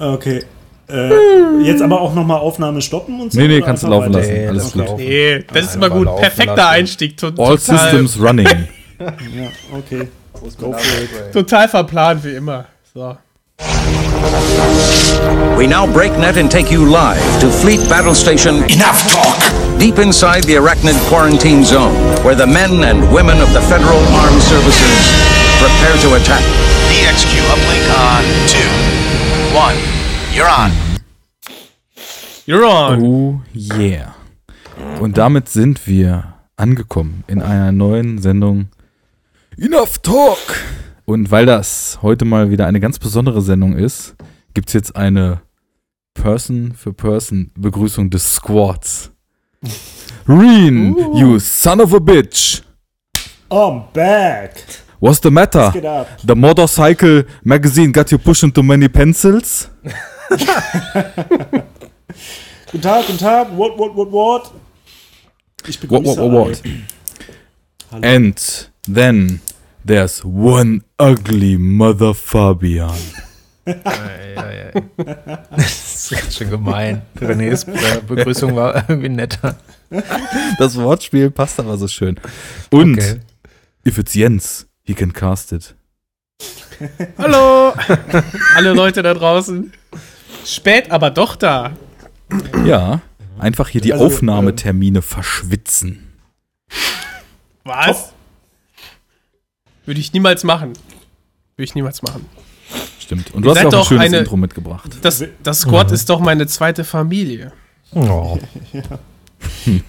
Okay. Äh, jetzt aber auch nochmal Aufnahme stoppen und so? Nee, nee, kannst du laufen weiter? lassen. Nee, Alles gut. laufen. Nee, das ist immer gut. Perfekter lassen. Einstieg. To All total, systems running. Ja, okay. Go for it. total verplant wie immer. So. We now break net and take you live to Fleet Battle Station. Enough talk! Deep inside the Arachnid Quarantine Zone, where the men and women of the Federal Armed Services prepare to attack. DXQ uplink on two, one. You're on. You're on. Oh yeah. Und damit sind wir angekommen in einer neuen Sendung Enough Talk. Und weil das heute mal wieder eine ganz besondere Sendung ist, gibt es jetzt eine Person-für-Person-Begrüßung des Squads. Reen, you son of a bitch. I'm back. What's the matter? The motorcycle magazine got you pushing too many pencils? Guten Tag, guten Tag. What, what, what, what? Ich What, begrüße what, what, what? alle. And then there's one ugly mother Fabian. Das ist ganz schön gemein. Renés Begrüßung war irgendwie netter. Das Wortspiel passt aber so schön. Und Okay. Jens, he can cast it. Hallo. Alle Leute da draußen. Spät, aber doch da. Ja, einfach hier die Also, Aufnahmetermine verschwitzen. Was? Würde ich niemals machen. Würde ich niemals machen. Stimmt. Und Ihr du hast seid ja auch ein doch schönes eine- Intro mitgebracht. Das, das Squad ist doch meine zweite Familie. Oh.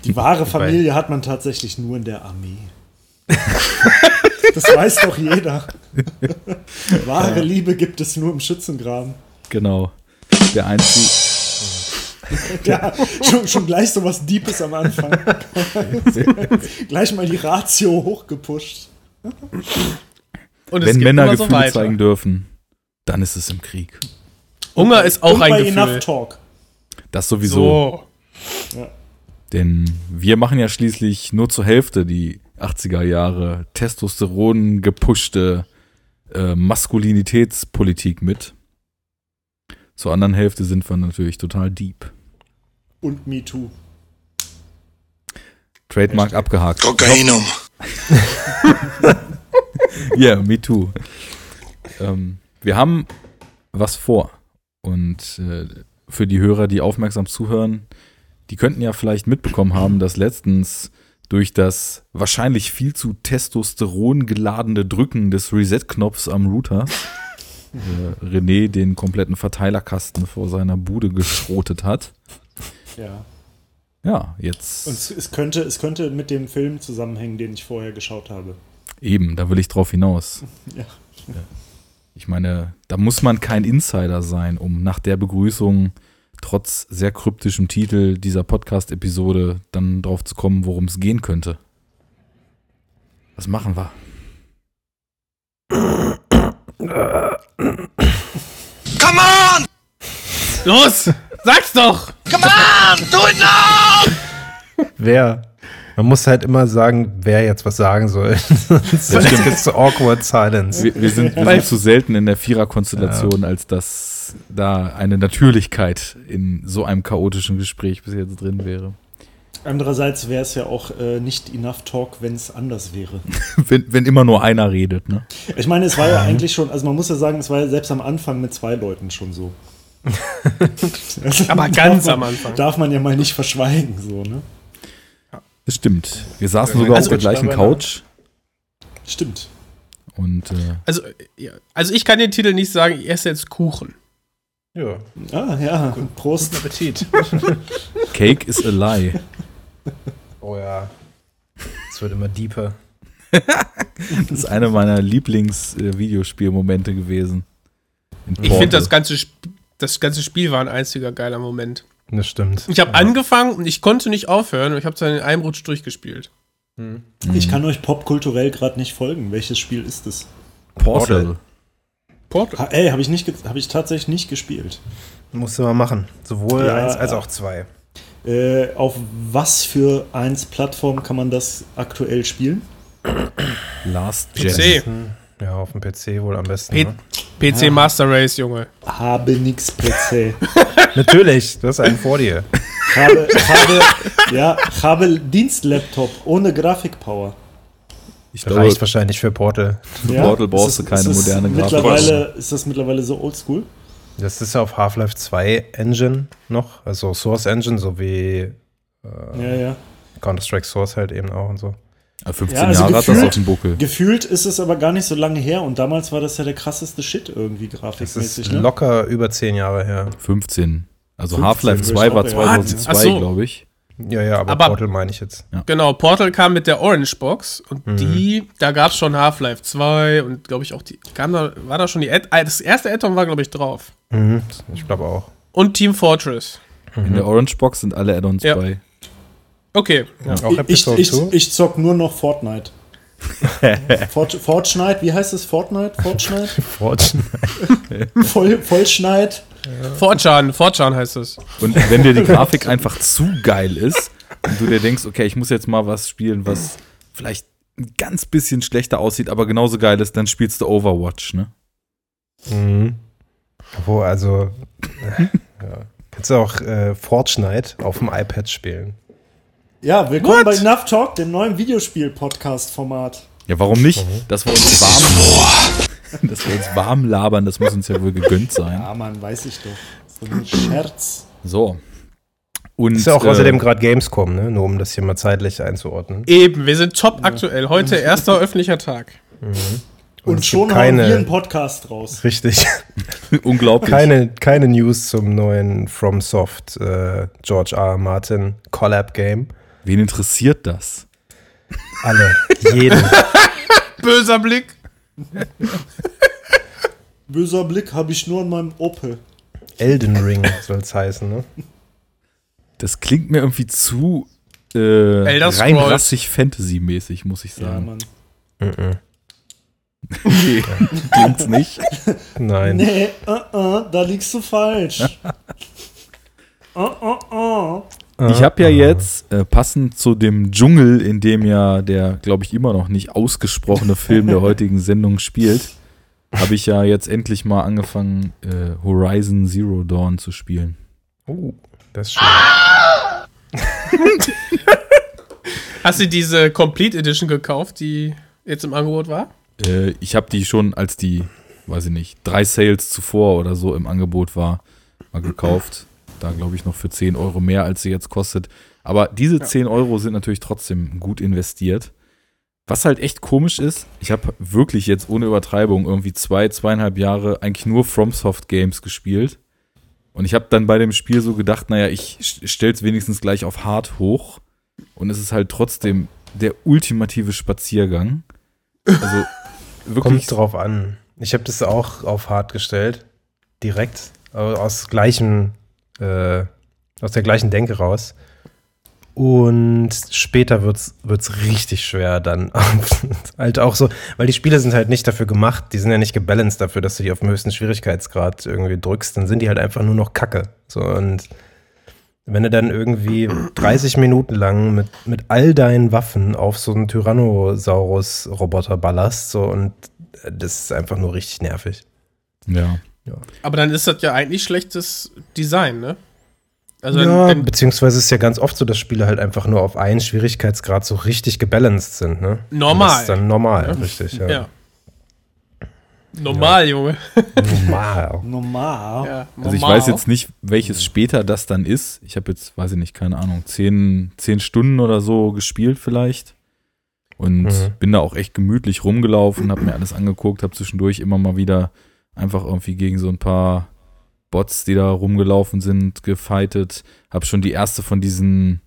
Die wahre Familie hat man tatsächlich nur in der Armee. das weiß doch jeder. Wahre Liebe gibt es nur im Schützengraben. Genau. Der einzige. Ja, schon, schon gleich so was Deepes am Anfang. gleich mal die Ratio hochgepusht. Und es Wenn Männer so Gefühle weiter. zeigen dürfen, dann ist es im Krieg. Hunger ist auch Und ein bei Gefühl. Enough Talk. Das sowieso. So. Denn wir machen ja schließlich nur zur Hälfte die 80er Jahre Testosteron gepushte äh, Maskulinitätspolitik mit. Zur anderen Hälfte sind wir natürlich total deep. Und Me Too. Trademark abgehakt. Kokainum. Ja, yeah, me too. ähm, wir haben was vor. Und äh, für die Hörer, die aufmerksam zuhören, die könnten ja vielleicht mitbekommen haben, dass letztens durch das wahrscheinlich viel zu Testosteron geladene Drücken des Reset-Knopfs am Router äh, René den kompletten Verteilerkasten vor seiner Bude geschrotet hat. Ja. Ja, jetzt Und es, es, könnte, es könnte mit dem Film zusammenhängen, den ich vorher geschaut habe. eben, da will ich drauf hinaus. Ja. Ich meine, da muss man kein Insider sein, um nach der Begrüßung trotz sehr kryptischem Titel dieser Podcast-Episode dann drauf zu kommen, worum es gehen könnte. Was machen wir? Come on! Los! Sag's doch! Come on! Do it now! Wer? Man muss halt immer sagen, wer jetzt was sagen soll. Sonst gibt es so awkward silence. Wir, wir, sind, wir sind zu selten in der Vierer-Konstellation, als dass da eine Natürlichkeit in so einem chaotischen Gespräch bis jetzt drin wäre. Andererseits wäre es ja auch äh, nicht Enough Talk, wenn es anders wäre. Wenn, wenn immer nur einer redet, ne? Ich meine, es war ja eigentlich schon, also man muss ja sagen, es war ja selbst am Anfang mit zwei Leuten schon so. Aber darf ganz man, am Anfang. Darf man ja mal nicht verschweigen, so, ne? Das stimmt. Wir saßen sogar Also, auf der gleichen? Couch Stimmt. und äh, Also, ja. also ich kann den Titel nicht sagen, ich esse jetzt Kuchen. Ja, Ah, ja. Prost. Appetit. Cake is a lie. Oh ja. Es wird immer deeper. Das ist eine meiner Lieblings-Videospielmomente gewesen. In Ich finde, das ganze, Sp- das ganze Spiel war ein einziger geiler Moment. Das stimmt. Ich habe angefangen und ich konnte nicht aufhören und ich habe es dann in einem Rutsch durchgespielt. Ich kann euch popkulturell gerade nicht folgen. Welches Spiel ist es? Portal. Portal. Ha, ey, habe ich, nicht hab ich tatsächlich nicht gespielt. Musst du mal machen. Sowohl Ja. eins als auch zwei. Äh, auf was für eins Plattform kann man das aktuell spielen? Last PC. Gen. Hm, Ja, auf dem PC wohl am besten. P ne? PC Master Race, Junge. Habe nix PC. Natürlich, du hast einen vor dir. habe, habe, ja, habe Dienstlaptop ohne Grafikpower. Ich Reicht wahrscheinlich für Portal. für Ja, Portal brauchst ist du keine ist moderne Grafik. Mittlerweile ist das mittlerweile so oldschool. Das ist auf Half-Life 2 Engine noch, also Source Engine, so wie Ja, ja. Counter-Strike Source halt eben auch und so. Ja, 15 Ja, also Jahre hat das gefühlt- auf dem Buckel. Gefühlt ist es aber gar nicht so lange her und damals war das ja der krasseste Shit irgendwie Das grafikmäßig. ist Ne? locker über zehn Jahre her. 15. Also 15 Half-Life würde 2 ich war auch sagen. 2002, Ach so. glaube ich. Ja, ja, aber, Aber- Portal meine ich jetzt. Genau, Portal kam mit der Orange Box und die, da gab es schon Half-Life 2 und glaube ich auch die, kam da, war da schon die, Add ah, das erste Add-on war glaube ich drauf. Mhm, ich glaube auch. Und Team Fortress. In der Orange Box sind alle Add-ons Ja. bei. Okay, ja. Auch Ich, ich, 2? ich zock nur noch Fortnite. Fort, Fortschneid, wie heißt es? Fortnite? Fortschneid? Fortnite. Voll, Vollschneid? Fortran, Fortran heißt es. Und wenn dir die Grafik einfach zu geil ist und du dir denkst, okay, ich muss jetzt mal was spielen, was vielleicht ein ganz bisschen schlechter aussieht, aber genauso geil ist, dann spielst du Overwatch, ne? Mhm. Wo, also, äh, ja. kannst du auch äh, Fortnite auf dem iPad spielen. Ja, willkommen bei Enough Talk, dem neuen Videospiel-Podcast-Format. Ja, warum nicht? Dass wir uns warm, dass wir uns warm labern, das muss uns ja wohl gegönnt sein. Ja, Mann, weiß ich doch. So ein Scherz. So. Und Ist ja auch äh, außerdem gerade Gamescom, ne? Nur um das hier mal zeitlich einzuordnen. Eben, wir sind top aktuell. Heute erster öffentlicher Tag. Und, es schon gibt haben keine- wir einen Podcast raus. Richtig. unglaublich. keine, keine News zum neuen FromSoft äh, George R. R. Martin Collab Game. Wen interessiert das? Alle. Jeden. Böser Blick. Böser Blick habe ich nur in meinem Opel. Elden Ring soll es heißen, ne? Das klingt mir irgendwie zu äh, Scrolls. reinrassig Fantasy-mäßig, muss ich Ja, sagen. Mann. nee, klingt's nicht. Nein. Nee, uh -uh, da liegst du falsch. uh -uh -uh. Ich habe ja jetzt, äh, passend zu dem Dschungel, in dem ja der, glaube ich, immer noch nicht ausgesprochene Film der heutigen Sendung spielt, habe ich ja jetzt endlich mal angefangen, äh, Horizon Zero Dawn zu spielen. Oh, das ist schön. Hast du diese Complete Edition gekauft, die jetzt im Angebot war? Äh, ich habe die schon, als die, weiß ich nicht, drei Sales zuvor oder so im Angebot war, mal gekauft. Da glaube ich noch für 10 Euro mehr, als sie jetzt kostet. Aber diese 10 Euro sind natürlich trotzdem gut investiert. Was halt echt komisch ist, ich habe wirklich jetzt ohne Übertreibung irgendwie zwei, zweieinhalb Jahre eigentlich nur FromSoft Games gespielt. Und ich habe dann bei dem Spiel so gedacht, naja, ich stell's wenigstens gleich auf hart hoch. Und es ist halt trotzdem der ultimative Spaziergang. Also wirklich Kommt drauf an. Ich habe das auch auf hart gestellt. Direkt. Aus gleichem, äh, aus der gleichen Denke raus. Und später wird's wird's richtig schwer dann. halt auch so, weil die Spiele sind halt nicht dafür gemacht, die sind ja nicht gebalanced dafür, dass du die auf dem höchsten Schwierigkeitsgrad irgendwie drückst, dann sind die halt einfach nur noch Kacke. So und wenn du dann irgendwie 30 Minuten lang mit, mit all deinen Waffen auf so einen Tyrannosaurus-Roboter ballerst, so und das ist einfach nur richtig nervig. Ja. Aber dann ist das ja eigentlich schlechtes Design, ne? Also ja, wenn, beziehungsweise ist ja ganz oft so, dass Spiele halt einfach nur auf einen Schwierigkeitsgrad so richtig gebalanced sind, ne? Normal. Das ist dann normal, richtig, ja. ja. Normal, Junge. Normal. Normal. Ja, Also ich normal. weiß jetzt nicht, welches später das dann ist. Ich habe jetzt, weiß ich nicht, keine Ahnung, zehn, zehn Stunden oder so gespielt vielleicht. Und Mhm. bin da auch echt gemütlich rumgelaufen, habe mir alles angeguckt, habe zwischendurch immer mal wieder einfach irgendwie gegen so ein paar Bots, die da rumgelaufen sind, gefightet. Habe schon die erste von diesen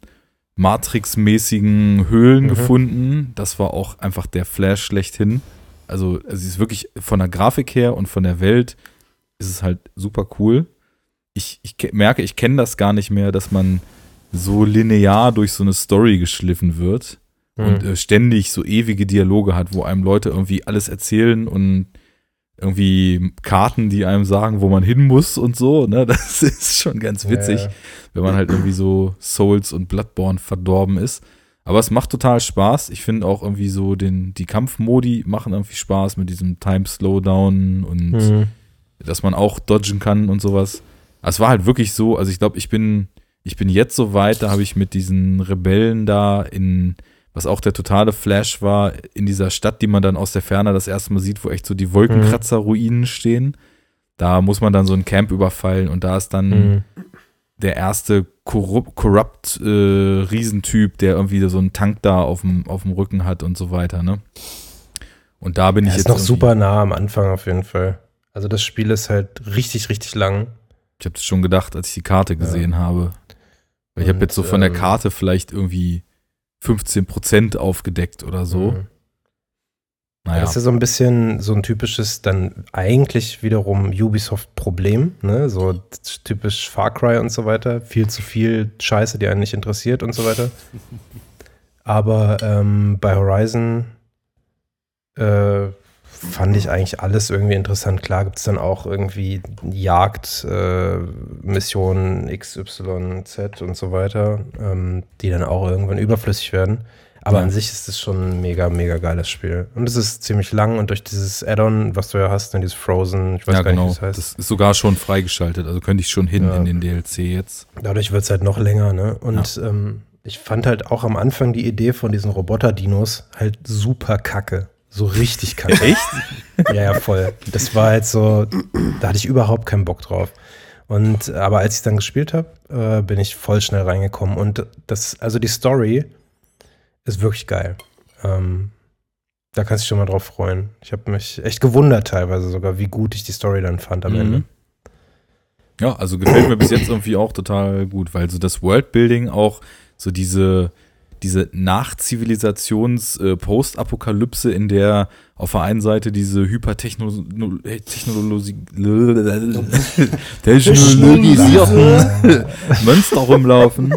Matrix-mäßigen Höhlen Mhm. gefunden. Das war auch einfach der Flash schlechthin. Also, also es ist wirklich von der Grafik her und von der Welt ist es halt super cool. Ich, ich ke- merke, ich kenne das gar nicht mehr, dass man so linear durch so eine Story geschliffen wird und Mhm. äh, ständig so ewige Dialoge hat, wo einem Leute irgendwie alles erzählen und irgendwie Karten, die einem sagen, wo man hin muss und so. Ne? Das ist schon ganz witzig, Ja. wenn man halt irgendwie so Souls und Bloodborne verdorben ist. Aber es macht total Spaß. Ich finde auch irgendwie so den, die Kampfmodi machen irgendwie Spaß mit diesem Time Slowdown und Mhm. dass man auch dodgen kann und sowas. Es war halt wirklich so, also ich glaube, ich bin, ich bin jetzt so weit, da habe ich mit diesen Rebellen da in, was auch der totale Flash war, in dieser Stadt, die man dann aus der Ferne das erste Mal sieht, wo echt so die Wolkenkratzer-Ruinen stehen. Da muss man dann so ein Camp überfallen und da ist dann Mhm. der erste korrupt, äh, Riesentyp, der irgendwie so einen Tank da auf dem, auf dem Rücken hat und so weiter, ne? Und da bin Er ich ist jetzt noch irgendwie- super nah am Anfang auf jeden Fall. Also das Spiel ist halt richtig, richtig lang. Ich habe das schon gedacht, als ich die Karte gesehen habe. Weil ich habe jetzt so von der ähm, Karte vielleicht irgendwie 15% aufgedeckt oder so. Mhm. Naja. Das ist ja so ein bisschen so ein typisches, dann eigentlich wiederum Ubisoft-Problem, ne? So typisch Far Cry und so weiter. Viel zu viel Scheiße, die einen nicht interessiert und so weiter. Aber ähm, bei Horizon äh, fand ich eigentlich alles irgendwie interessant. Klar gibt es dann auch irgendwie Jagd, äh, Missionen XY, Z und so weiter, ähm, die dann auch irgendwann überflüssig werden. Aber Ja. an sich ist es schon ein mega, mega geiles Spiel. Und es ist ziemlich lang und durch dieses Add-on, was du ja hast, dann dieses Frozen, ich weiß ja, gar genau. nicht, wie es heißt. Das ist sogar schon freigeschaltet. Also könnte ich schon hin Ja. in den DLC jetzt. Dadurch wird es halt noch länger, ne? Und ähm, ich fand halt auch am Anfang die Idee von diesen Roboter-Dinos halt super kacke. So richtig kacke. Echt? ja, ja, voll. Das war halt so, da hatte ich überhaupt keinen Bock drauf. Und aber als ich dann gespielt habe, äh, bin ich voll schnell reingekommen. Und das, also die Story ist wirklich geil. Ähm, da kannst du dich schon mal drauf freuen. Ich habe mich echt gewundert teilweise sogar, wie gut ich die Story dann fand am Mhm. Ende. Ja, also gefällt mir bis jetzt irgendwie auch total gut, weil so das Worldbuilding auch so diese, diese Nachzivilisations-Postapokalypse, in der auf der einen Seite diese hypertechnologisierten Monster rumlaufen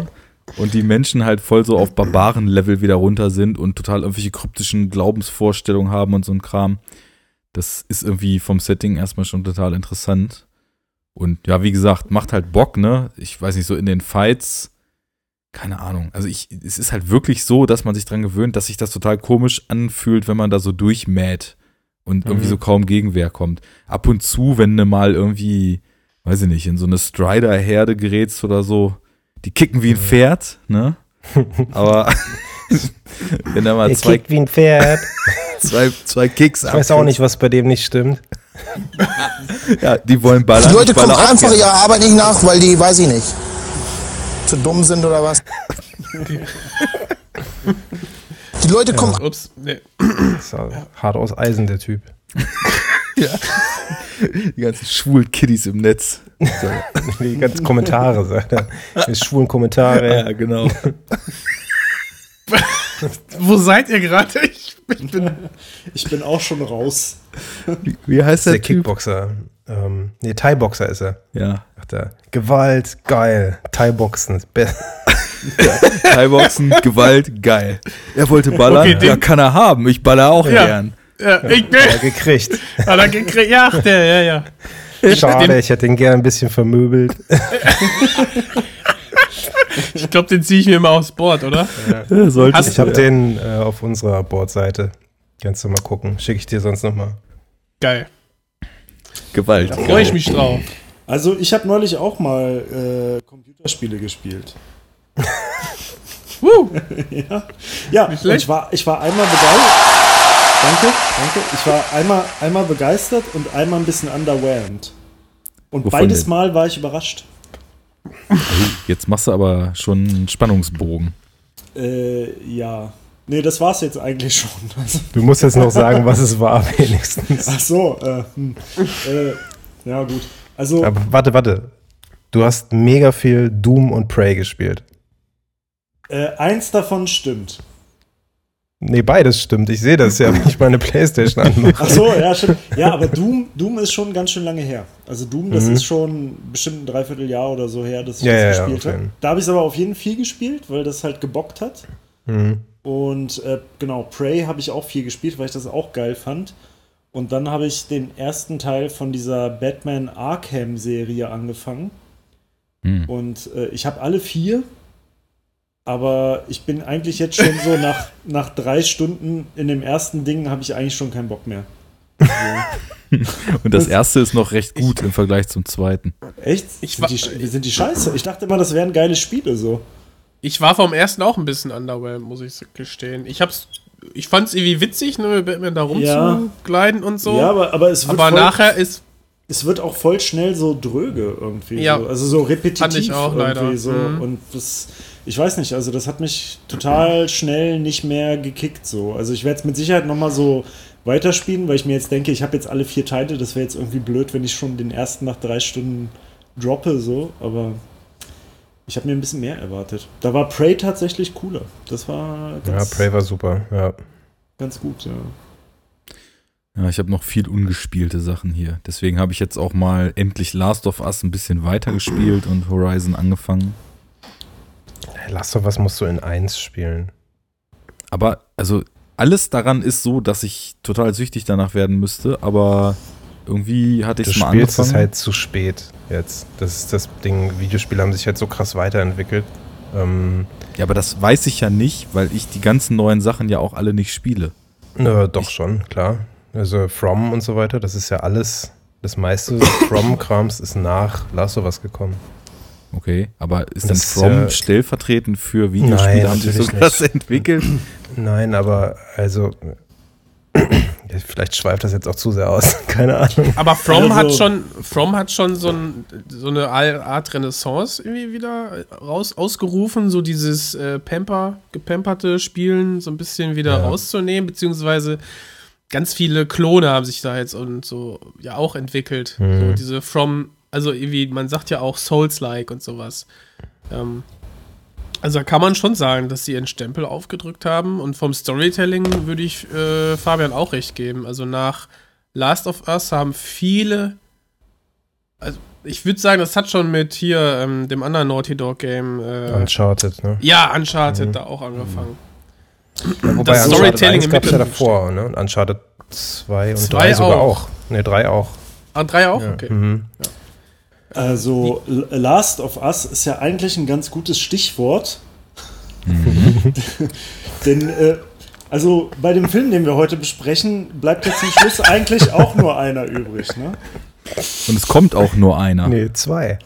und die Menschen halt voll so auf Barbaren-Level wieder runter sind und total irgendwelche kryptischen Glaubensvorstellungen haben und so ein Kram. Das ist irgendwie vom Setting erstmal schon total interessant. Und ja, wie gesagt, macht halt Bock, ne? Ich weiß nicht, so in den Fights, keine Ahnung. Also ich, es ist halt wirklich so, dass man sich dran gewöhnt, dass sich das total komisch anfühlt, wenn man da so durchmäht und irgendwie Mhm. so kaum Gegenwehr kommt. Ab und zu, wenn du mal irgendwie, weiß ich nicht, in so eine Strider-Herde gerätst oder so, die kicken wie ein Pferd, ne? Aber wenn da mal Er zwei, kickt wie ein Pferd. zwei, zwei Kicks Ich weiß auch nicht, was bei dem nicht stimmt. Ja, die wollen ballern. Die Leute kommen einfach ihrer Arbeit nicht nach, weil die, weiß ich nicht, zu dumm sind oder was. Die Leute kommen Ups, nee. Ist ja hart aus Eisen, der Typ. Die ganzen schwulen Kiddies im Netz. Die ganzen Kommentare, sagt er. Die schwulen Kommentare. Ja, genau. Wo seid ihr gerade? Ich, ich bin. Ich bin auch schon raus. Wie heißt Der der Typ? Kickboxer. Ähm, nee, Thai-Boxer ist er. Ja. Sagt er. Gewalt, geil. Thai-Boxen. Thai-Boxen, Gewalt, geil. Er wollte ballern, Okay, ja, kann er haben. Ich baller auch Ja. gern. Ja, ich bin. Ja, gekriegt. Hat er gekriegt? Ja, ach, der, ja, ja. Schade, Den- ich hätte ihn gern ein bisschen vermöbelt. Ich glaube, den ziehe ich mir mal aufs Board, oder? Ja, sollte Hast Ich habe den äh, auf unserer Bordseite. Kannst du mal gucken. Schicke ich dir sonst nochmal. Geil. Gewalt. Da freue ich mich drauf. Also ich habe neulich auch mal äh, Computerspiele gespielt. Woo. ja, ja und ich war, ich war einmal begeistert. Danke, danke. Ich war einmal, einmal begeistert und einmal ein bisschen underwhelmed. Und Wovon beides denn? Mal war ich überrascht. Jetzt machst du aber schon einen Spannungsbogen. Äh, ja. Nee, das war's jetzt eigentlich schon. Also, Du musst jetzt noch sagen, was es war, wenigstens. ach so, äh, hm, äh, ja gut. Also, Aber warte, warte. Du hast mega viel Doom und Prey gespielt. äh, eins davon stimmt. Nee, beides stimmt. Ich sehe das ja, wenn ich meine Playstation anmache. Ach so, ja, stimmt. Ja, aber Doom, Doom ist schon ganz schön lange her. Also Doom, das Mhm. ist schon bestimmt ein Dreivierteljahr oder so her, dass ich Ja, das ja, ja, gespielt auf habe. Da habe ich es aber auf jeden Fall viel gespielt, weil das halt gebockt hat. Mhm. Und äh, genau, Prey habe ich auch viel gespielt, weil ich das auch geil fand. Und dann habe ich den ersten Teil von dieser Batman Arkham-Serie angefangen. Hm. Und äh, ich habe alle vier, aber ich bin eigentlich jetzt schon so nach, nach drei Stunden in dem ersten Ding habe ich eigentlich schon keinen Bock mehr. Und das erste ist noch recht gut im Vergleich zum zweiten. Echt? Ich sind, die, sind die scheiße? Ich dachte immer, das wären geile Spiele so. Ich war vom ersten auch ein bisschen underwhelmed, muss ich gestehen. Ich hab's, ich fand's irgendwie witzig, ne, mit Batman da Ja. rumzugleiten und so. Ja, aber, aber es wird aber voll, nachher ist, es wird auch voll schnell so dröge irgendwie. Ja. So. Also so repetitiv Fand ich auch irgendwie leider. so. Mhm. Und das, ich weiß nicht, also das hat mich total schnell nicht mehr gekickt so. Also ich werde es mit Sicherheit nochmal so weiterspielen, weil ich mir jetzt denke, ich habe jetzt alle vier Teile, das wäre jetzt irgendwie blöd, wenn ich schon den ersten nach drei Stunden droppe so, aber ich habe mir ein bisschen mehr erwartet. Da war Prey tatsächlich cooler. Das war Ja, ganz, Prey war super. Ja. ganz gut, ja. Ja, ich habe noch viel ungespielte Sachen hier. Deswegen habe ich jetzt auch mal endlich Last of Us ein bisschen weiter gespielt und Horizon angefangen. Lass doch was musst du in 1 spielen. Aber also alles daran ist so, dass ich total süchtig danach werden müsste, aber irgendwie hatte ich Du es mal spielst angefangen. es halt zu spät jetzt. Das ist das Ding. Videospiele haben sich halt so krass weiterentwickelt. Ähm, ja, aber das weiß ich ja nicht, weil ich die ganzen neuen Sachen ja auch alle nicht spiele. na, doch schon, klar. Also From und so weiter, das ist ja alles, das meiste From-Krams ist nach Last of Us gekommen. Okay, aber ist denn Das From ja- stellvertretend für Videospiele? Nein, haben sich so krass entwickelt? Nein, aber also vielleicht schweift das jetzt auch zu sehr aus. Keine Ahnung. aber From Also- hat schon, From hat schon so, ein, so eine Art Renaissance irgendwie wieder raus, ausgerufen, so dieses äh, Pamper, gepamperte Spielen so ein bisschen wieder Ja. rauszunehmen, beziehungsweise ganz viele Klone haben sich da jetzt und so ja auch entwickelt. Mhm. So diese From, also irgendwie, man sagt ja auch Souls-like und sowas. Ähm, also da kann man schon sagen, dass sie ihren Stempel aufgedrückt haben und vom Storytelling würde ich äh, Fabian auch recht geben. Also nach Last of Us haben viele, also ich würde sagen, das hat schon mit hier ähm, dem anderen Naughty Dog Game, äh, Uncharted, ne? ja, Uncharted da auch angefangen. Ja, wobei das Uncharted Storytelling 1 im gab's ja davor, ne? Und Uncharted 2 und Zwei 3 sogar auch. Ne, 3 auch. Ah, drei auch? Ja. Okay. Mhm. Also, Last of Us ist ja eigentlich ein ganz gutes Stichwort. Denn, äh, also bei dem Film, den wir heute besprechen, bleibt ja zum Schluss eigentlich auch nur einer übrig, ne? Und es kommt auch nur einer. Nee, 2.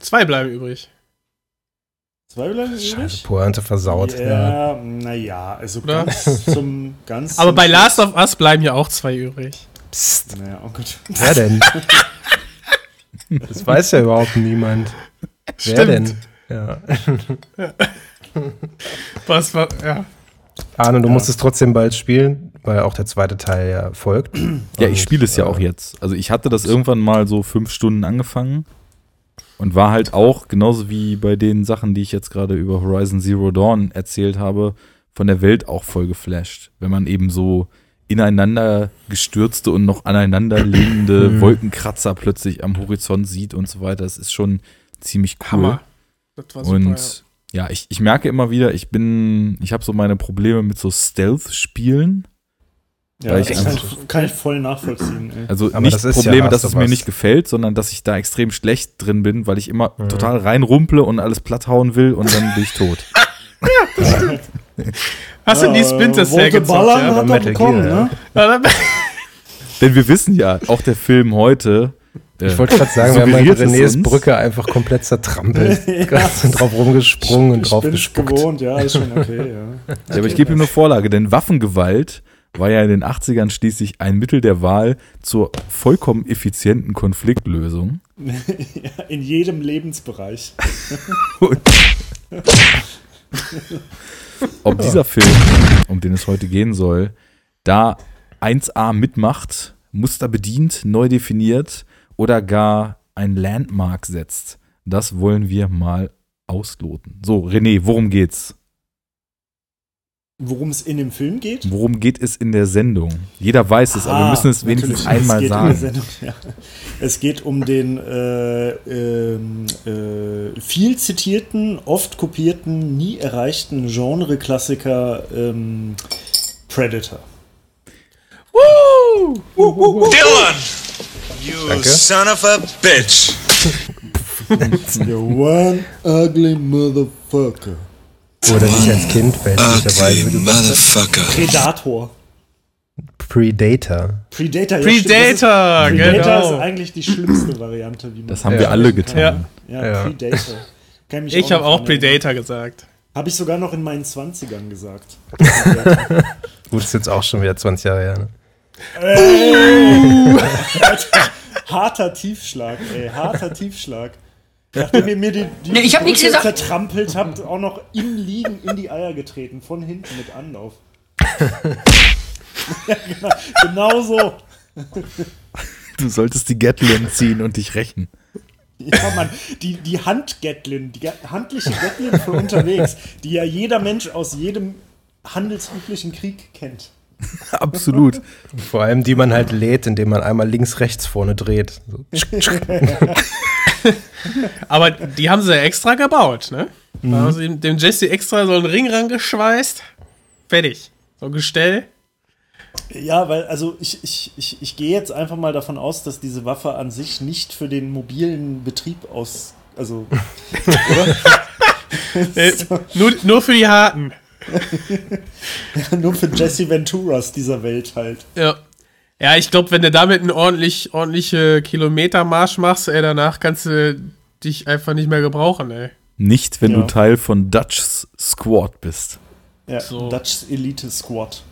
Zwei bleiben übrig. Zwei bleiben Scheiße, übrig? Pointe versaut. Ja. Ja, naja, also Oder? ganz zum ganz. Aber zum bei Last of Us bleiben ja auch zwei übrig. Psst, Naja, oh Gott. wer denn? das weiß ja überhaupt niemand. Wer denn? Ja. Was war, ja. Arne, du musst es trotzdem bald spielen, weil auch der zweite Teil ja folgt. Ja, Und, ich spiele es ja äh, auch jetzt. Also ich hatte das irgendwann mal so fünf Stunden angefangen und war halt auch, genauso wie bei den Sachen, die ich jetzt gerade über Horizon Zero Dawn erzählt habe, von der Welt auch voll geflasht. Wenn man eben so ineinander gestürzte und noch aneinander liegende Mhm. Wolkenkratzer plötzlich am Horizont sieht und so weiter. Das ist schon ziemlich cool. Hammer. Das war super, Und ja, ich, ich merke immer wieder, ich bin, ich habe so meine Probleme mit so Stealth-Spielen. Ja, ich das kann, ich, kann ich voll nachvollziehen. Ey. Also Aber nicht das ist ja Probleme, Last dass es mir nicht gefällt, sondern dass ich da extrem schlecht drin bin, weil ich immer Mhm. total reinrumple und alles platthauen will und dann bin ich tot. ja. Hast du die Splinter Cell Wollte gezockt, ballern, ja? hat er Metal bekommen, Gear, ne? Ja, Denn wir wissen ja, auch der Film heute. äh, Ich wollte gerade sagen, wir haben halt Renés. Brücke einfach komplett zertrampelt. Ganz drauf rumgesprungen und drauf gespuckt. gewohnt, ja, ist schon okay, ja. Ja, aber ich gebe ihm eine Vorlage, denn Waffengewalt war ja in den 80ern schließlich ein Mittel der Wahl zur vollkommen effizienten Konfliktlösung. ja. In jedem Lebensbereich. Und ob dieser Film, um den es heute gehen soll, da 1A mitmacht, Muster bedient, neu definiert oder gar ein Landmark setzt, das wollen wir mal ausloten. So, René, worum geht's? Worum es in dem Film geht? Worum geht es in der Sendung? Jeder weiß es, aber wir Ah, müssen es wenigstens natürlich. einmal es Um sagen. Sendung, ja. Es geht um den äh, ähm, äh, viel zitierten, oft kopierten, nie erreichten Genre-Klassiker ähm, Predator. Dylan! You Danke. son of a bitch! You one ugly motherfucker. Oder nicht als Kind, fälschlicherweise. sagst. motherfucker. Predator. Predator. Predator, ja, Predator, stimmt, das ist, Predator genau. ist eigentlich die schlimmste Variante, wie man Das haben wir alle getan. Ja. Ja, Ja. Predator. Ich habe auch. Predator gesagt. Habe ich sogar noch in meinen 20ern gesagt. Gut, ist jetzt auch schon wieder 20 Jahre her. Ne? harter Tiefschlag, ey, harter Tiefschlag. Nachdem ihr mir die, die Nee, ich hab nichts gesagt. zertrampelt habt, auch noch im Liegen in die Eier getreten, von hinten mit Anlauf. ja, genau, genau so. Du solltest die Gatlin ziehen und dich rächen. Ja, Mann, die, die Handgatlin, die handliche Gatlin für unterwegs, die ja jeder Mensch aus jedem handelsüblichen Krieg kennt. Absolut. Vor allem, die man halt lädt, indem man einmal links, rechts vorne dreht. So. Aber die haben sie ja extra gebaut, ne? Da haben sie dem Jesse extra so einen Ring rangeschweißt. Fertig. So ein Gestell. Ja, weil, also ich, ich, ich, ich gehe jetzt einfach mal davon aus, dass diese Waffe an sich nicht für den mobilen Betrieb aus. Also. Äh, nur, nur für die Harten. nur für Jesse Venturas dieser Welt halt. Ja. Ja, ich glaube, wenn du damit einen ordentlich, ordentliche Kilometermarsch machst, ey, danach kannst du dich einfach nicht mehr gebrauchen, ey. Nicht, wenn Ja. du Teil von Dutch's Squad bist. Ja, So. Dutch Elite Squad.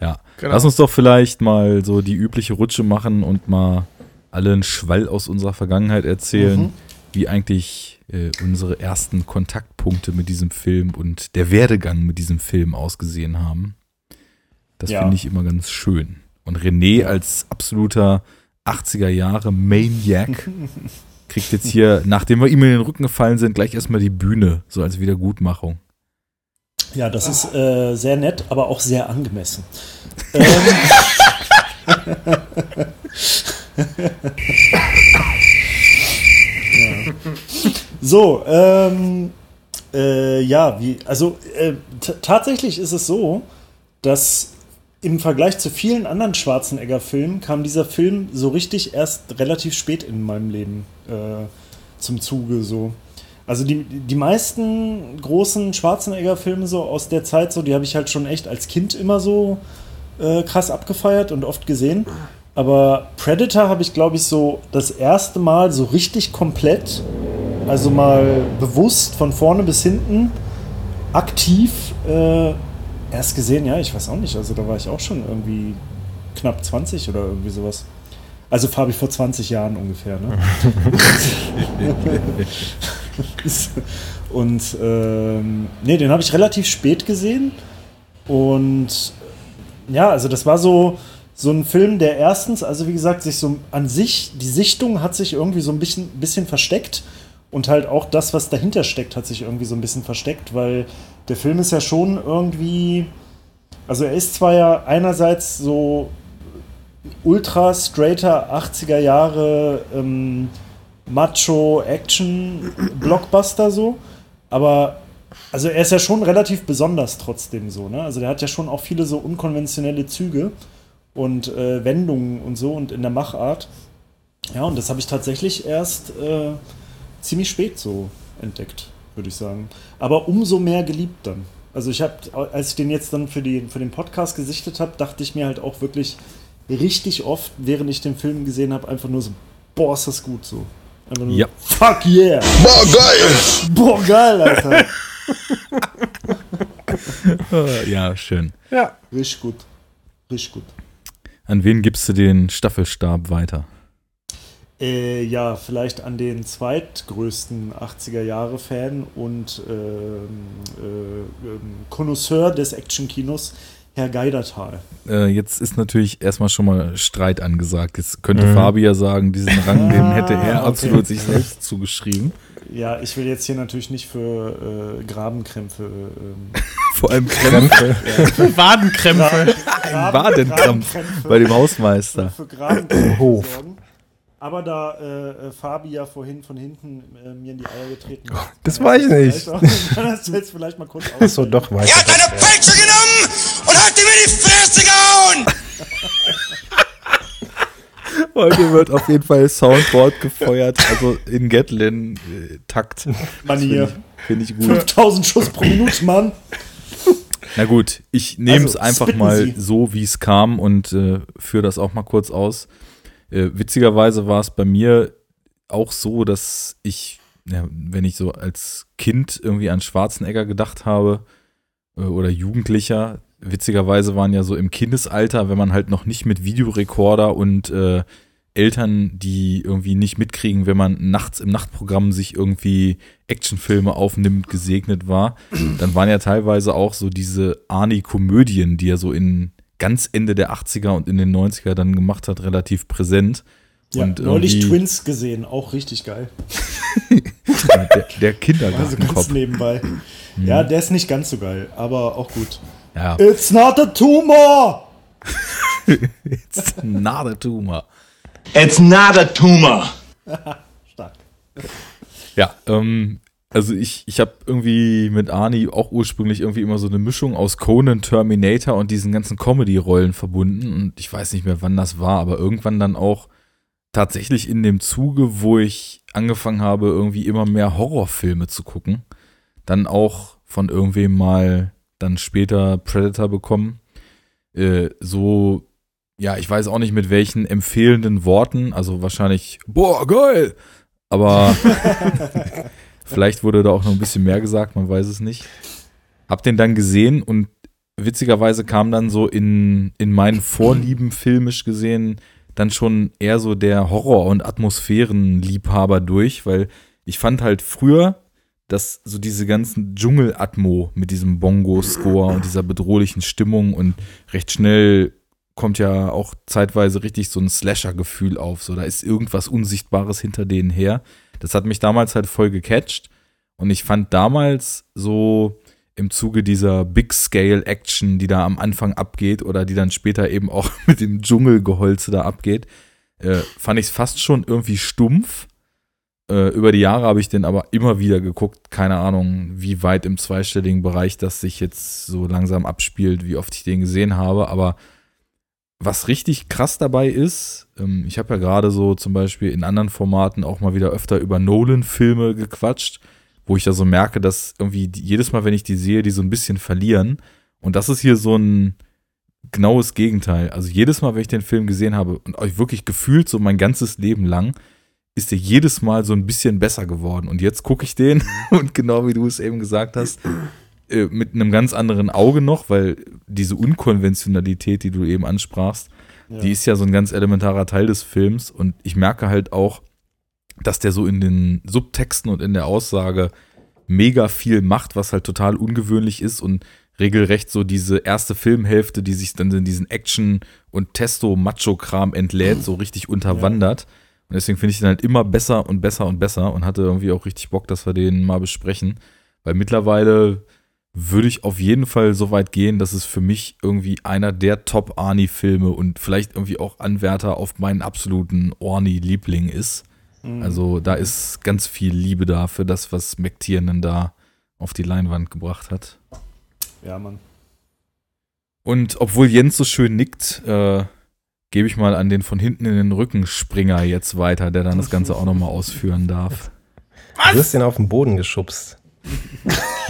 Ja. Genau. Lass uns doch vielleicht mal so die übliche Rutsche machen und mal alle einen Schwall aus unserer Vergangenheit erzählen, Mhm. wie eigentlich äh, unsere ersten Kontaktpunkte mit diesem Film und der Werdegang mit diesem Film ausgesehen haben. Das Ja. finde ich immer ganz schön. Und René als absoluter 80er Jahre Maniac kriegt jetzt hier, nachdem wir ihm in den Rücken gefallen sind, gleich erstmal die Bühne, so als Wiedergutmachung. Ja, das ist äh, sehr nett, aber auch sehr angemessen. ähm, ja. So, ähm, äh, ja, wie, also äh, tatsächlich ist es so, dass im Vergleich zu vielen anderen Schwarzenegger-Filmen kam dieser Film so richtig erst relativ spät in meinem Leben äh, zum Zuge. So. Also die, die meisten großen Schwarzenegger-Filme so aus der Zeit, so, die habe ich halt schon echt als Kind immer so äh, krass abgefeiert und oft gesehen. Aber Predator habe ich, glaube ich, so das erste Mal so richtig komplett, also mal bewusst von vorne bis hinten, aktiv äh, erst gesehen. Ja, ich weiß auch nicht. Also da war ich auch schon irgendwie knapp 20 oder irgendwie sowas. Also Fabi vor 20 Jahren ungefähr, ne? Und ähm, nee, den habe ich relativ spät gesehen. Und ja, also das war so, so ein Film, der erstens, also wie gesagt, sich so an sich, die Sichtung hat sich irgendwie so ein bisschen, bisschen versteckt. Und halt auch das, was dahinter steckt, hat sich irgendwie so ein bisschen versteckt, weil der Film ist ja schon irgendwie. Also er ist zwar ja einerseits so ultra straighter 80er Jahre ähm, Macho-Action-Blockbuster so, aber also er ist ja schon relativ besonders trotzdem so, ne? Also der hat ja schon auch viele so unkonventionelle Züge und äh, Wendungen und so und in der Machart. Ja, und das habe ich tatsächlich erst äh, ziemlich spät so entdeckt, würde ich sagen. Aber umso mehr geliebt dann. Also ich habe, als ich den jetzt dann für, die, für den Podcast gesichtet habe, dachte ich mir halt auch wirklich richtig oft, während ich den Film gesehen habe, einfach nur so, boah, ist das gut so. Einfach nur, Ja. fuck yeah. Boah, geil! Boah, geil, Alter. ja, schön. Ja. Richtig gut. Richtig gut. An wen gibst du den Staffelstab weiter? Äh, ja, vielleicht an den zweitgrößten 80er-Jahre-Fan und ähm, äh, ähm, Connoisseur des Action-Kinos, Herr Geidertal. Äh, jetzt ist natürlich erstmal schon mal Streit angesagt. Jetzt könnte Fabi ja sagen, diesen Rang, den hätte er Ah, okay. absolut sich selbst zugeschrieben. Ja, ich will jetzt hier natürlich nicht für äh, Grabenkrämpfe. Ähm, Vor allem Krämpfe. Wadenkrämpfe. Graben- Wadenkrampf bei dem Hausmeister. Für Grabenkrämpfe Hof. sorgen. Aber da äh, äh, Fabi ja vorhin von hinten äh, mir in die Eier getreten hat. das weiß ich vielleicht auch- Kann das jetzt vielleicht mal kurz Achso, ausführen? doch, weiß Er hat ich. eine Peitsche genommen und hat ihm in die Fresse gehauen! Heute wird auf jeden Fall Soundboard gefeuert, also in Gatlin-Takt. Manier. Finde ich gut. 5000 Schuss pro Minute, Mann. Na gut, ich nehme es Also, einfach mal Sie. so, wie es kam und äh, führe das auch mal kurz aus. Äh, witzigerweise war es bei mir auch so, dass ich, ja, wenn ich so als Kind irgendwie an Schwarzenegger gedacht habe äh, oder Jugendlicher, witzigerweise waren ja so im Kindesalter, wenn man halt noch nicht mit Videorekorder und äh, Eltern, die irgendwie nicht mitkriegen, wenn man nachts im Nachtprogramm sich irgendwie Actionfilme aufnimmt, gesegnet war, dann waren ja teilweise auch so diese Arnie-Komödien, die er so in ganz Ende der 80er und in den 90er dann gemacht hat, relativ präsent. Ja, und neulich Twins gesehen, auch richtig geil. der, der Also ganz Kindergartenkopf. nebenbei. Mhm. Ja, der ist nicht ganz so geil, aber auch gut. Ja, It's not a tumor! it's not a tumor. It's not a tumor. Stark. Ja, ähm, also ich, ich habe irgendwie mit Arnie auch ursprünglich irgendwie immer so eine Mischung aus Conan, Terminator und diesen ganzen Comedy-Rollen verbunden. Und ich weiß nicht mehr, wann das war, aber irgendwann dann auch tatsächlich in dem Zuge, wo ich angefangen habe, irgendwie immer mehr Horrorfilme zu gucken. Dann auch von irgendwem mal dann später Predator bekommen. Äh, so, ja, ich weiß auch nicht mit welchen empfehlenden Worten, also wahrscheinlich, boah, geil! Aber vielleicht wurde da auch noch ein bisschen mehr gesagt, man weiß es nicht. Hab den dann gesehen und witzigerweise kam dann so in, in meinen Vorlieben filmisch gesehen dann schon eher so der Horror- und Atmosphärenliebhaber durch, weil ich fand halt früher, dass so diese ganzen Dschungelatmo mit diesem Bongo-Score und dieser bedrohlichen Stimmung und recht schnell kommt ja auch zeitweise richtig so ein Slasher-Gefühl auf. So, da ist irgendwas Unsichtbares hinter denen her. Das hat mich damals halt voll gecatcht. Und ich fand damals so im Zuge dieser Big-Scale-Action, die da am Anfang abgeht oder die dann später eben auch mit dem Dschungelgeholze da abgeht, äh, fand ich es fast schon irgendwie stumpf. Äh, über die Jahre habe ich den aber immer wieder geguckt. Keine Ahnung, wie weit im zweistelligen Bereich das sich jetzt so langsam abspielt, wie oft ich den gesehen habe. Aber was richtig krass dabei ist, ähm, ich habe ja gerade so zum Beispiel in anderen Formaten auch mal wieder öfter über Nolan-Filme gequatscht, wo ich ja so merke, dass irgendwie die, jedes Mal, wenn ich die sehe, die so ein bisschen verlieren. Und das ist hier so ein genaues Gegenteil. Also jedes Mal, wenn ich den Film gesehen habe und euch wirklich gefühlt so mein ganzes Leben lang, ist der jedes Mal so ein bisschen besser geworden. Und jetzt gucke ich den und genau wie du es eben gesagt hast, äh, mit einem ganz anderen Auge noch, weil diese Unkonventionalität, die du eben ansprachst, die ist ja so ein ganz elementarer Teil des Films und ich merke halt auch, dass der so in den Subtexten und in der Aussage mega viel macht, was halt total ungewöhnlich ist und regelrecht so diese erste Filmhälfte, die sich dann in diesen Action- und Testo-Macho-Kram entlädt, so richtig unterwandert. Und deswegen finde ich den halt immer besser und besser und besser und hatte irgendwie auch richtig Bock, dass wir den mal besprechen. Weil mittlerweile würde ich auf jeden Fall so weit gehen, dass es für mich irgendwie einer der Top-Arnie-Filme und vielleicht irgendwie auch Anwärter auf meinen absoluten Orni-Liebling ist. Also da ist ganz viel Liebe da für das, was McTiernan da auf die Leinwand gebracht hat. Ja, Mann. Und obwohl Jens so schön nickt, äh, gebe ich mal an den von hinten in den Rücken Springer jetzt weiter, der dann das Ganze auch nochmal ausführen darf. Du hast den auf den Boden geschubst.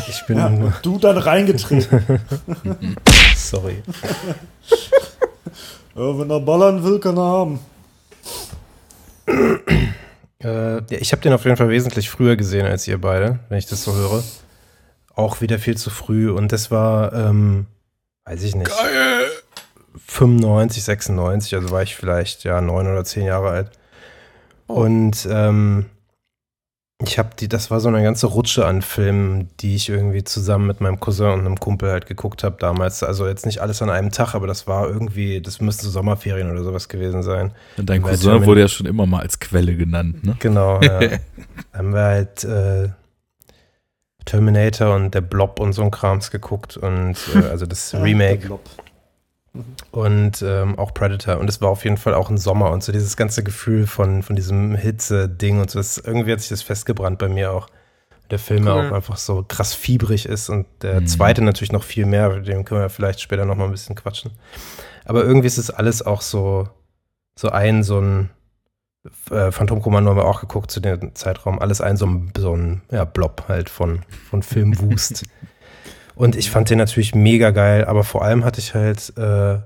Ich bin Ja, nur. du dann reingetreten. Sorry. ja, wenn er ballern will, kann er haben. Äh, ja, ich habe den auf jeden Fall wesentlich früher gesehen als ihr beide, wenn ich das so höre. Auch wieder viel zu früh und das war, ähm, weiß ich nicht. 95, 96, also war ich vielleicht ja neun oder zehn Jahre alt. Und ähm, ich habe die, das war so eine ganze Rutsche an Filmen, die ich irgendwie zusammen mit meinem Cousin und einem Kumpel halt geguckt habe damals. Also jetzt nicht alles an einem Tag, aber das war irgendwie, das müssten so Sommerferien oder sowas gewesen sein. Dein Bei Cousin Termin- wurde ja schon immer mal als Quelle genannt, ne? Genau, ja. haben wir halt äh, Terminator und der Blob und so ein Krams geguckt und äh, also das Ja, der Remake Blob. Und ähm, auch Predator und es war auf jeden Fall auch ein Sommer und so dieses ganze Gefühl von, von diesem Hitze-Ding und so, das, irgendwie hat sich das festgebrannt bei mir auch. Der Film Cool. auch einfach so krass fiebrig ist und der Mhm. zweite natürlich noch viel mehr, mit dem können wir vielleicht später noch mal ein bisschen quatschen. Aber irgendwie ist es alles auch so, so ein, so ein äh, Phantomkommando haben wir auch geguckt zu dem Zeitraum, alles ein so ein, so ein ja, Blob halt von, von Filmwust. Und ich fand den natürlich mega geil, aber vor allem hatte ich halt, äh,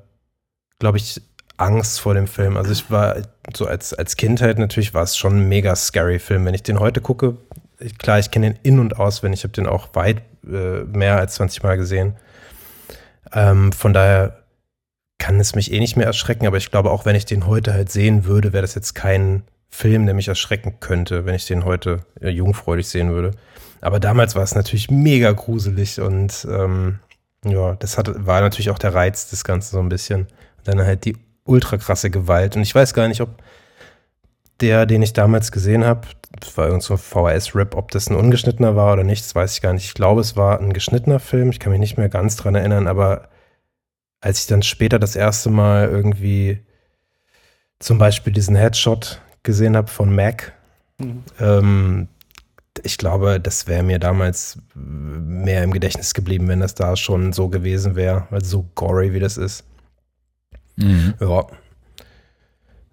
glaube ich, Angst vor dem Film. Also ich war so als, als Kindheit natürlich war es schon ein mega scary Film. Wenn ich den heute gucke, ich, klar, ich kenne den in- und auswendig, ich habe den auch weit äh, mehr als 20 Mal gesehen. Ähm, von daher kann es mich eh nicht mehr erschrecken, aber ich glaube, auch wenn ich den heute halt sehen würde, wäre das jetzt kein Film, der mich erschrecken könnte, wenn ich den heute äh, jungfreudig sehen würde. Aber damals war es natürlich mega gruselig und ähm, ja, das hat, war natürlich auch der Reiz des Ganzen so ein bisschen. Und dann halt die ultra krasse Gewalt. Und ich weiß gar nicht, ob der, den ich damals gesehen habe, das war irgend so ein VHS-Rip, ob das ein ungeschnittener war oder nicht, das weiß ich gar nicht. Ich glaube, es war ein geschnittener Film. Ich kann mich nicht mehr ganz dran erinnern, aber als ich dann später das erste Mal irgendwie zum Beispiel diesen Headshot gesehen habe von Mac, ähm, ich glaube, das wäre mir damals mehr im Gedächtnis geblieben, wenn das da schon so gewesen wäre, weil so gory wie das ist. Mhm. Ja.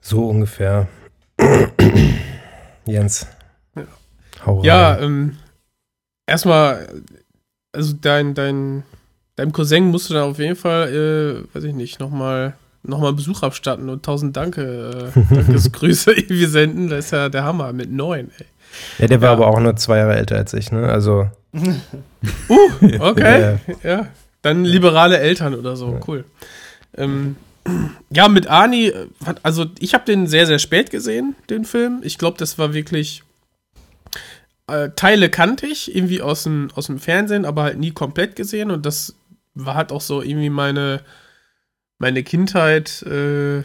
So ungefähr. Jens. Hau rein. Ja, ähm, erstmal, also dein, dein, deinem Cousin musst du dann auf jeden Fall, äh, weiß ich nicht, nochmal noch mal Besuch abstatten und tausend Danke, äh, Dankesgrüße irgendwie senden. Das ist ja der Hammer mit neun, ey. Ja, der war Ja. aber auch nur zwei Jahre älter als ich, ne? Also, Uh, okay. Ja. ja. Dann liberale Eltern oder so, cool. Ähm, ja, mit Ani, äh, also ich habe den sehr, sehr spät gesehen, den Film. Ich glaube, das war wirklich. Äh, Teile kannte ich, irgendwie aus dem, aus dem Fernsehen, aber halt nie komplett gesehen. Und das war halt auch so irgendwie meine, meine Kindheit äh,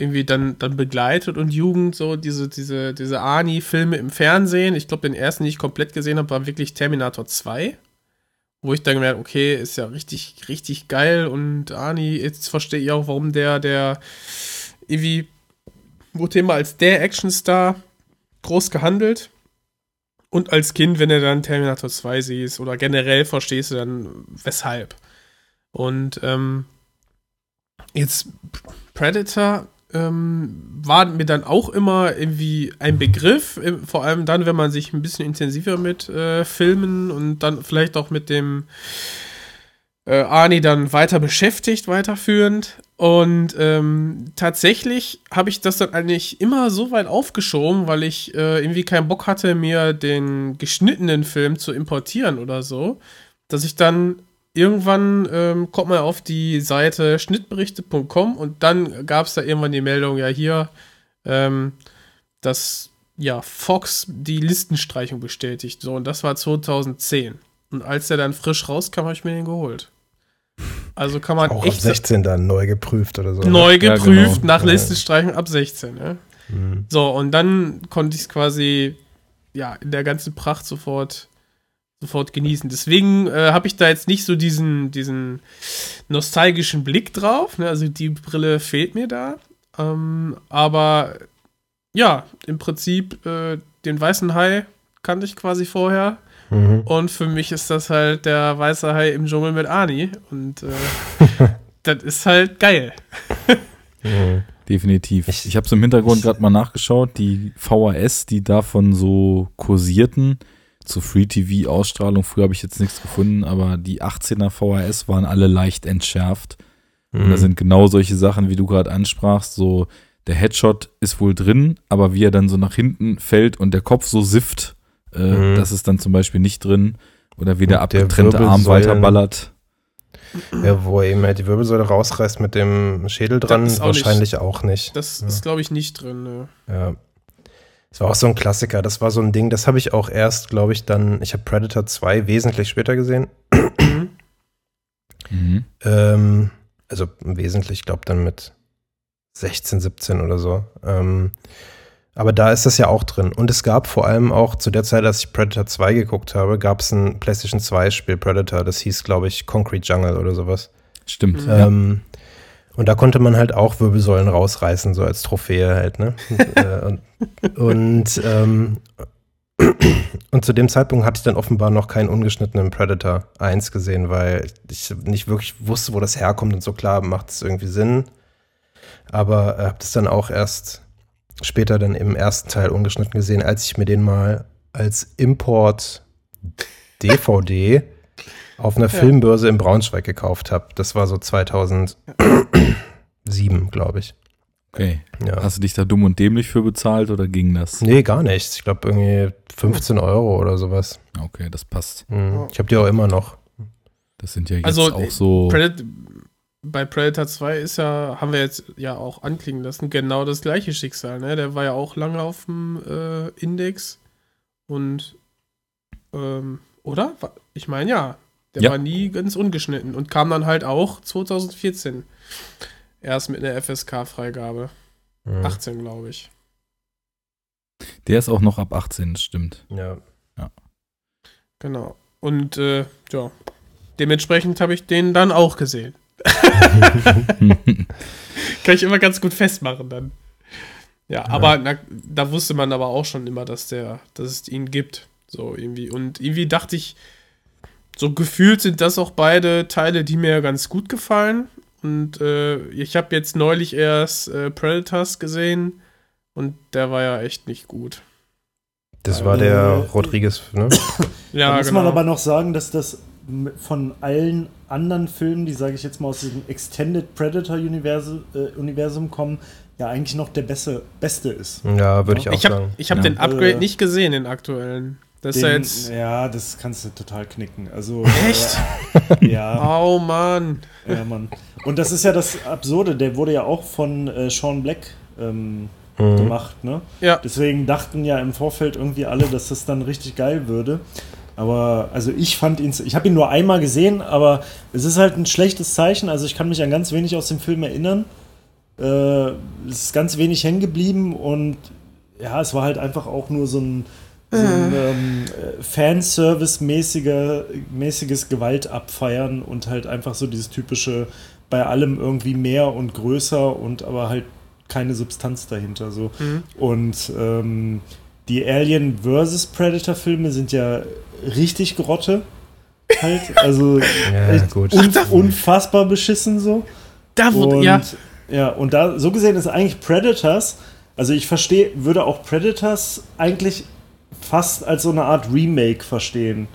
irgendwie dann, dann begleitet und Jugend, so diese, diese, diese Ani-Filme im Fernsehen. Ich glaube, den ersten, den ich komplett gesehen habe, war wirklich Terminator 2 wo ich dann gemerkt, okay, ist ja richtig, richtig geil und Ani, jetzt verstehe ich auch, warum der, der irgendwie wurde immer als der Actionstar groß gehandelt. Und als Kind, wenn du dann Terminator 2 siehst oder generell verstehst du dann, weshalb. Und ähm, jetzt Predator ähm, war mir dann auch immer irgendwie ein Begriff, äh, vor allem dann, wenn man sich ein bisschen intensiver mit äh, Filmen und dann vielleicht auch mit dem äh, Arnie dann weiter beschäftigt, weiterführend. Und ähm, tatsächlich habe ich das dann eigentlich immer so weit aufgeschoben, weil ich äh, irgendwie keinen Bock hatte, mir den geschnittenen Film zu importieren oder so, dass ich dann irgendwann ähm, kommt man auf die Seite schnittberichte.com und dann gab es da irgendwann die Meldung, ja hier, ähm, dass ja Fox die Listenstreichung bestätigt. So, und das war 2010. Und als der dann frisch rauskam, habe ich mir den geholt. Also kann man auch ab echt 16 dann neu geprüft oder so. ne? neu Ja, geprüft genau. nach Ja. Listenstreichung ab 16. Ne? Mhm. So, und dann konnte ich es quasi ja in der ganzen Pracht sofort sofort genießen. Deswegen äh, habe ich da jetzt nicht so diesen, diesen nostalgischen Blick drauf. Ne? Also die Brille fehlt mir da. Ähm, aber ja, im Prinzip äh, den weißen Hai kannte ich quasi vorher. Mhm. Und für mich ist das halt der weiße Hai im Dschungel mit Ani. Und äh, das ist halt geil. Mhm. Definitiv. Ich- Ich, habe es im Hintergrund gerade mal nachgeschaut. Die VHS, die davon so kursierten, zu Free-TV-Ausstrahlung, früher habe ich jetzt nichts gefunden, aber die 18er VHS waren alle leicht entschärft. Und Mhm. da sind genau solche Sachen, wie du gerade ansprachst, so der Headshot ist wohl drin, aber wie er dann so nach hinten fällt und der Kopf so sifft, äh, Mhm. das ist dann zum Beispiel nicht drin. Oder wie der Und der abgetrennte Arm weiterballert. Ja, wo er eben halt die Wirbelsäule rausreißt mit dem Schädel dran, auch wahrscheinlich auch nicht. Das Ja. ist, glaube ich, nicht drin. Ne? Ja. Das war auch so ein Klassiker. Das war so ein Ding, das habe ich auch erst, glaube ich, dann, ich habe Predator 2 wesentlich später gesehen. Mhm. Ähm, also wesentlich, ich glaube dann mit 16, 17 oder so. Ähm, aber da ist das ja auch drin. Und es gab vor allem auch zu der Zeit, als ich Predator 2 geguckt habe, gab es ein PlayStation 2 Spiel Predator. Das hieß, glaube ich, Concrete Jungle oder sowas. Stimmt. Mhm. Ja. Ähm, und da konnte man halt auch Wirbelsäulen rausreißen, so als Trophäe halt, ne? und äh, und, und, ähm, und zu dem Zeitpunkt hatte ich dann offenbar noch keinen ungeschnittenen Predator 1 gesehen, weil ich nicht wirklich wusste, wo das herkommt und so klar macht es irgendwie Sinn. Aber habe das dann auch erst später dann im ersten Teil ungeschnitten gesehen, als ich mir den mal als Import DVD auf einer Filmbörse in Braunschweig gekauft habe. Das war so 2007, glaube ich. Okay. Ja. Hast du dich da dumm und dämlich für bezahlt oder ging das? Nee, gar nicht. Ich glaube irgendwie 15 Euro oder sowas. Okay, das passt. Hm. Ich habe die auch immer noch. Das sind ja jetzt Also, auch so. Predat bei Predator 2 ist ja, haben wir jetzt ja auch anklingen lassen, genau das gleiche Schicksal. Ne? Der war ja auch lange auf dem äh, Index und ähm, oder? Ich meine ja, der Ja. war nie ganz ungeschnitten und kam dann halt auch 2014 erst mit einer FSK-Freigabe. Hm. 18, glaube ich. Der ist auch noch ab 18, das stimmt. Ja. Genau. Und äh, ja, dementsprechend habe ich den dann auch gesehen. Kann ich immer ganz gut festmachen dann. Ja, aber na, da wusste man aber auch schon immer, dass der, dass es ihn gibt. So irgendwie. Und irgendwie dachte ich, so gefühlt sind das auch beide Teile, die mir ganz gut gefallen. Und äh, ich habe jetzt neulich erst äh, Predators gesehen und der war ja echt nicht gut. Das war Äh, der Rodriguez, ne? da muss man aber noch sagen, dass das von allen anderen Filmen, die, sage ich jetzt mal, aus diesem Extended Predator-Universum äh, Universum kommen, ja eigentlich noch der beste, beste ist. Ja, würde ich auch ich habe sagen. ich hab Ja. den Upgrade Äh, nicht gesehen, den aktuellen. Das ist ja Den, jetzt. ja, das kannst du total knicken. Also, Echt? Äh, ja, Oh Mann. ja, Mann. Und das ist ja das Absurde, der wurde ja auch von äh, Sean Black ähm, Mhm. gemacht, ne? Ja. Deswegen dachten ja im Vorfeld irgendwie alle, dass das dann richtig geil würde. Aber also ich fand ihn, ich habe ihn nur einmal gesehen, aber es ist halt ein schlechtes Zeichen. Also ich kann mich an ganz wenig aus dem Film erinnern. Äh, es ist ganz wenig hängen geblieben und ja, es war halt einfach auch nur so ein, so ein ähm, äh, Fanservice-mäßiger, mäßiges Gewaltabfeiern und halt einfach so dieses typische bei allem irgendwie mehr und größer und aber halt keine Substanz dahinter. So. Mhm. Und ähm, die Alien vs. Predator-Filme sind ja richtig Grotte. Halt. Also Ja, echt gut. un unfassbar beschissen so. Da wurde, Und, ja. ja, und da, so gesehen ist eigentlich Predators, also ich verstehe, würde auch Predators eigentlich fast als so eine Art Remake verstehen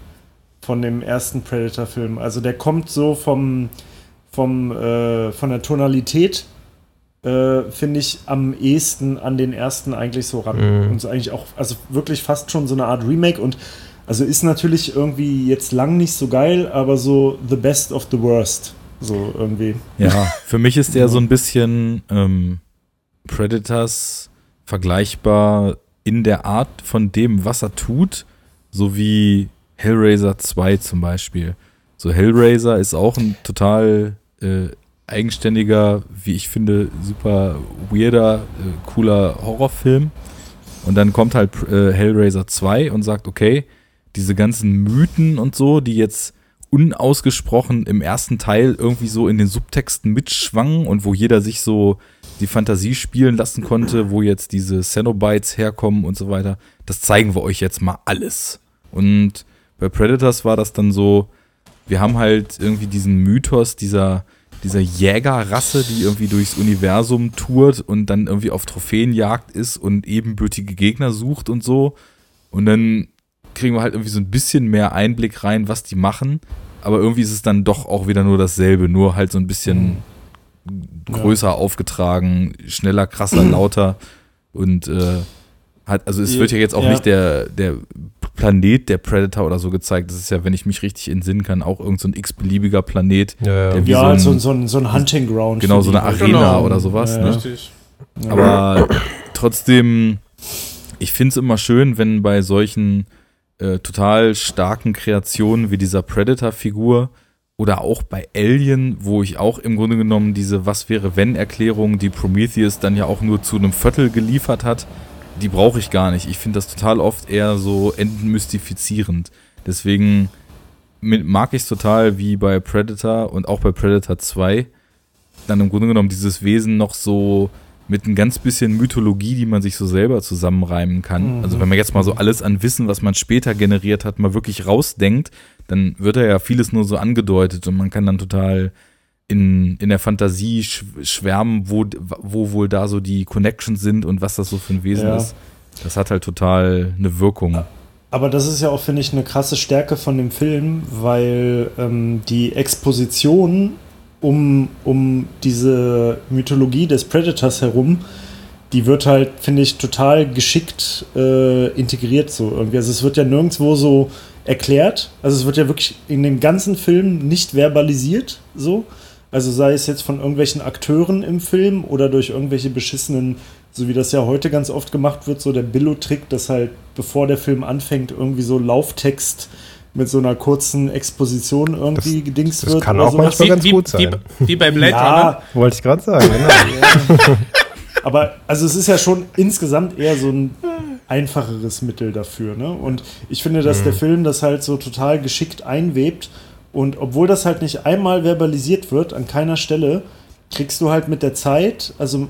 von dem ersten Predator-Film. Also der kommt so vom, vom, äh, von der Tonalität, äh, finde ich, am ehesten an den ersten eigentlich so ran. Mhm. Und so eigentlich auch, also wirklich fast schon so eine Art Remake und also ist natürlich irgendwie jetzt lang nicht so geil, aber so the best of the worst. So irgendwie. Ja, für mich ist der so ein bisschen ähm, Predators vergleichbar in der Art von dem, was er tut, so wie Hellraiser 2 zum Beispiel. So Hellraiser ist auch ein total äh, eigenständiger, wie ich finde, super weirder, äh, cooler Horrorfilm. Und dann kommt halt äh, Hellraiser 2 und sagt, okay, diese ganzen Mythen und so, die jetzt unausgesprochen im ersten Teil irgendwie so in den Subtexten mitschwangen und wo jeder sich so die Fantasie spielen lassen konnte, wo jetzt diese Cenobites herkommen und so weiter. Das zeigen wir euch jetzt mal alles. Und bei Predators war das dann so, wir haben halt irgendwie diesen Mythos dieser, dieser Jägerrasse, die irgendwie durchs Universum tourt und dann irgendwie auf Trophäenjagd ist und ebenbürtige Gegner sucht und so. Und dann kriegen wir halt irgendwie so ein bisschen mehr Einblick rein, was die machen. Aber irgendwie ist es dann doch auch wieder nur dasselbe, nur halt so ein bisschen größer aufgetragen, schneller, krasser, lauter. Und äh, hat, also es wird ja jetzt auch Ja. nicht der, der Planet der Predator oder so gezeigt. Das ist ja, wenn ich mich richtig entsinnen kann, auch irgend so ein x-beliebiger Planet. Ja, ja. Der wie ja, so so, ein- so, ein, so ein Hunting Ground. Genau, so eine. Arena Genau. oder sowas. Ja, ne? Richtig. Aber trotzdem, ich finde es immer schön, wenn bei solchen äh, total starken Kreationen wie dieser Predator-Figur oder auch bei Alien, wo ich auch im Grunde genommen diese Was wäre wenn Erklärung, die Prometheus dann ja auch nur zu einem Viertel geliefert hat, die brauche ich gar nicht. Ich finde das total oft eher so entmystifizierend. Deswegen mag ich es total wie bei Predator und auch bei Predator 2 dann im Grunde genommen dieses Wesen noch so mit ein ganz bisschen Mythologie, die man sich so selber zusammenreimen kann. Mhm. Also wenn man jetzt mal so alles an Wissen, was man später generiert hat, mal wirklich rausdenkt, dann wird er ja vieles nur so angedeutet und man kann dann total in, in der Fantasie sch schwärmen, wo, wo wohl da so die Connections sind und was das so für ein Wesen Ja. ist. Das hat halt total eine Wirkung. Aber das ist ja auch, finde ich, eine krasse Stärke von dem Film, weil ähm, die Exposition um, um diese Mythologie des Predators herum, die wird halt, finde ich, total geschickt äh, integriert so irgendwie. Also es wird ja nirgendwo so erklärt. Also es wird ja wirklich in dem ganzen Film nicht verbalisiert so. Also sei es jetzt von irgendwelchen Akteuren im Film oder durch irgendwelche beschissenen, so wie das ja heute ganz oft gemacht wird, so der Billo-Trick, dass halt bevor der Film anfängt, irgendwie so Lauftext mit so einer kurzen Exposition irgendwie gedingst das wird. kann oder auch sowas. manchmal ganz gut wie, sein. wie bei Blade Runner. Ja, Wollte ich gerade sagen, genau. aber also es ist ja schon insgesamt eher so ein einfacheres Mittel dafür. Ne? Und ich finde, dass der Film das halt so total geschickt einwebt. Und obwohl das halt nicht einmal verbalisiert wird, an keiner Stelle, kriegst du halt mit der Zeit, also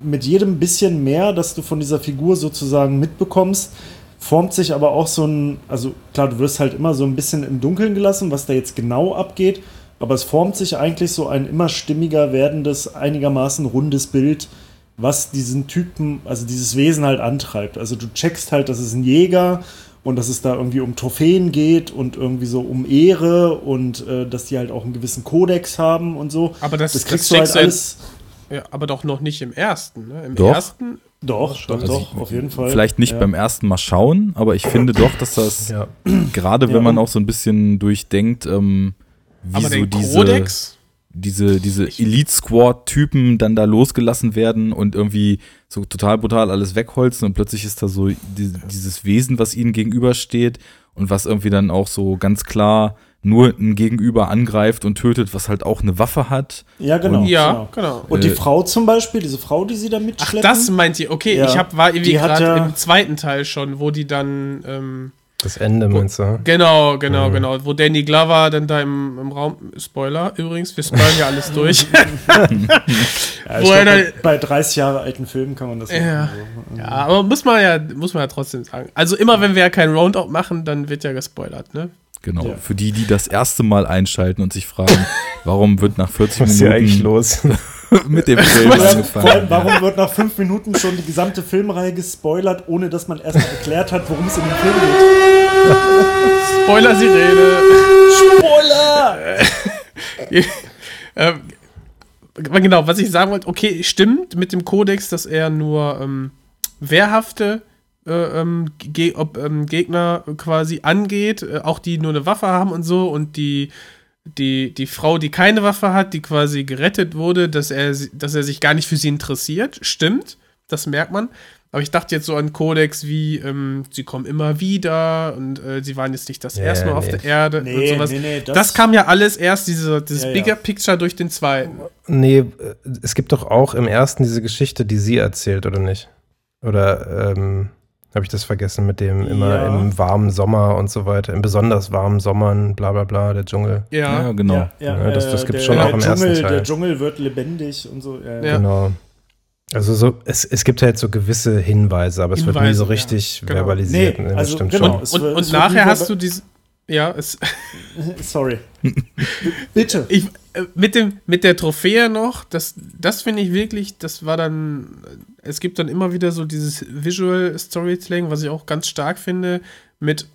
mit jedem bisschen mehr, dass du von dieser Figur sozusagen mitbekommst, formt sich aber auch so ein, also klar, du wirst halt immer so ein bisschen im Dunkeln gelassen, was da jetzt genau abgeht, aber es formt sich eigentlich so ein immer stimmiger werdendes, einigermaßen rundes Bild, was diesen Typen, also dieses Wesen halt antreibt. Also du checkst halt, dass es ein Jäger und dass es da irgendwie um Trophäen geht und irgendwie so um Ehre und äh, dass die halt auch einen gewissen Kodex haben und so. Aber das- das das kriegst du halt alles. Ja, aber doch noch nicht im ersten. Ne? Im Doch. ersten. Doch, doch, doch, auf jeden Fall. Vielleicht nicht ja. beim ersten Mal schauen, aber ich finde doch, dass das, Ja. gerade wenn Ja, man auch so ein bisschen durchdenkt, ähm, wie Aber so diese, diese, diese Elite-Squad-Typen dann da losgelassen werden und irgendwie so total brutal alles wegholzen und plötzlich ist da so die, dieses Wesen, was ihnen gegenübersteht und was irgendwie dann auch so ganz klar nur ein Gegenüber angreift und tötet, was halt auch eine Waffe hat. Ja, genau. Ja, genau. genau. Und die Äh, Frau zum Beispiel, diese Frau, die sie da Ach, mitschleppen. das meint ihr. Okay, Ja. ich hab, war irgendwie gerade ja- im zweiten Teil schon, wo die dann. Ähm, Das Ende meinst du? genau, Mhm. genau, genau. Wo Danny Glover dann da im, im Raum. Spoiler übrigens, wir spoilern ja alles durch. ja, glaub, dann- bei, bei 30 Jahre alten Filmen kann man das Ja. machen. So. ja, aber muss man ja, muss man ja trotzdem sagen. Also immer wenn wir ja kein Roundup machen, dann wird ja gespoilert, ne? Genau. Ja. Für die, die das erste Mal einschalten und sich fragen, warum wird nach 40 Was ist hier eigentlich Minuten los? mit dem Film vor allem, angefangen? warum wird nach fünf Minuten schon die gesamte Filmreihe gespoilert, ohne dass man erstmal erklärt hat, worum es in dem Film geht? Spoiler-Sirene. Spoiler! ähm, genau, was ich sagen wollte, okay, stimmt mit dem Kodex, dass er nur ähm, wehrhafte ähm, Ge ob, ähm, Gegner quasi angeht, äh, auch die nur eine Waffe haben und so und die die, die Frau, die keine Waffe hat, die quasi gerettet wurde, dass er, dass er sich gar nicht für sie interessiert. Stimmt, das merkt man. Aber ich dachte jetzt so an Kodex wie, ähm, sie kommen immer wieder und äh, sie waren jetzt nicht das Ja, erste Mal auf nee. der Erde und Nee, sowas. nee, nee, das, das- kam ja alles erst, diese, dieses Ja, ja. Bigger Picture durch den zweiten. Nee, äh, es gibt doch auch im ersten diese Geschichte, die sie erzählt, oder nicht? Oder ähm, habe ich das vergessen mit dem immer Ja. im warmen Sommer und so weiter, in besonders warmen Sommern, bla bla bla, der Dschungel. Ja. Ja, genau. Ja, ja, Ja, das- das gibt's der, schon auch im der ersten Dschungel, Teil. Der Dschungel wird lebendig und so. Ja, Ja. Genau. Also so, es, es gibt halt so gewisse Hinweise, aber es wird nie Hinweise, so ja. richtig Genau. verbalisiert. Nee, das also stimmt genau. schon. Es Und, und es wird nachher hast du dieses. Ja, es, Sorry. Bitte. ich, äh, mit, dem, mit der Trophäe noch, das, das finde ich wirklich, das war dann, es gibt dann immer wieder so dieses Visual Storytelling, was ich auch ganz stark finde, mit,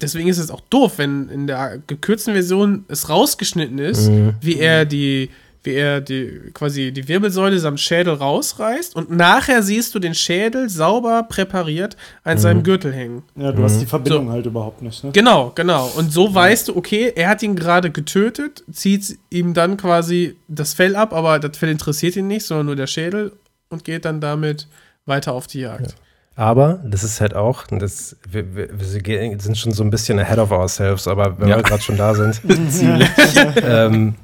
deswegen ist es auch doof, wenn in der gekürzten Version es rausgeschnitten ist, Mhm. wie er die, wie er die, quasi die Wirbelsäule samt Schädel rausreißt und nachher siehst du den Schädel sauber präpariert an seinem Gürtel hängen. Ja, du hast die Verbindung So. halt überhaupt nicht. Ne? Genau, genau. Und so weißt du, okay, er hat ihn gerade getötet, zieht ihm dann quasi das Fell ab, aber das Fell interessiert ihn nicht, sondern nur der Schädel und geht dann damit weiter auf die Jagd. Aber das ist halt auch, das, wir, wir, wir sind schon so ein bisschen ahead of ourselves, aber wenn Ja. wir gerade schon da sind, ähm,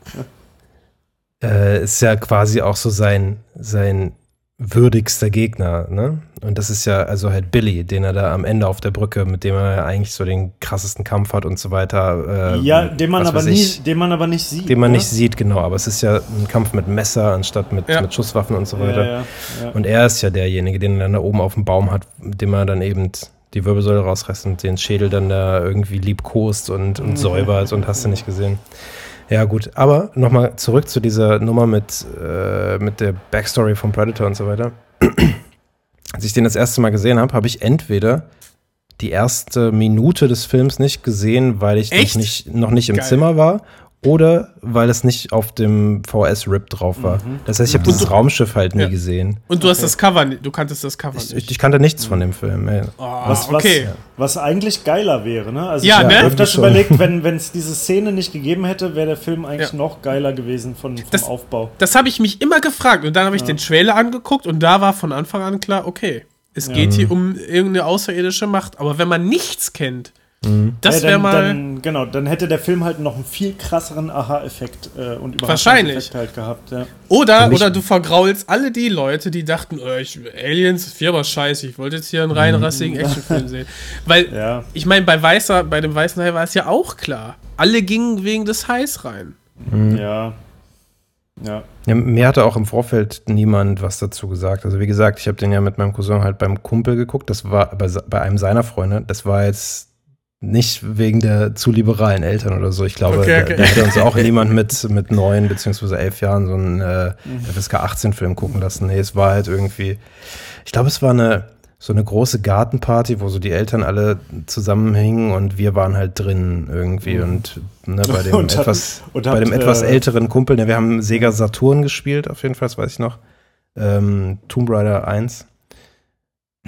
äh, ist ja quasi auch so sein, sein würdigster Gegner, ne? Und das ist ja also halt Billy, den er da am Ende auf der Brücke, mit dem er ja eigentlich so den krassesten Kampf hat und so weiter. äh, Ja, den man, aber weiß nie, ich, den man aber nicht sieht. den man ne? nicht sieht, genau. Aber es ist ja ein Kampf mit Messer anstatt mit, Ja. mit Schusswaffen und so weiter. Ja, ja, ja. Und er ist ja derjenige, den er dann da oben auf dem Baum hat, mit dem er dann eben die Wirbelsäule rausreißt und den Schädel dann da irgendwie liebkost und, und säubert und hast du nicht gesehen. Ja, gut. Aber nochmal zurück zu dieser Nummer mit, äh, mit der Backstory vom Predator und so weiter. Als ich den das erste Mal gesehen habe, habe ich entweder die erste Minute des Films nicht gesehen, weil ich noch nicht, noch nicht im Geil. Zimmer war oder weil es nicht auf dem VS-Rip drauf war. Das heißt, ich habe dieses Raumschiff halt nie Ja. gesehen. Und du hast das Cover, du kanntest das Cover Ich, nicht. ich kannte nichts von dem Film. Ey. Oh, Was, okay. was, was eigentlich geiler wäre, ne? Also Ja, ich ne? habe öfters Schon. überlegt, wenn wenn es diese Szene nicht gegeben hätte, wäre der Film eigentlich Ja. noch geiler gewesen von, vom Das- Aufbau. Das habe ich mich immer gefragt. Und dann habe ich den Trailer angeguckt und da war von Anfang an klar, okay, es geht hier um irgendeine außerirdische Macht. Aber wenn man nichts kennt, das Ja, wäre mal. dann, genau, dann hätte der Film halt noch einen viel krasseren Aha-Effekt äh, und Wahrscheinlich. Überraschungseffekt halt gehabt. Ja. Oder, oder du vergraulst alle die Leute, die dachten, oh, ich, Aliens ist Firma scheiße, ich wollte jetzt hier einen rein rassigen Actionfilm sehen. Weil, Ja. ich meine, bei Weißer, bei dem Weißen Hai war es ja auch klar. Alle gingen wegen des Hais rein. ja. Ja. Ja, mir hatte auch im Vorfeld niemand was dazu gesagt. Also wie gesagt, ich habe den ja mit meinem Cousin halt beim Kumpel geguckt. Das war bei, bei einem seiner Freunde. Das war jetzt nicht wegen der zu liberalen Eltern oder so. Ich glaube, Okay, okay. Da, da hätte uns auch niemand mit, mit neun beziehungsweise elf Jahren so einen äh, FSK 18 Film gucken lassen. Nee, es war halt irgendwie, ich glaube, es war eine so eine große Gartenparty, wo so die Eltern alle zusammenhingen und wir waren halt drin irgendwie und ne, bei dem Und etwas und bei habt, dem etwas äh, älteren Kumpel, ne, wir haben Sega Saturn gespielt, auf jeden Fall, das weiß ich noch. Ähm, Tomb Raider 1.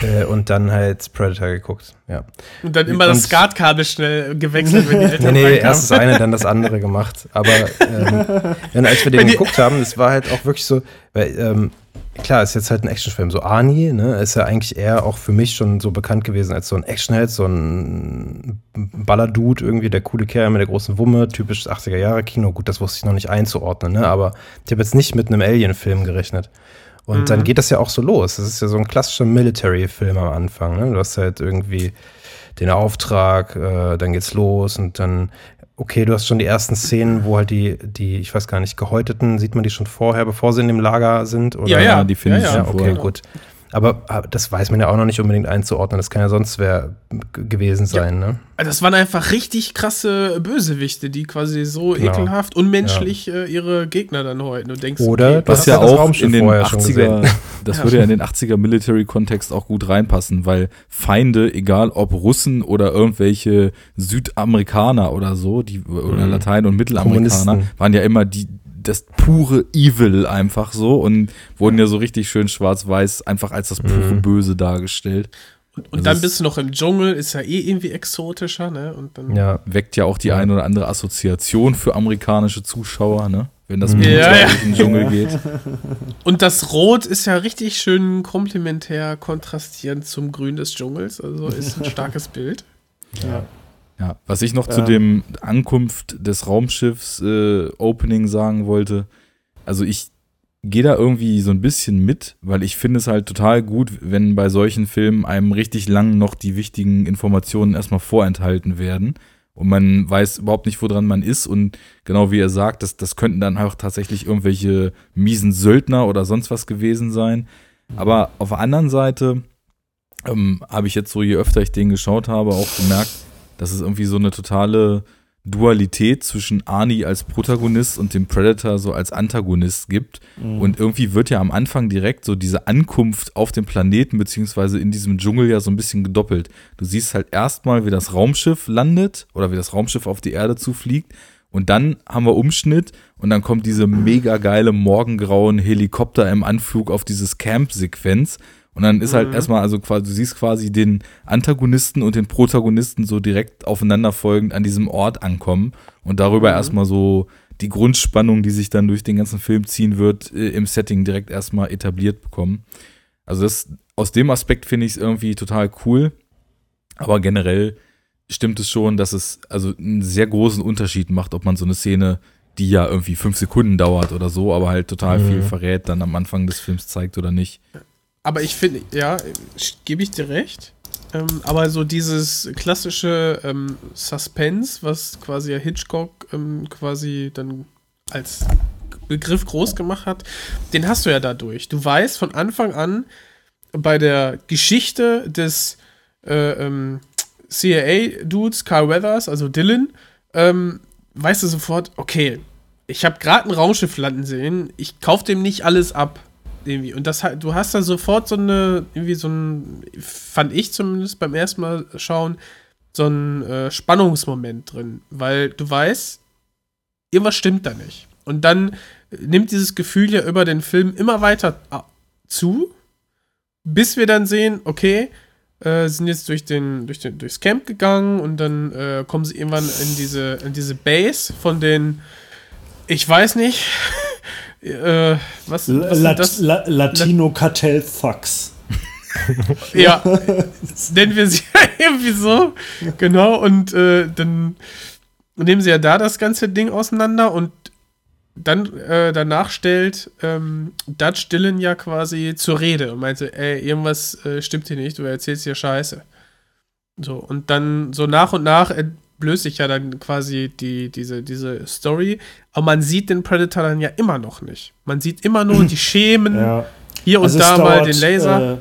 Äh, und dann halt Predator geguckt, ja. Und dann immer das Und- Skatkabel schnell gewechselt, wenn die Nee, Eltern nee, reinkamen. erst das eine, dann das andere gemacht. Aber ähm, dann, als wir den geguckt haben, das war halt auch wirklich so, weil, ähm, klar, ist jetzt halt ein Actionfilm. So Arnie, ne, ist ja eigentlich eher auch für mich schon so bekannt gewesen als so ein Actionheld, so ein Ballerdude irgendwie, der coole Kerl mit der großen Wumme, typisch 80er-Jahre-Kino. Gut, das wusste ich noch nicht einzuordnen, ne, aber ich habe jetzt nicht mit einem Alien-Film gerechnet. Und dann geht das ja auch so los. Das ist ja so ein klassischer Military-Film am Anfang. Ne? Du hast halt irgendwie den Auftrag, äh, dann geht's los und dann, okay, du hast schon die ersten Szenen, wo halt die, die, ich weiß gar nicht, gehäuteten, sieht man die schon vorher, bevor sie in dem Lager sind? Oder? Ja, ja. die finde Ja, ich ja, Ja, okay, vorher. gut. Aber ah, das weiß man ja auch noch nicht unbedingt einzuordnen. Das kann ja sonst wer gewesen sein, ne? Also Das waren einfach richtig krasse Bösewichte, die quasi so Genau. ekelhaft, unmenschlich äh, ihre Gegner dann häuten. Du denkst, Oder okay, du Was hast ja ja das auch in den vorher schon 80er, gesehen. das Ja. würde ja in den 80er Military-Kontext auch gut reinpassen, weil Feinde, egal ob Russen oder irgendwelche Südamerikaner oder so, die, oder Latein- und Mittelamerikaner, waren ja immer die, das pure Evil einfach so und wurden ja so richtig schön schwarz-weiß einfach als das pure Böse dargestellt. und, und dann ist- bist du noch im Dschungel, ist ja eh irgendwie exotischer, ne? Und dann, Ja, Weckt ja auch die eine oder andere Assoziation für amerikanische Zuschauer, ne? Wenn das Mhm. Blut Ja, ja. durch den Dschungel geht. und das Rot ist ja richtig schön komplementär kontrastierend zum Grün des Dschungels. Also ist ein starkes Bild. Ja, was ich noch zu Ähm. dem Ankunft des Raumschiffs äh, Opening sagen wollte, also ich gehe da irgendwie so ein bisschen mit, weil ich finde es halt total gut, wenn bei solchen Filmen einem richtig lang noch die wichtigen Informationen erstmal vorenthalten werden und man weiß überhaupt nicht, woran man ist und genau wie er sagt, das, das könnten dann auch tatsächlich irgendwelche miesen Söldner oder sonst was gewesen sein. Aber auf der anderen Seite ähm, habe ich jetzt so, je öfter ich den geschaut habe, auch gemerkt, dass es irgendwie so eine totale Dualität zwischen Arnie als Protagonist und dem Predator so als Antagonist gibt. Und irgendwie wird ja am Anfang direkt so diese Ankunft auf dem Planeten beziehungsweise in diesem Dschungel ja so ein bisschen gedoppelt. Du siehst halt erstmal, wie das Raumschiff landet oder wie das Raumschiff auf die Erde zufliegt. Und dann haben wir Umschnitt und dann kommt diese mega geile morgengrauen Helikopter im Anflug auf dieses Camp-Sequenz. Und dann ist halt erstmal, also quasi, du siehst quasi den Antagonisten und den Protagonisten so direkt aufeinanderfolgend an diesem Ort ankommen und darüber erstmal so die Grundspannung, die sich dann durch den ganzen Film ziehen wird, äh, im Setting direkt erstmal etabliert bekommen. Also das, aus dem Aspekt finde ich es irgendwie total cool. Aber generell stimmt es schon, dass es also einen sehr großen Unterschied macht, ob man so eine Szene, die ja irgendwie fünf Sekunden dauert oder so, aber halt total viel verrät, dann am Anfang des Films zeigt oder nicht. Aber ich finde, ja, gebe ich dir recht. Ähm, aber so dieses klassische ähm, Suspense, was quasi Hitchcock ähm, quasi dann als Begriff groß gemacht hat, den hast du ja dadurch. Du weißt von Anfang an bei der Geschichte des äh, ähm, CIA-Dudes, Carl Weathers, also Dylan, ähm, weißt du sofort, okay, ich habe gerade ein Raumschiff landen sehen, ich kaufe dem nicht alles ab. Irgendwie. Und das du hast da sofort so eine, irgendwie so ein, fand ich zumindest beim ersten Mal schauen, so ein äh, Spannungsmoment drin, weil du weißt, irgendwas stimmt da nicht. Und dann nimmt dieses Gefühl ja über den Film immer weiter zu, bis wir dann sehen, okay, äh, sind jetzt durch den, durch den, durchs Camp gegangen und dann äh, kommen sie irgendwann in diese, in diese Base von den, ich weiß nicht, äh, was, was La La Latino Cartel Thugs. ja, nennen wir sie irgendwie so. Genau, und äh, dann nehmen sie ja da das ganze Ding auseinander und dann äh, danach stellt ähm, Dutch Dillon ja quasi zur Rede und meinte, ey, irgendwas äh, stimmt hier nicht, du erzählst hier Scheiße. So, und dann so nach und nach entblößt sich ja dann quasi die, diese, diese Story, aber man sieht den Predator dann ja immer noch nicht. Man sieht immer nur die Schemen, ja. hier und also da dauert, mal den Laser. Äh,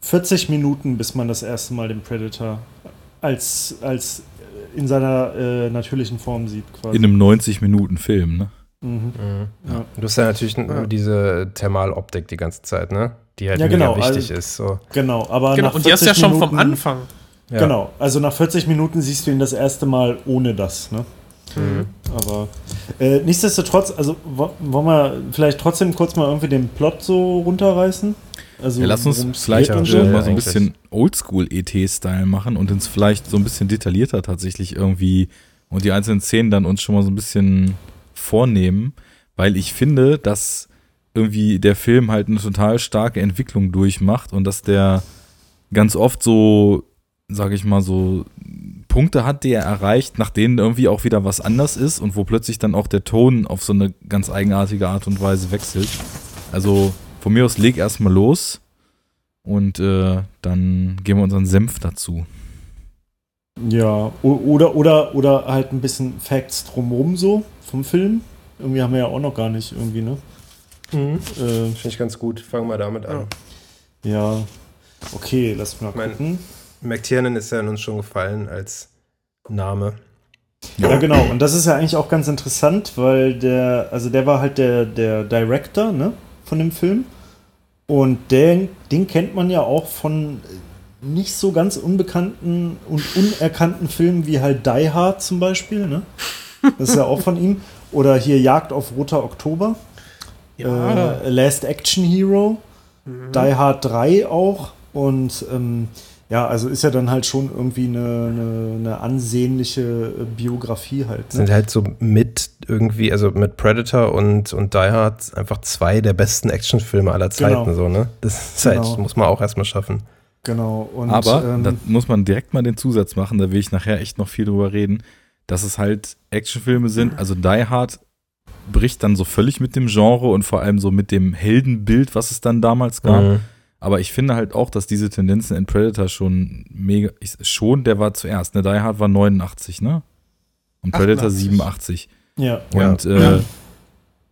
40 Minuten, bis man das erste Mal den Predator als, als in seiner äh, natürlichen Form sieht. Quasi. In einem 90-Minuten-Film, ne? Mhm. Mhm. Ja. Du hast ja natürlich ja. diese Thermaloptik die ganze Zeit, ne? Die halt ja, genau, wichtig also, ist. So. Genau, aber genau, und die hast du ja schon vom Anfang. Ja. Genau, also nach 40 Minuten siehst du ihn das erste Mal ohne das, ne? Mhm. Aber äh, nichtsdestotrotz, also wollen wir vielleicht trotzdem kurz mal irgendwie den Plot so runterreißen? Also, ja, lass uns vielleicht ja, mal so ein bisschen Oldschool-ET-Style machen und uns vielleicht so ein bisschen detaillierter tatsächlich irgendwie und die einzelnen Szenen dann uns schon mal so ein bisschen vornehmen, weil ich finde, dass irgendwie der Film halt eine total starke Entwicklung durchmacht und dass der ganz oft so, sage ich mal, so Punkte hat, die er erreicht, nach denen irgendwie auch wieder was anders ist und wo plötzlich dann auch der Ton auf so eine ganz eigenartige Art und Weise wechselt. Also von mir aus leg erstmal los und äh, dann geben wir unseren Senf dazu. Ja, oder, oder, oder halt ein bisschen Facts drumherum so vom Film. Irgendwie haben wir ja auch noch gar nicht irgendwie, ne? Mhm. Äh, Finde ich ganz gut. Fangen wir damit an. Ja. Okay, lass mal gucken. McTiernan ist ja in uns schon gefallen als Name. Ja, genau. Und das ist ja eigentlich auch ganz interessant, weil der, also der war halt der, der Director, ne, von dem Film. Und den, den kennt man ja auch von nicht so ganz unbekannten und unerkannten Filmen wie halt Die Hard zum Beispiel, ne? Das ist ja auch von ihm. Oder hier Jagd auf Roter Oktober. Ja. Äh, Last Action Hero. Mhm. Die Hard 3 auch. Und ähm, ja, also ist ja dann halt schon irgendwie eine, eine, eine ansehnliche äh, Biografie halt. Ne? Sind halt so mit irgendwie, also mit Predator und, und Die Hard einfach zwei der besten Actionfilme aller Zeiten, genau. so, ne? Das ist halt, genau. muss man auch erstmal schaffen. Genau. Und, Aber ähm, da muss man direkt mal den Zusatz machen, da will ich nachher echt noch viel drüber reden dass es halt Actionfilme sind. Also Die Hard bricht dann so völlig mit dem Genre und vor allem so mit dem Heldenbild, was es dann damals gab. Mhm. Aber ich finde halt auch, dass diese Tendenzen in Predator schon mega, ich, schon, der war zuerst, ne? Die Hard war 89, ne? Und Predator 88. 87. Ja. Und ja. Äh, ja.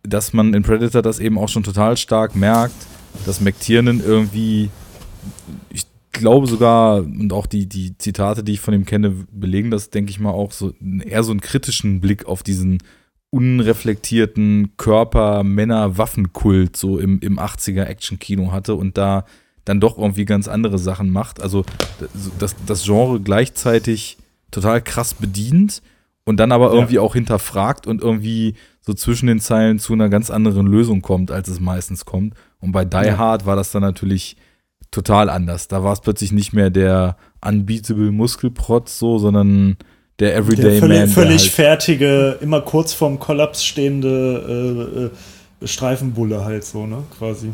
dass man in Predator das eben auch schon total stark merkt, dass McTiernan irgendwie, ich glaube sogar, und auch die, die Zitate, die ich von ihm kenne, belegen das, denke ich mal, auch so eher so einen kritischen Blick auf diesen unreflektierten Körper-Männer-Waffenkult so im, im 80er Action-Kino hatte und da dann doch irgendwie ganz andere Sachen macht. Also das, das Genre gleichzeitig total krass bedient und dann aber irgendwie ja. auch hinterfragt und irgendwie so zwischen den Zeilen zu einer ganz anderen Lösung kommt, als es meistens kommt. Und bei Die ja. Hard war das dann natürlich total anders. Da war es plötzlich nicht mehr der unbeatable Muskelprotz so, sondern der Everyday der völlig, Man. Völlig halt fertige, immer kurz vorm Kollaps stehende äh, äh, Streifenbulle halt so, ne, quasi.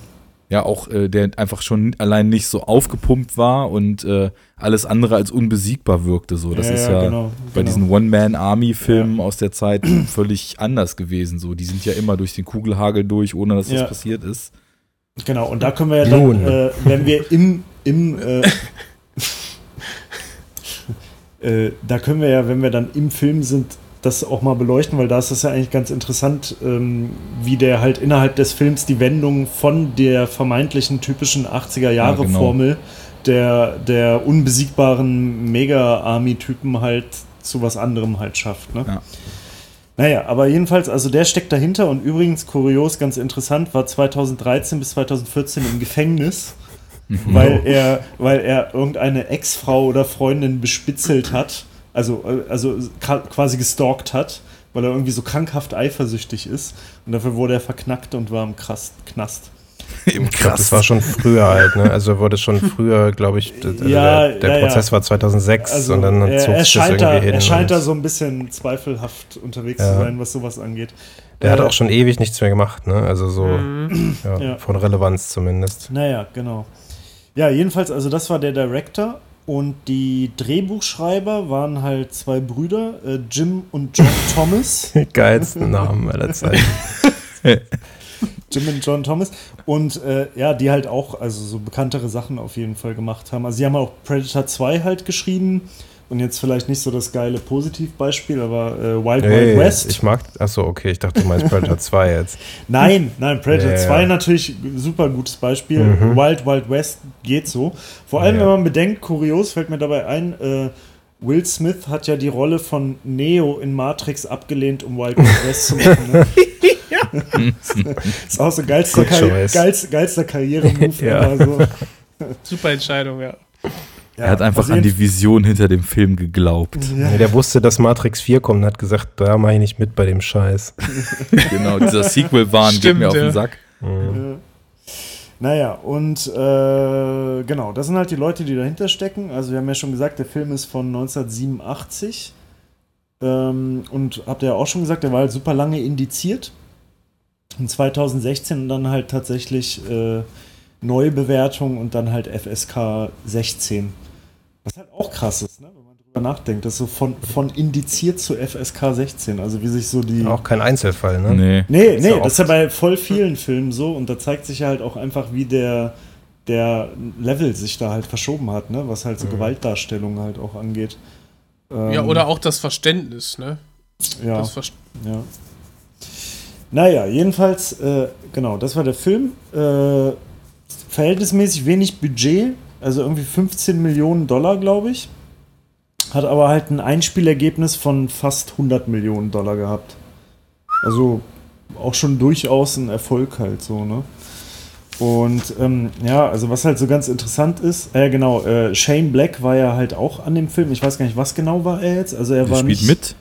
Ja, auch äh, der einfach schon allein nicht so aufgepumpt war und äh, alles andere als unbesiegbar wirkte so. Das ja, ist ja, ja genau, bei genau. diesen One-Man-Army-Filmen ja. aus der Zeit völlig anders gewesen. So, die sind ja immer durch den Kugelhagel durch, ohne dass das passiert ist. Genau, und da können wir ja dann, äh, wenn wir im, im äh, da können wir ja, wenn wir dann im Film sind, das auch mal beleuchten, weil da ist das ja eigentlich ganz interessant, ähm, wie der halt innerhalb des Films die Wendung von der vermeintlichen typischen 80er-Jahre-Formel ja, genau. der, der unbesiegbaren Mega-Army-Typen halt zu was anderem halt schafft. Ne? Ja. Naja, aber jedenfalls, also der steckt dahinter und übrigens, kurios, ganz interessant, war 2013 bis 2014 im Gefängnis, weil, er, weil er irgendeine Ex-Frau oder Freundin bespitzelt hat, also, also quasi gestalkt hat, weil er irgendwie so krankhaft eifersüchtig ist und dafür wurde er verknackt und war im Krast, Knast. Im Ich das war schon früher halt, ne? Also wurde schon früher, glaube ich, also Ja, der, der ja, Prozess ja. war 2006 Also und dann er, zog er sich das scheint, da, irgendwie hin. er scheint da so ein bisschen zweifelhaft unterwegs Ja. zu sein, was sowas angeht. der hat Äh, auch schon ewig nichts mehr gemacht, ne? Also so ja, Ja. von Relevanz zumindest. Naja, genau. Ja, jedenfalls, also das war der Director und die Drehbuchschreiber waren halt zwei Brüder, äh, Jim und John Thomas. Geilsten Namen aller Zeiten. Jim und John Thomas. Und äh, ja, die halt auch, also so bekanntere Sachen auf jeden Fall gemacht haben. Also sie haben auch Predator 2 halt geschrieben. Und jetzt vielleicht nicht so das geile Positivbeispiel, aber äh, Wild Hey, Wild West. ich mag, achso, okay, ich dachte, du meinst Predator 2 jetzt. Nein, nein, Predator Ja, ja. 2 natürlich super gutes Beispiel. Mhm. Wild Wild West geht so. Vor allem, Ja. wenn man bedenkt, kurios fällt mir dabei ein, äh, Will Smith hat ja die Rolle von Neo in Matrix abgelehnt, um Wild Wild West zu machen. Ne? ist auch so geilster, Karri geilster, geilster Karriere-Move Ja. So. Super Entscheidung, ja. Er hat einfach an die Vision hinter dem Film geglaubt. Ja, der wusste, dass Matrix 4 kommt und hat gesagt, da mache ich nicht mit bei dem Scheiß. genau, dieser Sequel-Wahn geht mir auf den ja. Sack. Naja, und äh, genau, das sind halt die Leute, die dahinter stecken. Also wir haben ja schon gesagt, der Film ist von 1987. Ähm, und habt ihr ja auch schon gesagt, der war halt super lange indiziert. Und 2016 dann halt tatsächlich äh, Neubewertung und dann halt FSK 16. Was halt auch krass ist, ne? wenn man drüber nachdenkt. Das ist so von, von indiziert zu FSK 16. Also wie sich so die. Auch kein Einzelfall, ne? Nee. Nee, Ist nee, ja das ist ja bei voll vielen Filmen so und da zeigt sich ja halt auch einfach, wie der, der Level sich da halt verschoben hat, ne? was halt so Gewaltdarstellung halt auch angeht. Ähm, Ja, oder auch das Verständnis, ne? ja, Das Ver ja. Naja, jedenfalls, äh, genau, das war der Film. Äh, verhältnismäßig wenig Budget, also irgendwie 15 Millionen Dollar, glaube ich. Hat aber halt ein Einspielergebnis von fast 100 Millionen Dollar gehabt. Also auch schon durchaus ein Erfolg halt so, ne? Und ähm, ja, also was halt so ganz interessant ist, äh, genau, äh, Shane Black war ja halt auch an dem Film. Ich weiß gar nicht, was genau war er jetzt. Also er Der war spielt nicht, mit.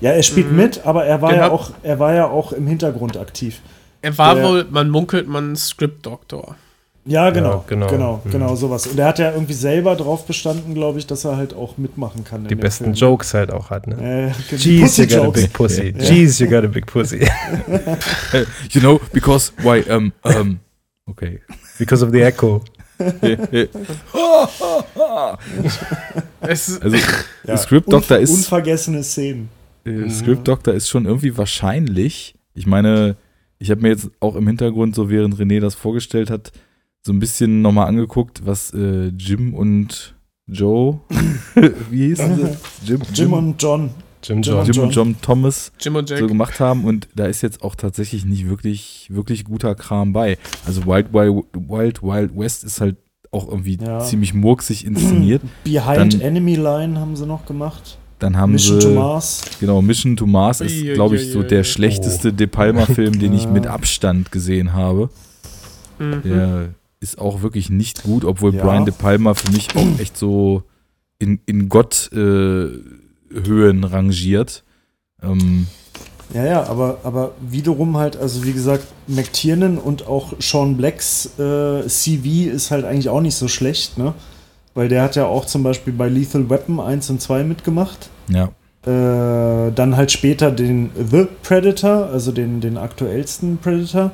Ja, er spielt mit, aber er war Den ja hab- auch, er war ja auch im Hintergrund aktiv. Er war Der- wohl, man munkelt, man Script-Doktor. Ja, genau, genau. genau, genau, Mhm. sowas. Und er hat ja irgendwie selber drauf bestanden, glaube ich, dass er halt auch mitmachen kann. Die besten Film. Jokes halt auch hat, ne? Äh, Jeez, Pussy you got a Jokes. big pussy. Ja. Jeez, you got a big pussy. You know, because, why, um, um, okay. Because of the echo. Es, Also, Ja, Script Doctor unver- ist, Unvergessene Szenen. äh, Script Doctor ist schon irgendwie wahrscheinlich. Ich meine, ich habe mir jetzt auch im Hintergrund, so während René das vorgestellt hat, so ein bisschen nochmal angeguckt, was äh, Jim und Joe, wie hießen sie? Jim, Jim und John. Jim Jim John. Jim und John Thomas Jim und so gemacht haben und da ist jetzt auch tatsächlich nicht wirklich, wirklich guter Kram bei. Also Wild Wild, Wild, Wild West ist halt auch irgendwie Ja. ziemlich murksig inszeniert. Behind Dann- Enemy Line haben sie noch gemacht. Dann haben Mission sie, to Mars. genau, Mission to Mars ist, glaube ich, so der schlechteste De Palma-Film, den ich mit Abstand gesehen habe. Mhm. Der ist auch wirklich nicht gut, obwohl Ja. Brian De Palma für mich auch echt so in, in Gott-Höhen rangiert. Ähm, Ja, ja, aber, aber wiederum halt, also wie gesagt, McTiernan und auch Sean Blacks äh, CV ist halt eigentlich auch nicht so schlecht, ne? Weil der hat ja auch zum Beispiel bei Lethal Weapon 1 und 2 mitgemacht. ja, Äh, dann halt später den The Predator, also den, den aktuellsten Predator.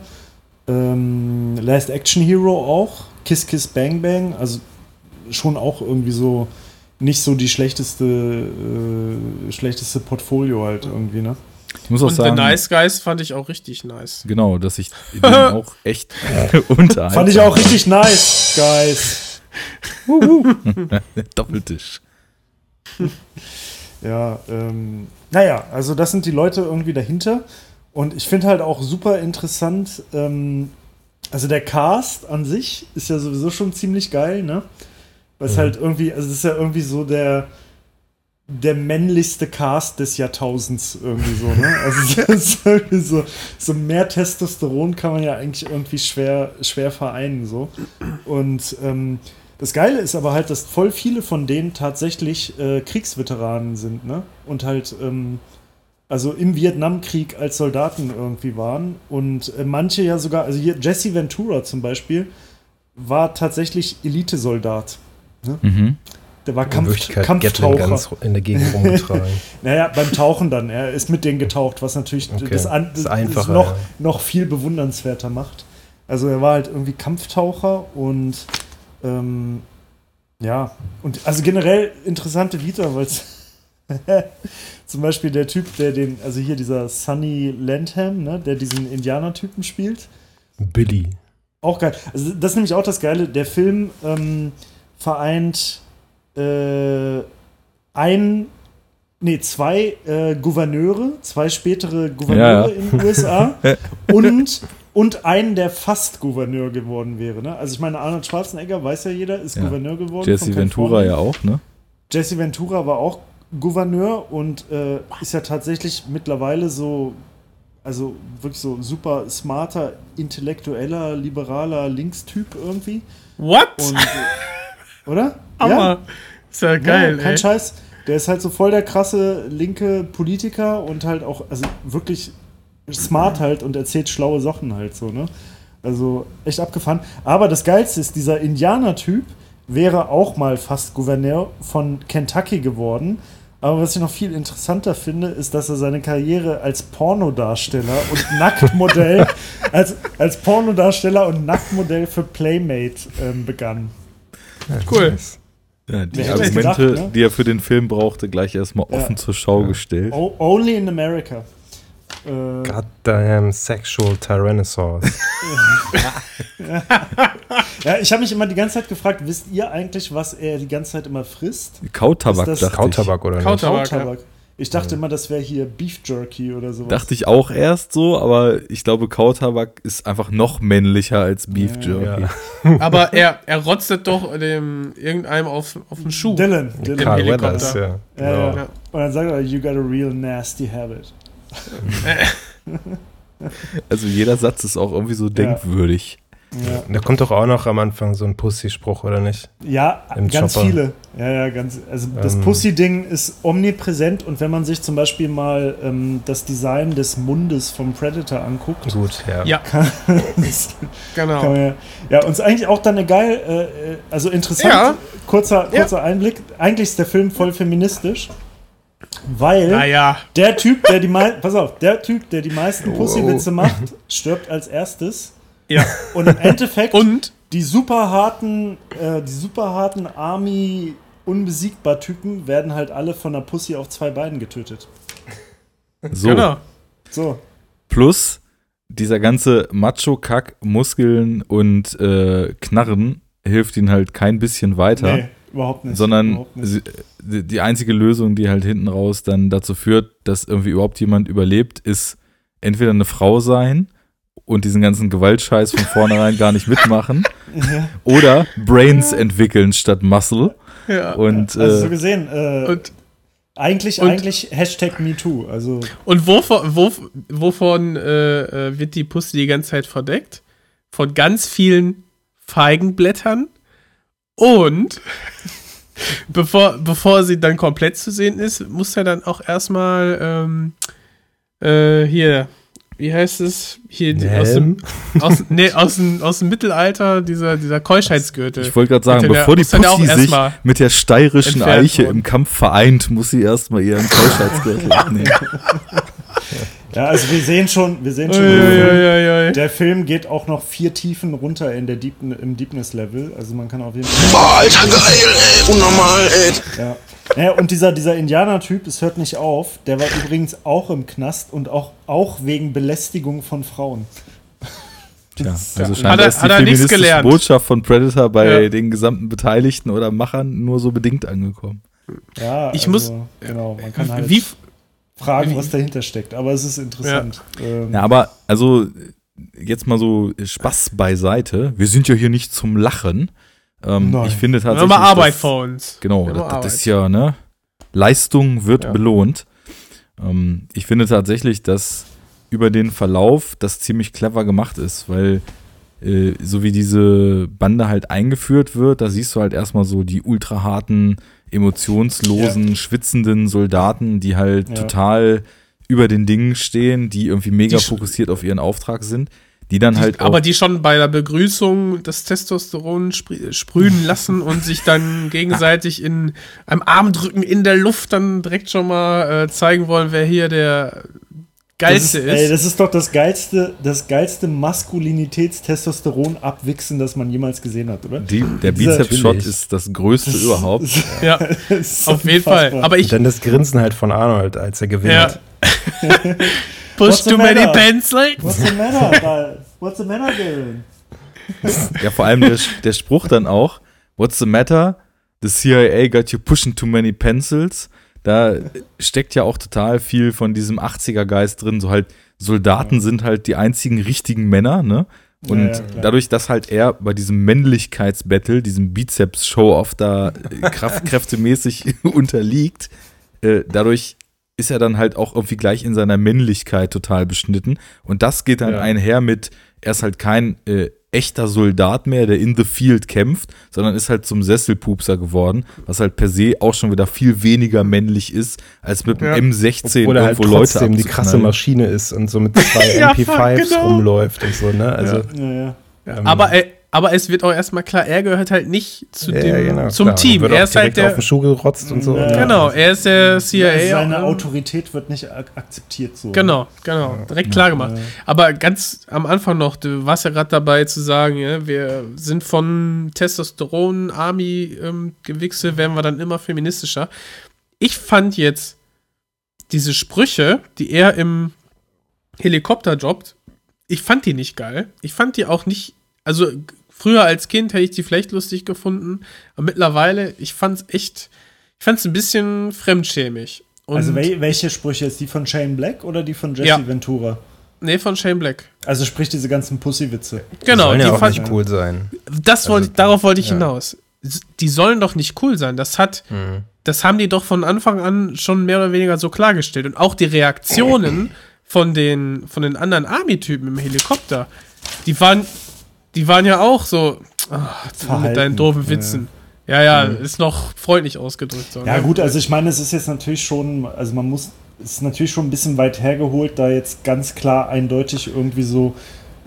Ähm, Last Action Hero auch. Kiss Kiss Bang Bang, also schon auch irgendwie so nicht so die schlechteste, äh, schlechteste Portfolio halt irgendwie, ne? ich muss auch Und The sagen, Nice Guys fand ich auch richtig nice. genau, dass ich den auch echt unterhaltsam Fand ich auch richtig nice, guys. Doppeltisch. Ja, ähm, naja, also das sind die Leute irgendwie dahinter. Und ich finde halt auch super interessant, ähm, also der Cast an sich ist ja sowieso schon ziemlich geil, ne? Weil es halt irgendwie, also es ist ja irgendwie so der, der männlichste Cast des Jahrtausends irgendwie so, ne? Also ist irgendwie so, so mehr Testosteron kann man ja eigentlich irgendwie schwer, schwer vereinen so. Und ähm, das Geile ist aber halt, dass voll viele von denen tatsächlich äh, Kriegsveteranen sind, ne? Und halt, ähm, also im Vietnamkrieg als Soldaten irgendwie waren. Und äh, manche ja sogar, also hier Jesse Ventura zum Beispiel, war tatsächlich Elitesoldat. Ne? Mhm. Der war Kampf, Kampftaucher. In der Gegend rumgetragen. Naja, beim Tauchen dann. Er ist mit denen getaucht, was natürlich Okay, das, an, ist das einfacher, noch, ja. noch viel bewundernswerter macht. Also er war halt irgendwie Kampftaucher und ähm, ja, und also generell interessante Vita, weil es zum Beispiel der Typ, der den, also hier dieser Sonny Landham, ne, der diesen Indianertypen spielt, Billy. auch geil. Also das ist nämlich auch das Geile. Der Film ähm, vereint äh, ein, nee, zwei äh, Gouverneure, zwei spätere Gouverneure Ja, in den USA und, und einen, der fast Gouverneur geworden wäre. Ne? Also ich meine, Arnold Schwarzenegger, weiß ja jeder, ist Ja. Gouverneur geworden. Jesse Ventura ja auch, ne? Jesse Ventura war auch Gouverneur und äh, ist ja tatsächlich mittlerweile so, also wirklich so super smarter, intellektueller, liberaler Linkstyp irgendwie. What? Und, oder? Hammer. Ist ja geil, ja, kein ey. Scheiß. Der ist halt so voll der krasse linke Politiker und halt auch, also wirklich smart halt und erzählt schlaue Sachen halt so, ne? Also echt abgefahren. Aber das Geilste ist, dieser Indianer-Typ wäre auch mal fast Gouverneur von Kentucky geworden. Aber was ich noch viel interessanter finde, ist, dass er seine Karriere als Pornodarsteller und Nacktmodell, als, als Pornodarsteller und Nacktmodell für Playmate ähm, begann. Cool. Ja, die Argumente, gedacht, ne? die er für den Film brauchte, gleich erstmal Ja. offen zur Schau gestellt. O only in America. Äh, Goddamn sexual Tyrannosaurus. ja, ich habe mich immer die ganze Zeit gefragt, wisst ihr eigentlich, was er die ganze Zeit immer frisst? Kautabak, das dachte ich. Kautabak oder nicht? Kautabak. Kautabak. Ich dachte immer, das wäre hier Beef Jerky oder sowas. Dachte ich auch erst so, aber ich glaube, Kautabak ist einfach noch männlicher als Beef Ja, Jerky. Aber er, er rotzet doch dem irgendeinem auf, auf den Schuh. Dylan. Dylan. Carl Helikopter. Weathers, ja. Ja, Genau. ja. Und dann sagt er, you got a real nasty habit. Also jeder Satz ist auch irgendwie so denkwürdig. Ja, Da kommt doch auch noch am Anfang so ein Pussy-Spruch, oder nicht? ja Im ganz Chopper. viele. Ja, ja, ganz. Also das Ähm. Pussy-Ding ist omnipräsent und wenn man sich zum Beispiel mal ähm, das Design des Mundes vom Predator anguckt, Gut, ja. Ja, das genau. Kann man ja, ja, uns eigentlich auch dann eine geil, äh, äh, also interessant, Ja. kurzer, Ja. kurzer Einblick. Eigentlich ist der Film voll feministisch, weil Naja, der Typ, der die meisten, pass auf, der Typ, der die meisten Pussywitze macht, stirbt als erstes. ja. Und im Endeffekt Und die super harten, äh, die super harten Army unbesiegbar Typen werden halt alle von einer Pussy auf zwei Beinen getötet. So. genau. So. Plus dieser ganze Macho-Kack, Muskeln und äh, Knarren hilft ihnen halt kein bisschen weiter. Nee, überhaupt nicht. sondern überhaupt nicht. die die einzige Lösung, die halt hinten raus dann dazu führt, dass irgendwie überhaupt jemand überlebt, ist entweder eine Frau sein und diesen ganzen Gewaltscheiß von vornherein gar nicht mitmachen Ja. oder Brains entwickeln statt Muscle Ja. und Also so äh, gesehen, äh, Und, eigentlich, und- eigentlich Hashtag MeToo. Also und wovon, wo, wovon äh, äh, wird die Pussy die ganze Zeit verdeckt? Von ganz vielen Feigenblättern und bevor, bevor sie dann komplett zu sehen ist, muss er dann auch erstmal ähm, äh, hier, wie heißt es? Hier aus dem, aus, nee, aus, dem, aus dem Mittelalter, dieser, dieser Keuschheitsgürtel. ich wollte gerade sagen, Mit der- bevor die Pussy sich mit der steirischen Eiche worden. im Kampf vereint, muss sie erstmal ihren Keuschheitsgürtel abnehmen. Ja, also wir sehen schon, wir sehen schon, Uiuiuiui. der Film geht auch noch vier Tiefen runter in der Deep, im Deepness-Level. Also man kann auf jeden Fall. Boah, Alter, geil, ey. Unnormal, ey. Ja. Naja, und dieser, dieser Indianer-Typ, es hört nicht auf, der war übrigens auch im Knast und auch, auch wegen Belästigung von Frauen. Tja, also Hat scheinbar er- ist die hat er nichts feministische gelernt. Botschaft von Predator bei Ja. den gesamten Beteiligten oder Machern nur so bedingt angekommen. Ja, Ich also, muss- Genau, man kann halt Wie, fragen, was dahinter steckt. Aber es ist interessant. Ähm, Ja, aber also jetzt mal so Spaß beiseite. Wir sind ja hier nicht zum Lachen. Ähm, Nein. ich finde wir haben tatsächlich. Arbeit vor uns. Genau, das, Arbeit. das ist ja, ne? Leistung wird Ja. belohnt. Ähm, ich finde tatsächlich, dass über den Verlauf das ziemlich clever gemacht ist, weil äh, so wie diese Bande halt eingeführt wird, da siehst du halt erstmal so die ultra harten, emotionslosen, schwitzenden Soldaten, die halt Ja. total über den Dingen stehen, die irgendwie mega Die fokussiert auf ihren Auftrag sind, die dann halt auch aber die schon bei der Begrüßung das Testosteron sprü- sprühen lassen und sich dann gegenseitig in einem Armdrücken in der Luft dann direkt schon mal äh, zeigen wollen, wer hier der Das geilste ist, ist. ey, das ist doch das geilste, das geilste Maskulinitäts-Testosteron abwichsen, das man jemals gesehen hat, oder? die, der Bizeps-Shot ist das größte überhaupt. ja, Das auf jeden. Fall. Aber ich Und dann das Grinsen halt von Arnold, als er gewinnt. ja. Push too many matter? pencils. What's the matter? What's the matter, Dylan? Ja, vor allem der, der Spruch dann auch, What's the matter? The CIA got you pushing too many pencils. Da steckt ja auch total viel von diesem 80er-Geist drin. So halt, Soldaten sind halt die einzigen richtigen Männer, ne? Und Ja, ja, dadurch, dass halt er bei diesem Männlichkeitsbattle, diesem Bizeps-Show-Off da äh, Kraft, kräftemäßig unterliegt, äh, dadurch ist er dann halt auch irgendwie gleich in seiner Männlichkeit total beschnitten. Und das geht dann Ja. einher mit, er ist halt kein äh, echter Soldat mehr, der in the field kämpft, sondern ist halt zum Sesselpupser geworden, was halt per se auch schon wieder viel weniger männlich ist, als mit Ja. dem M16 Obwohl er halt irgendwo Leute trotzdem die krasse. Maschine ist und so mit zwei Ja, MP5s fuck, genau. rumläuft und so, ne? Also, Ja, ja. ähm, Aber, äh, aber es wird auch erstmal klar, er gehört halt nicht zu ja, dem, genau, zum klar. Team. Wird Er ist halt direkt auf der. den Schuh gerotzt und so. Ja. ne? Genau, er ist der CIA. Seine ähm, Autorität wird nicht ak akzeptiert so. Genau, genau. Direkt klar gemacht. Aber ganz am Anfang noch, du warst ja gerade dabei zu sagen, ja, wir sind von Testosteron, Army, ähm, Gewichse, werden wir dann immer feministischer. Ich fand jetzt diese Sprüche, die er im Helikopter droppt, ich fand die nicht geil. Ich fand die auch nicht, also früher als Kind hätte ich die vielleicht lustig gefunden, aber mittlerweile, ich fand's echt, ich fand's ein bisschen fremdschämig. Und, Also wel welche Sprüche ist die von Shane Black oder die von Jesse Ja. Ventura? nee, von Shane Black. Also sprich diese ganzen Pussywitze. Genau, Sollen die ja auch fand, nicht cool sein. Das wollte, darauf wollte ich ja. hinaus. Die sollen doch nicht cool sein. Das hat, das haben die doch von Anfang an schon mehr oder weniger so klargestellt. Und auch die Reaktionen von den, von den anderen Army-Typen im Helikopter, die waren, die waren ja auch so, ah, mit deinen doofen ja. Witzen. Ja, ja, ist noch freundlich ausgedrückt. So, Ja ne? gut, also ich meine, es ist jetzt natürlich schon, also man muss, es ist natürlich schon ein bisschen weit hergeholt, da jetzt ganz klar eindeutig irgendwie so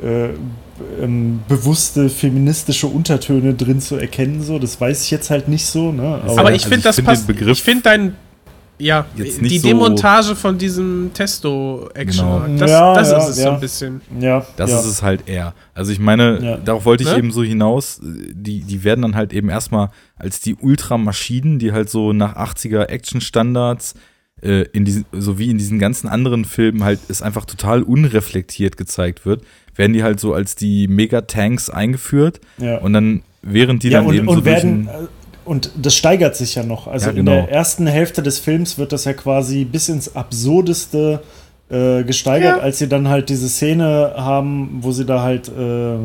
äh, ähm, bewusste feministische Untertöne drin zu erkennen. So, das weiß ich jetzt halt nicht so. Ne? Aber Also ich finde, ich das find passt. ich finde dein. Ja, jetzt nicht die so- Demontage von diesem Testo-Action. Genau. Das, Ja, das ja, ist es so ja. ein bisschen. ja, Das ja. ist es halt eher. Also ich meine, Ja. darauf wollte ich Ne? eben so hinaus, die, die werden dann halt eben erstmal als die Ultramaschinen, die halt so nach 80er Action-Standards, äh, in diesen, so wie in diesen ganzen anderen Filmen halt es einfach total unreflektiert gezeigt wird, werden die halt so als die Megatanks eingeführt Ja. und dann während die ja, dann und, eben und so werden, und das steigert sich ja noch. Also Ja, in genau. der ersten Hälfte des Films wird das ja quasi bis ins Absurdeste äh, gesteigert, Ja. als sie dann halt diese Szene haben, wo sie da halt äh,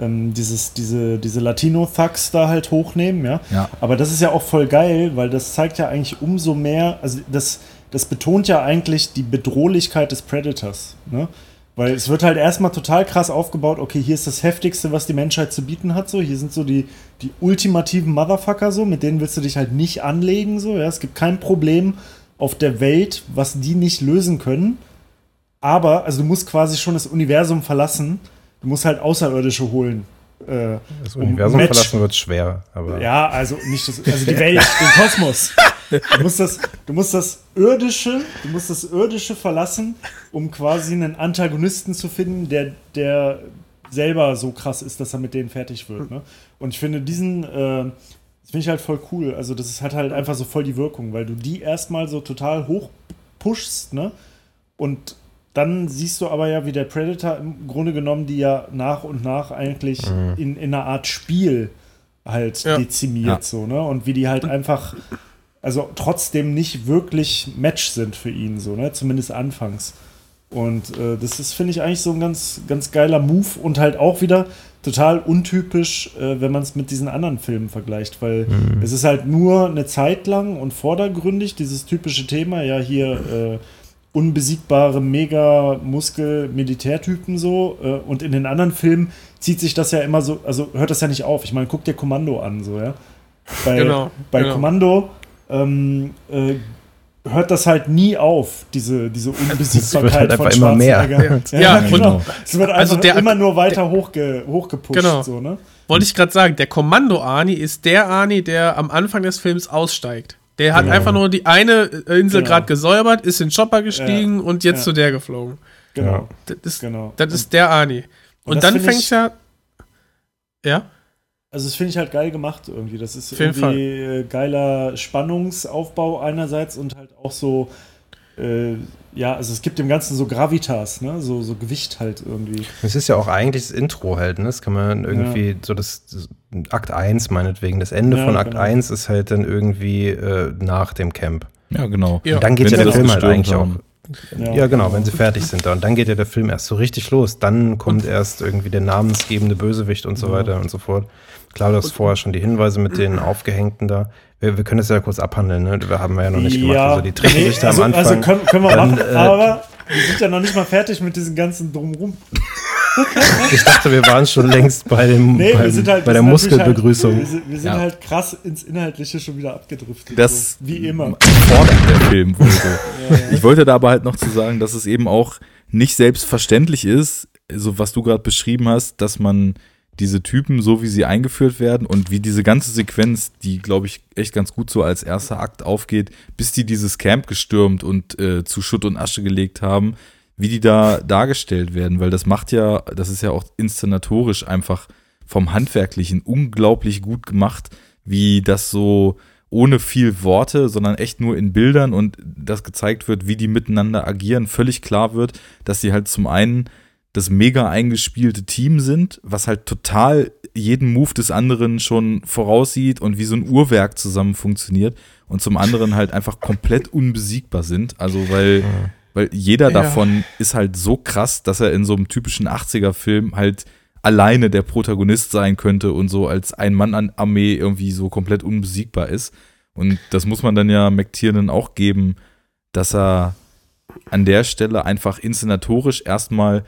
ähm, dieses, diese, diese Latino-Thugs da halt hochnehmen, ja. Ja. Aber das ist ja auch voll geil, weil das zeigt ja eigentlich umso mehr, also das, das betont ja eigentlich die Bedrohlichkeit des Predators, ne? Weil es wird halt erstmal total krass aufgebaut, okay, hier ist das Heftigste, was die Menschheit zu bieten hat, so, hier sind so die, die ultimativen Motherfucker, so, mit denen willst du dich halt nicht anlegen, so, ja, es gibt kein Problem auf der Welt, was die nicht lösen können, aber, also du musst quasi schon das Universum verlassen, du musst halt Außerirdische holen. Äh, Das um Universum Match- verlassen wird schwer, aber ja, also nicht das, also die Welt, den Kosmos. Du musst das, du musst das irdische, du musst das irdische verlassen, um quasi einen Antagonisten zu finden, der der selber so krass ist, dass er mit denen fertig wird. Ne? Und ich finde diesen, äh, das finde ich halt voll cool. Also das ist, hat halt einfach so voll die Wirkung, weil du die erstmal so total hoch pushst, ne? Und dann siehst du aber ja, wie der Predator im Grunde genommen die ja nach und nach eigentlich in, in einer Art Spiel halt Ja. dezimiert, Ja. so, ne? Und wie die halt einfach, also trotzdem nicht wirklich Match sind für ihn, so, ne? Zumindest anfangs. Und äh, das ist, finde ich, eigentlich so ein ganz, ganz geiler Move und halt auch wieder total untypisch, äh, wenn man es mit diesen anderen Filmen vergleicht, weil Mhm. es ist halt nur eine Zeit lang und vordergründig dieses typische Thema, ja hier äh, unbesiegbare Mega-Muskel-Militärtypen so äh, und in den anderen Filmen zieht sich das ja immer so, also hört das ja nicht auf. Ich meine, guck dir Kommando an, so ja. Bei, Genau, bei genau. Kommando ähm, äh, hört das halt nie auf, diese, diese Unbesiegbarkeit wird halt von einfach immer mehr. Ja, Ja, und- genau. Es wird also der- immer nur weiter hochge, hochgepusht. Genau. So, ne? Wollte ich gerade sagen, der Kommando-Ani ist der Ani, der am Anfang des Films aussteigt. Der hat einfach nur die eine Insel Genau. gerade gesäubert, ist in den Chopper gestiegen Ja. und jetzt Ja. zu der geflogen. Genau. Das ist, genau. das ist der Ani. Und, das dann fängt ja. Ja? Also das finde ich halt geil gemacht irgendwie. Das ist Auf irgendwie äh, geiler Spannungsaufbau einerseits und halt auch so, äh, ja, also es gibt dem Ganzen so Gravitas, ne? So, so Gewicht halt irgendwie. Es ist ja auch eigentlich das Intro halt, ne? Das kann man irgendwie, so das, das Akt 1 meinetwegen. Das Ende Ja, von Akt genau. 1 ist halt dann irgendwie äh, nach dem Camp. Ja, genau. Ja. Und dann geht Wenn ja der Film halt eigentlich haben. auch. Ja, genau, wenn sie fertig sind da. Und dann geht ja der Film erst so richtig los. Dann kommt erst irgendwie der namensgebende Bösewicht und so weiter und so fort. Klar, du hast vorher schon die Hinweise mit den Aufgehängten da. Wir, wir können das ja kurz abhandeln, ne? Wir haben wir ja noch nicht gemacht. Also die Trickgesichter also, am Anfang. also können, können wir Dann, machen, äh, aber wir sind ja noch nicht mal fertig mit diesem ganzen Drumrum. ich dachte, wir waren schon längst bei, dem, Nee, beim, halt bei der Muskelbegrüßung. Halt, wir sind, wir sind Ja. halt krass ins Inhaltliche schon wieder abgedriftet. Das- so, wie immer. fordert der Film wohl so. Ich wollte da aber halt noch zu sagen, dass es eben auch nicht selbstverständlich ist, so was du gerade beschrieben hast, dass man diese Typen, so wie sie eingeführt werden und wie diese ganze Sequenz, die, glaube ich, echt ganz gut so als erster Akt aufgeht, bis die dieses Camp gestürmt und äh, zu Schutt und Asche gelegt haben, wie die da dargestellt werden, weil das macht ja, das ist ja auch inszenatorisch einfach vom Handwerklichen unglaublich gut gemacht, wie das so ohne viel Worte, sondern echt nur in Bildern und das gezeigt wird, wie die miteinander agieren, völlig klar wird, dass sie halt zum einen das mega eingespielte Team sind, was halt total jeden Move des anderen schon voraussieht und wie so ein Uhrwerk zusammen funktioniert und zum anderen halt einfach komplett unbesiegbar sind. Also weil, weil jeder Ja. davon ist halt so krass, dass er in so einem typischen 80er-Film halt alleine der Protagonist sein könnte und so als Ein-Mann-Armee irgendwie so komplett unbesiegbar ist. Und das muss man dann ja McTiernan auch geben, dass er an der Stelle einfach inszenatorisch erstmal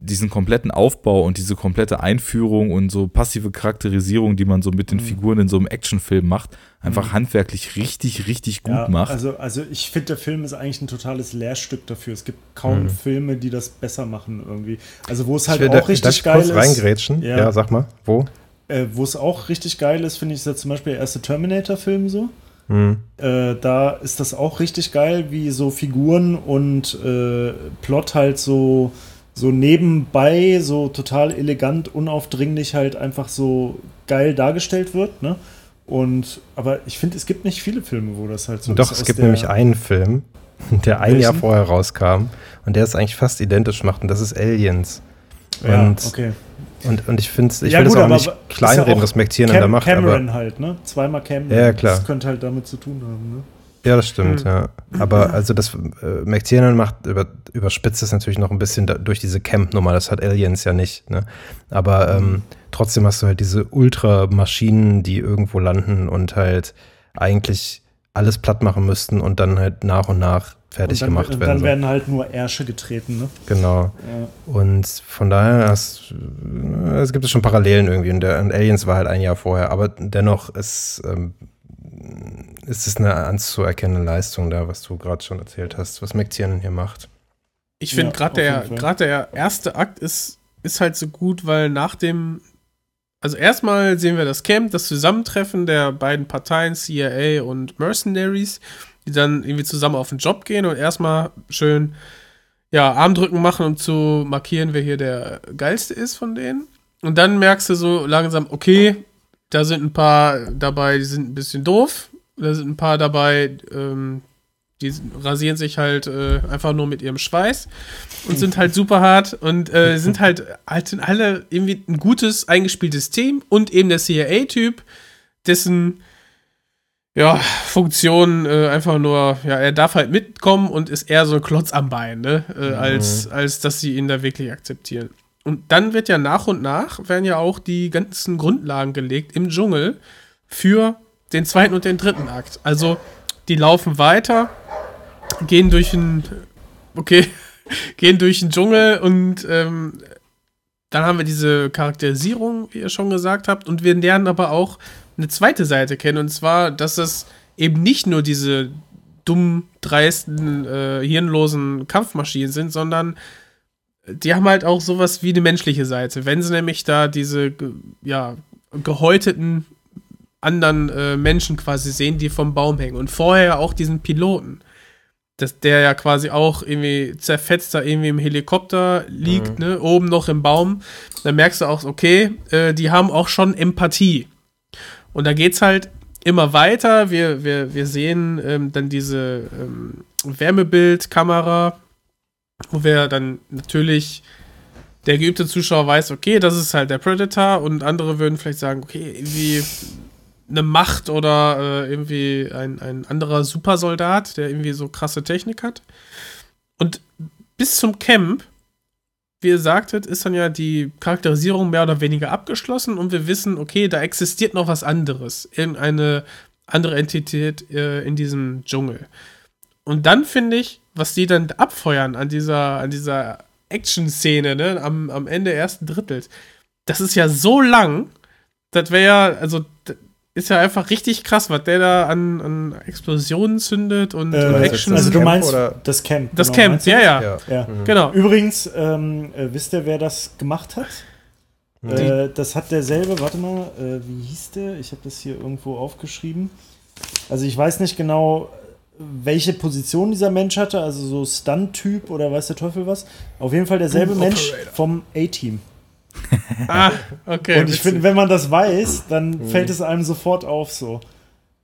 diesen kompletten Aufbau und diese komplette Einführung und so passive Charakterisierung, die man so mit den Figuren in so einem Actionfilm macht, einfach handwerklich richtig, richtig gut Ja, macht. Also, also ich finde, der Film ist eigentlich ein totales Lehrstück dafür. Es gibt kaum Filme, die das besser machen irgendwie. Also wo es halt Mhm. ich will auch da, darf richtig ich geil kurz ist. reingrätschen? Ja. Ja. sag mal. Wo? Äh, wo es auch richtig geil ist, finde ich, ist ja zum Beispiel der erste Terminator-Film so. Hm. Äh, da ist das auch richtig geil, wie so Figuren und äh, Plot halt so, so nebenbei, so total elegant, unaufdringlich halt einfach so geil dargestellt wird, ne? Und, aber ich finde, es gibt nicht viele Filme, wo das halt so Doch, ist es aus gibt der- nämlich einen Film, der ein Welchen? Jahr vorher rauskam und der es eigentlich fast identisch macht und das ist Aliens. Ja, Und, okay. und, und ich finde, ich Ja, will gut, das auch nicht ja kleinreden, was McTiernan Cam da macht, Cameron aber halt, ne? Zweimal Cameron. Ja, ja, klar. Das könnte halt damit zu tun haben, ne? Ja, das stimmt, Hm. ja. Aber also das äh, McTiernan macht über, überspitzt es natürlich noch ein bisschen da, durch diese Camp-Nummer. Das hat Aliens ja nicht, ne? Aber Hm. ähm, trotzdem hast du halt diese Ultramaschinen, die irgendwo landen und halt eigentlich alles platt machen müssten und dann halt nach und nach fertig und dann, gemacht und werden. dann so. werden halt nur Ärsche getreten, ne? Genau. Ja. Und von daher, hast, äh, es gibt es schon Parallelen irgendwie. Und, der, und Aliens war halt ein Jahr vorher. Aber dennoch ist, ähm, ist es eine anzuerkennende Leistung da, was du gerade schon erzählt hast, was McTiernan hier macht. Ich finde Ja, gerade der, gerade der erste Akt ist, ist halt so gut, weil nach dem, also erstmal sehen wir das Camp, das Zusammentreffen der beiden Parteien, CIA und Mercenaries, die dann irgendwie zusammen auf den Job gehen und erstmal schön, ja, Armdrücken machen, um zu markieren, wer hier der geilste ist von denen. Und dann merkst du so langsam, okay, da sind ein paar dabei, die sind ein bisschen doof. Da sind ein paar dabei, ähm, die rasieren sich halt äh, einfach nur mit ihrem Schweiß und sind halt super hart und äh, sind halt, halt alle irgendwie ein gutes, eingespieltes Team und eben der CIA-Typ, dessen ja, Funktion äh, einfach nur, ja, er darf halt mitkommen und ist eher so ein Klotz am Bein, ne? Äh, als, als dass sie ihn da wirklich akzeptieren. Und dann wird ja nach und nach, werden ja auch die ganzen Grundlagen gelegt im Dschungel für den zweiten und den dritten Akt. Also die laufen weiter, gehen durch den, okay, gehen durch den Dschungel und ähm, dann haben wir diese Charakterisierung, wie ihr schon gesagt habt, und wir lernen aber auch eine zweite Seite kennen, und zwar, dass es eben nicht nur diese dumm, dreisten, äh, hirnlosen Kampfmaschinen sind, sondern die haben halt auch sowas wie eine menschliche Seite. Wenn sie nämlich da diese, ja, gehäuteten anderen äh, Menschen quasi sehen, die vom Baum hängen. Und vorher auch diesen Piloten, dass der ja quasi auch irgendwie zerfetzt da irgendwie im Helikopter liegt, ne, oben noch im Baum. Dann merkst du auch, okay, äh, die haben auch schon Empathie. Und da geht's halt immer weiter. Wir, wir, wir sehen ähm, dann diese ähm, Wärmebildkamera, wo wir dann natürlich der geübte Zuschauer weiß, okay, das ist halt der Predator und andere würden vielleicht sagen, okay, irgendwie eine Macht oder äh, irgendwie ein, ein anderer Supersoldat, der irgendwie so krasse Technik hat. Und bis zum Camp, wie ihr sagtet, ist dann ja die Charakterisierung mehr oder weniger abgeschlossen und wir wissen, okay, da existiert noch was anderes, irgendeine andere Entität äh, in diesem Dschungel. Und dann finde ich, was die dann abfeuern an dieser, an dieser Action-Szene, ne, am, am Ende ersten Drittels, das ist ja so lang, das wäre ja, also, ist ja einfach richtig krass, was der da an, an Explosionen zündet und, Äh, und du Action. also du Camp meinst oder- das Camp. das genau, Camp, ja, ja, Ja. Ja. genau. Übrigens, ähm, äh, wisst ihr, wer das gemacht hat? Äh, das hat derselbe, warte mal, äh, wie hieß der? Ich habe das hier irgendwo aufgeschrieben. Also ich weiß nicht genau, welche Position dieser Mensch hatte, also so Stunt-Typ oder weiß der Teufel was. Auf jeden Fall derselbe Boom Mensch Operator. vom A-Team. Ah, okay. Und ich finde, wenn man das weiß, dann fällt es einem sofort auf so.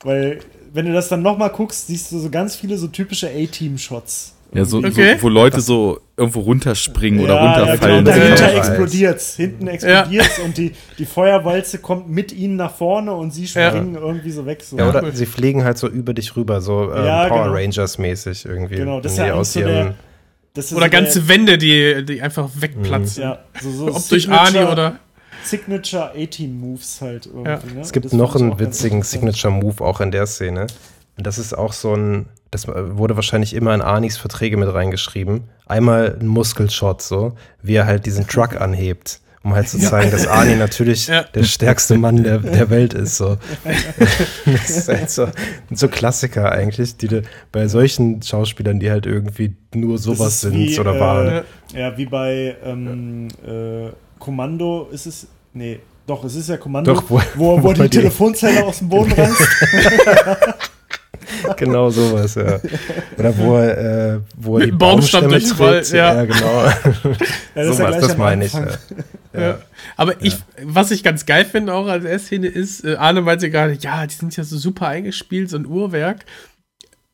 Weil, wenn du das dann nochmal guckst, siehst du so ganz viele so typische A-Team-Shots. Ja, so, Okay. so, wo Leute so irgendwo runterspringen oder Ja, ja, runterfallen. genau, dahinter Ja. explodiert's. Hinten explodiert's und die, die Feuerwalze kommt mit ihnen nach vorne und sie Ja. springen irgendwie so weg. So. Ja, oder sie fliegen halt so über dich rüber, so ähm, Ja, Power genau. Rangers mäßig irgendwie. Genau, das ist ja aus so ihrem, der, das ist Oder so der- ganze Wände, die, die einfach wegplatzen. Ja, so, so Ob durch Ani oder. Signature A-Team-Moves halt irgendwie. Ja. Ne? Es gibt noch einen witzigen. Signature-Move auch in der Szene. Und das ist auch so ein, das wurde wahrscheinlich immer in Arnis Verträge mit reingeschrieben. Einmal ein Muskelshot, so, wie er halt diesen Truck anhebt, um halt zu zeigen, dass Arnie natürlich Ja. der stärkste Mann der, der Welt ist. So. das ist halt so, so Klassiker eigentlich, die du bei solchen Schauspielern, die halt irgendwie nur sowas sind wie, oder äh, waren. Ja, wie bei ähm, äh, Kommando ist es. Nee, doch, es ist ja Kommando, Doch, wo- wo, wo, wo die die- Telefonzelle aus dem Boden reißt. Genau sowas, ja. Oder wo er, äh, wo er Mit die Baumstamm Baumstämme durch den Wald, ja. ja, genau. Ja, das ja sowas, gleich das meine ich. Ja. Ja. Aber ich, was ich ganz geil finde auch als R-Szene ist, äh, Arne meinte gerade, ja, die sind ja so super eingespielt, so ein Uhrwerk.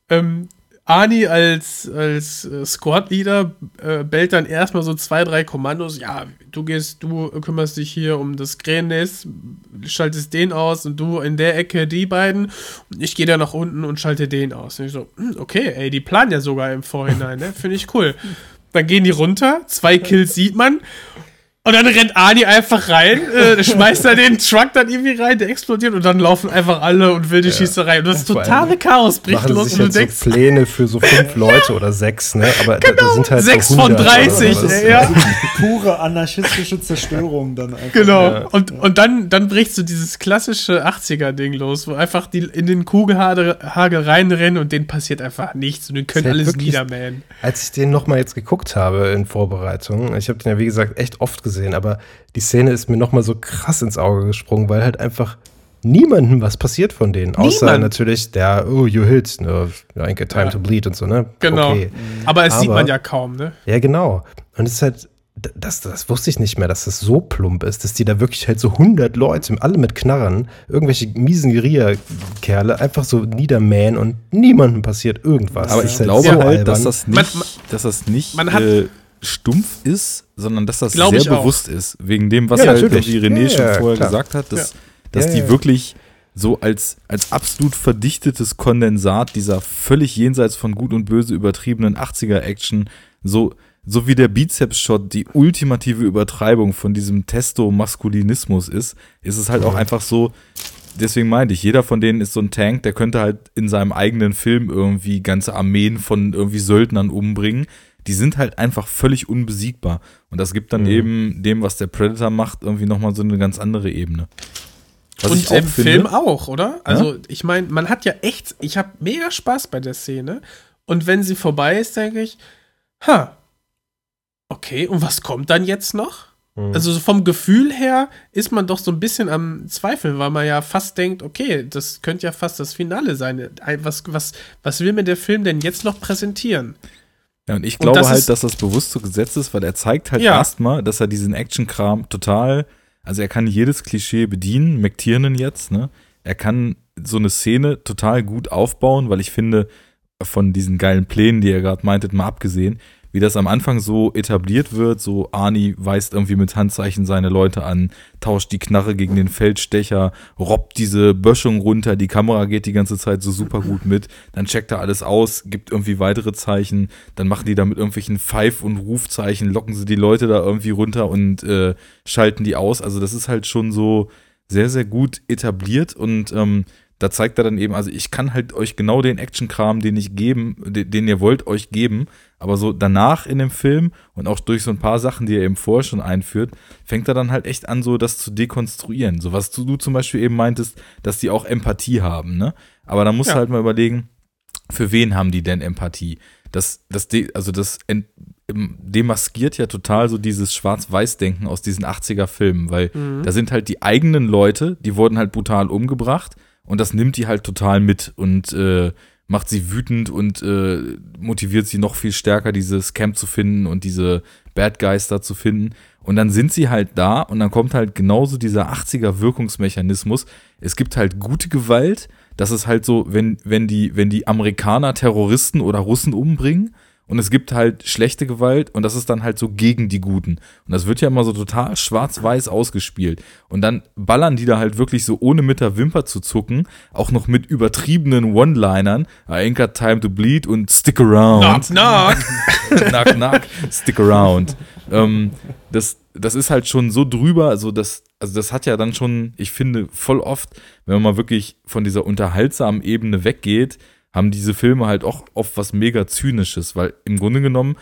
Ähm, Arnie als, als äh, Squad-Leader äh, bellt dann erstmal so zwei, drei Kommandos. Ja, du gehst, du kümmerst dich hier um das Krähennest, schaltest den aus und du in der Ecke die beiden. Und ich gehe da nach unten und schalte den aus. Und ich so, hm, okay, ey, die planen ja sogar im Vorhinein, ne? Finde ich cool. Dann gehen die runter, zwei Kills sieht man. Und dann rennt Ani einfach rein, äh, schmeißt da den Truck dann irgendwie rein, der explodiert und dann laufen einfach alle und wilde Schießerei. Und das Vor totale Chaos bricht los sich und du jetzt denkst, so Pläne für so fünf Leute oder sechs, ne? Aber da, da sind halt sechs so von 100 oder 30, sowas. ey, ja. Pure anarchistische Zerstörung dann einfach. Genau. Und, und dann, dann bricht so dieses klassische 80er-Ding los, wo einfach die in den Kugelhagel Hagel reinrennen und denen passiert einfach nichts und die können alles niedermähen. Als ich den nochmal jetzt geguckt habe in Vorbereitung, ich habe den ja wie gesagt echt oft gesehen, aber die Szene ist mir nochmal so krass ins Auge gesprungen, weil halt einfach niemandem was passiert von denen. Außer Niemand. natürlich der, oh, you hit, ne, I got time Ja. to bleed und so, ne? Genau. Okay. Aber es sieht Aber- man ja kaum, ne? Ja, genau. Und es ist halt, das, das wusste ich nicht mehr, dass das so plump ist, dass die da wirklich halt so 100 Leute, alle mit Knarren, irgendwelche miesen Guerilla-Kerle einfach so niedermähen und niemandem passiert irgendwas. Aber ich ist glaube so halt, dass das nicht, Man- man- dass das nicht man hat- äh, stumpf ist, sondern dass das Glaub sehr ich auch. bewusst ist. Wegen dem, was Ja, halt natürlich. wie René Ja, schon vorher klar. gesagt hat, dass, dass Ja, die ja. wirklich so als, als absolut verdichtetes Kondensat dieser völlig jenseits von Gut und Böse übertriebenen 80er-Action so, so wie der Bizeps-Shot die ultimative Übertreibung von diesem Testo-Maskulinismus ist, ist es halt auch einfach so, deswegen meinte ich, jeder von denen ist so ein Tank, der könnte halt in seinem eigenen Film irgendwie ganze Armeen von irgendwie Söldnern umbringen. Die sind halt einfach völlig unbesiegbar. Und das gibt dann Mhm. eben dem, was der Predator macht, irgendwie nochmal so eine ganz andere Ebene. Was und ich auch im finde- Film auch, oder? Also, ich meine, man hat ja echt, ich habe mega Spaß bei der Szene. Und wenn sie vorbei ist, denke ich, ha, okay, und was kommt dann jetzt noch? Mhm. Also so vom Gefühl her ist man doch so ein bisschen am Zweifeln, weil man ja fast denkt, okay, das könnte ja fast das Finale sein. Ein- Was, was, was will mir der Film denn jetzt noch präsentieren? Ja, und ich Und glaube das halt, dass das bewusst so gesetzt ist, weil er zeigt halt Ja. erstmal, dass er diesen Action-Kram total, also er kann jedes Klischee bedienen, McTiernan jetzt, ne? Er kann so eine Szene total gut aufbauen, weil ich finde, von diesen geilen Plänen, die ihr gerade meintet, mal abgesehen, wie das am Anfang so etabliert wird, so Arnie weist irgendwie mit Handzeichen seine Leute an, tauscht die Knarre gegen den Feldstecher, robbt diese Böschung runter, die Kamera geht die ganze Zeit so super gut mit, dann checkt er alles aus, gibt irgendwie weitere Zeichen, dann machen die da mit irgendwelchen Pfeif- und Rufzeichen, locken sie die Leute da irgendwie runter und äh, schalten die aus. Also das ist halt schon so sehr, sehr gut etabliert und ähm, da zeigt er dann eben, also ich kann halt euch genau den Action-Kram, den ich geben, den, den ihr wollt, euch geben, aber so danach in dem Film und auch durch so ein paar Sachen, die er eben vorher schon einführt, fängt er dann halt echt an, so das zu dekonstruieren. So was du, zum Beispiel eben meintest, dass die auch Empathie haben, ne? Aber da musst Ja. du halt mal überlegen, für wen haben die denn Empathie? Das, das, de- also das ent, demaskiert ja total so dieses Schwarz-Weiß-Denken aus diesen 80er-Filmen, weil da sind halt die eigenen Leute, die wurden halt brutal umgebracht und das nimmt die halt total mit und äh, macht sie wütend und äh, motiviert sie noch viel stärker, dieses Camp zu finden und diese Bad Guys da zu finden. Und dann sind sie halt da und dann kommt halt genauso dieser 80er Wirkungsmechanismus. Es gibt halt gute Gewalt. Das ist halt so, wenn, wenn die, wenn die Amerikaner Terroristen oder Russen umbringen. Und es gibt halt schlechte Gewalt und das ist dann halt so gegen die Guten. Und das wird ja immer so total schwarz-weiß ausgespielt. Und dann ballern die da halt wirklich so ohne mit der Wimper zu zucken, auch noch mit übertriebenen One-Linern. I ain't got time to bleed und stick around. Knock, knock. knack, knack, stick around. Ähm, das, das ist halt schon so drüber, also das, also das hat ja dann schon, ich finde, voll oft, wenn man mal wirklich von dieser unterhaltsamen Ebene weggeht, haben diese Filme halt auch oft was mega Zynisches, weil im Grunde genommen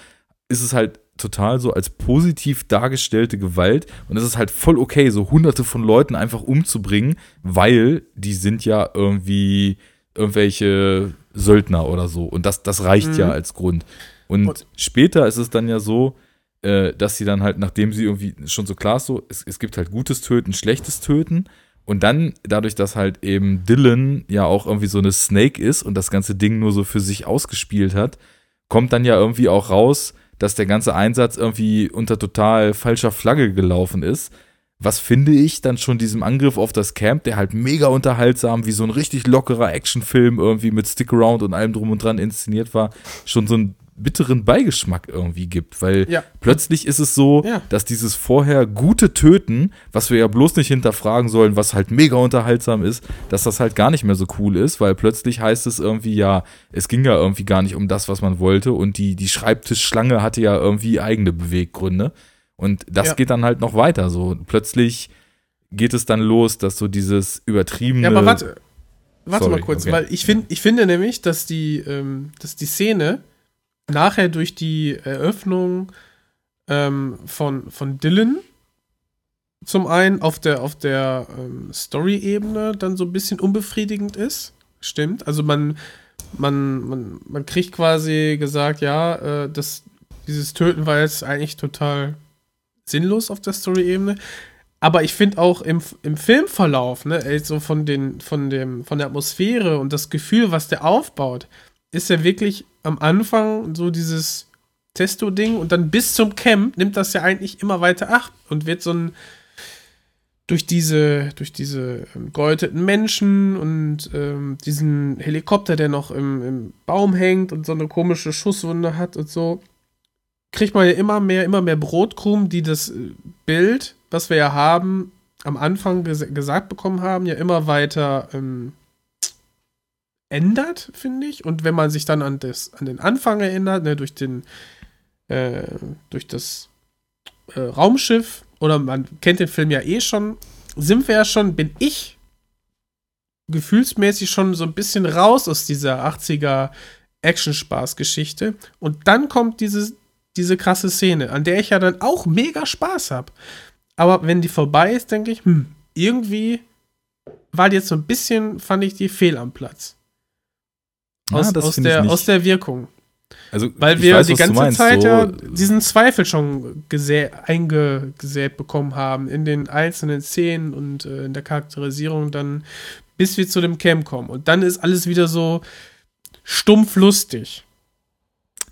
ist es halt total so als positiv dargestellte Gewalt und es ist halt voll okay, so hunderte von Leuten einfach umzubringen, weil die sind ja irgendwie irgendwelche Söldner oder so und das, das reicht ja als Grund. Und, Und- später ist es dann ja so, äh, dass sie dann halt, nachdem sie irgendwie schon so klar ist, so, es, es gibt halt gutes Töten, schlechtes Töten. Und dann, dadurch, dass halt eben Dylan ja auch irgendwie so eine Snake ist und das ganze Ding nur so für sich ausgespielt hat, kommt dann ja irgendwie auch raus, dass der ganze Einsatz irgendwie unter total falscher Flagge gelaufen ist. Was finde ich dann schon diesem Angriff auf das Camp, der halt mega unterhaltsam, wie so ein richtig lockerer Actionfilm irgendwie mit Stick-Around und allem drum und dran inszeniert war, schon so einen bitteren Beigeschmack irgendwie gibt, weil Ja. plötzlich ist es so, Ja. dass dieses vorher gute Töten, was wir ja bloß nicht hinterfragen sollen, was halt mega unterhaltsam ist, dass das halt gar nicht mehr so cool ist, weil plötzlich heißt es irgendwie, ja, es ging ja irgendwie gar nicht um das, was man wollte und die, die Schreibtischschlange hatte ja irgendwie eigene Beweggründe und das Ja. geht dann halt noch weiter, so plötzlich geht es dann los, dass so dieses übertriebene Ja, aber warte, warte Sorry, mal kurz, okay. weil ich, find, ich finde nämlich, dass die, ähm, dass die Szene nachher durch die Eröffnung ähm, von, von Dylan zum einen auf der, auf der ähm, Story-Ebene dann so ein bisschen unbefriedigend ist. Stimmt. Also man, man, man, man kriegt quasi gesagt, ja, äh, das, dieses Töten war jetzt eigentlich total sinnlos auf der Story-Ebene. Aber ich finde auch im, im Filmverlauf, ne, ey, so von, von, von der Atmosphäre und das Gefühl, was der aufbaut, ist ja wirklich am Anfang so dieses Testo-Ding und dann bis zum Camp nimmt das ja eigentlich immer weiter ab und wird so ein durch diese, durch diese ähm, geläuteten Menschen und ähm, diesen Helikopter, der noch im, im Baum hängt und so eine komische Schusswunde hat und so, kriegt man ja immer mehr, immer mehr Brotkrumen, die das äh, Bild, was wir ja haben, am Anfang ges gesagt bekommen haben, ja immer weiter ähm, ändert, finde ich. Und wenn man sich dann an, das, an den Anfang erinnert, ne, durch den äh, durch das äh, Raumschiff, oder man kennt den Film ja eh schon, sind wir ja schon, bin ich gefühlsmäßig schon so ein bisschen raus aus dieser 80er Action-Spaß-Geschichte. Und dann kommt diese, diese krasse Szene, an der ich ja dann auch mega Spaß habe. Aber wenn die vorbei ist, denke ich, hm, irgendwie war die jetzt so ein bisschen, fand ich die fehl am Platz. Aus, das aus, der, nicht. aus der Wirkung. Also, Weil wir weiß, die ganze meinst, Zeit so, ja diesen Zweifel schon gesä eingegesät bekommen haben in den einzelnen Szenen und äh, in der Charakterisierung dann, bis wir zu dem Camp kommen. Und dann ist alles wieder so stumpf lustig.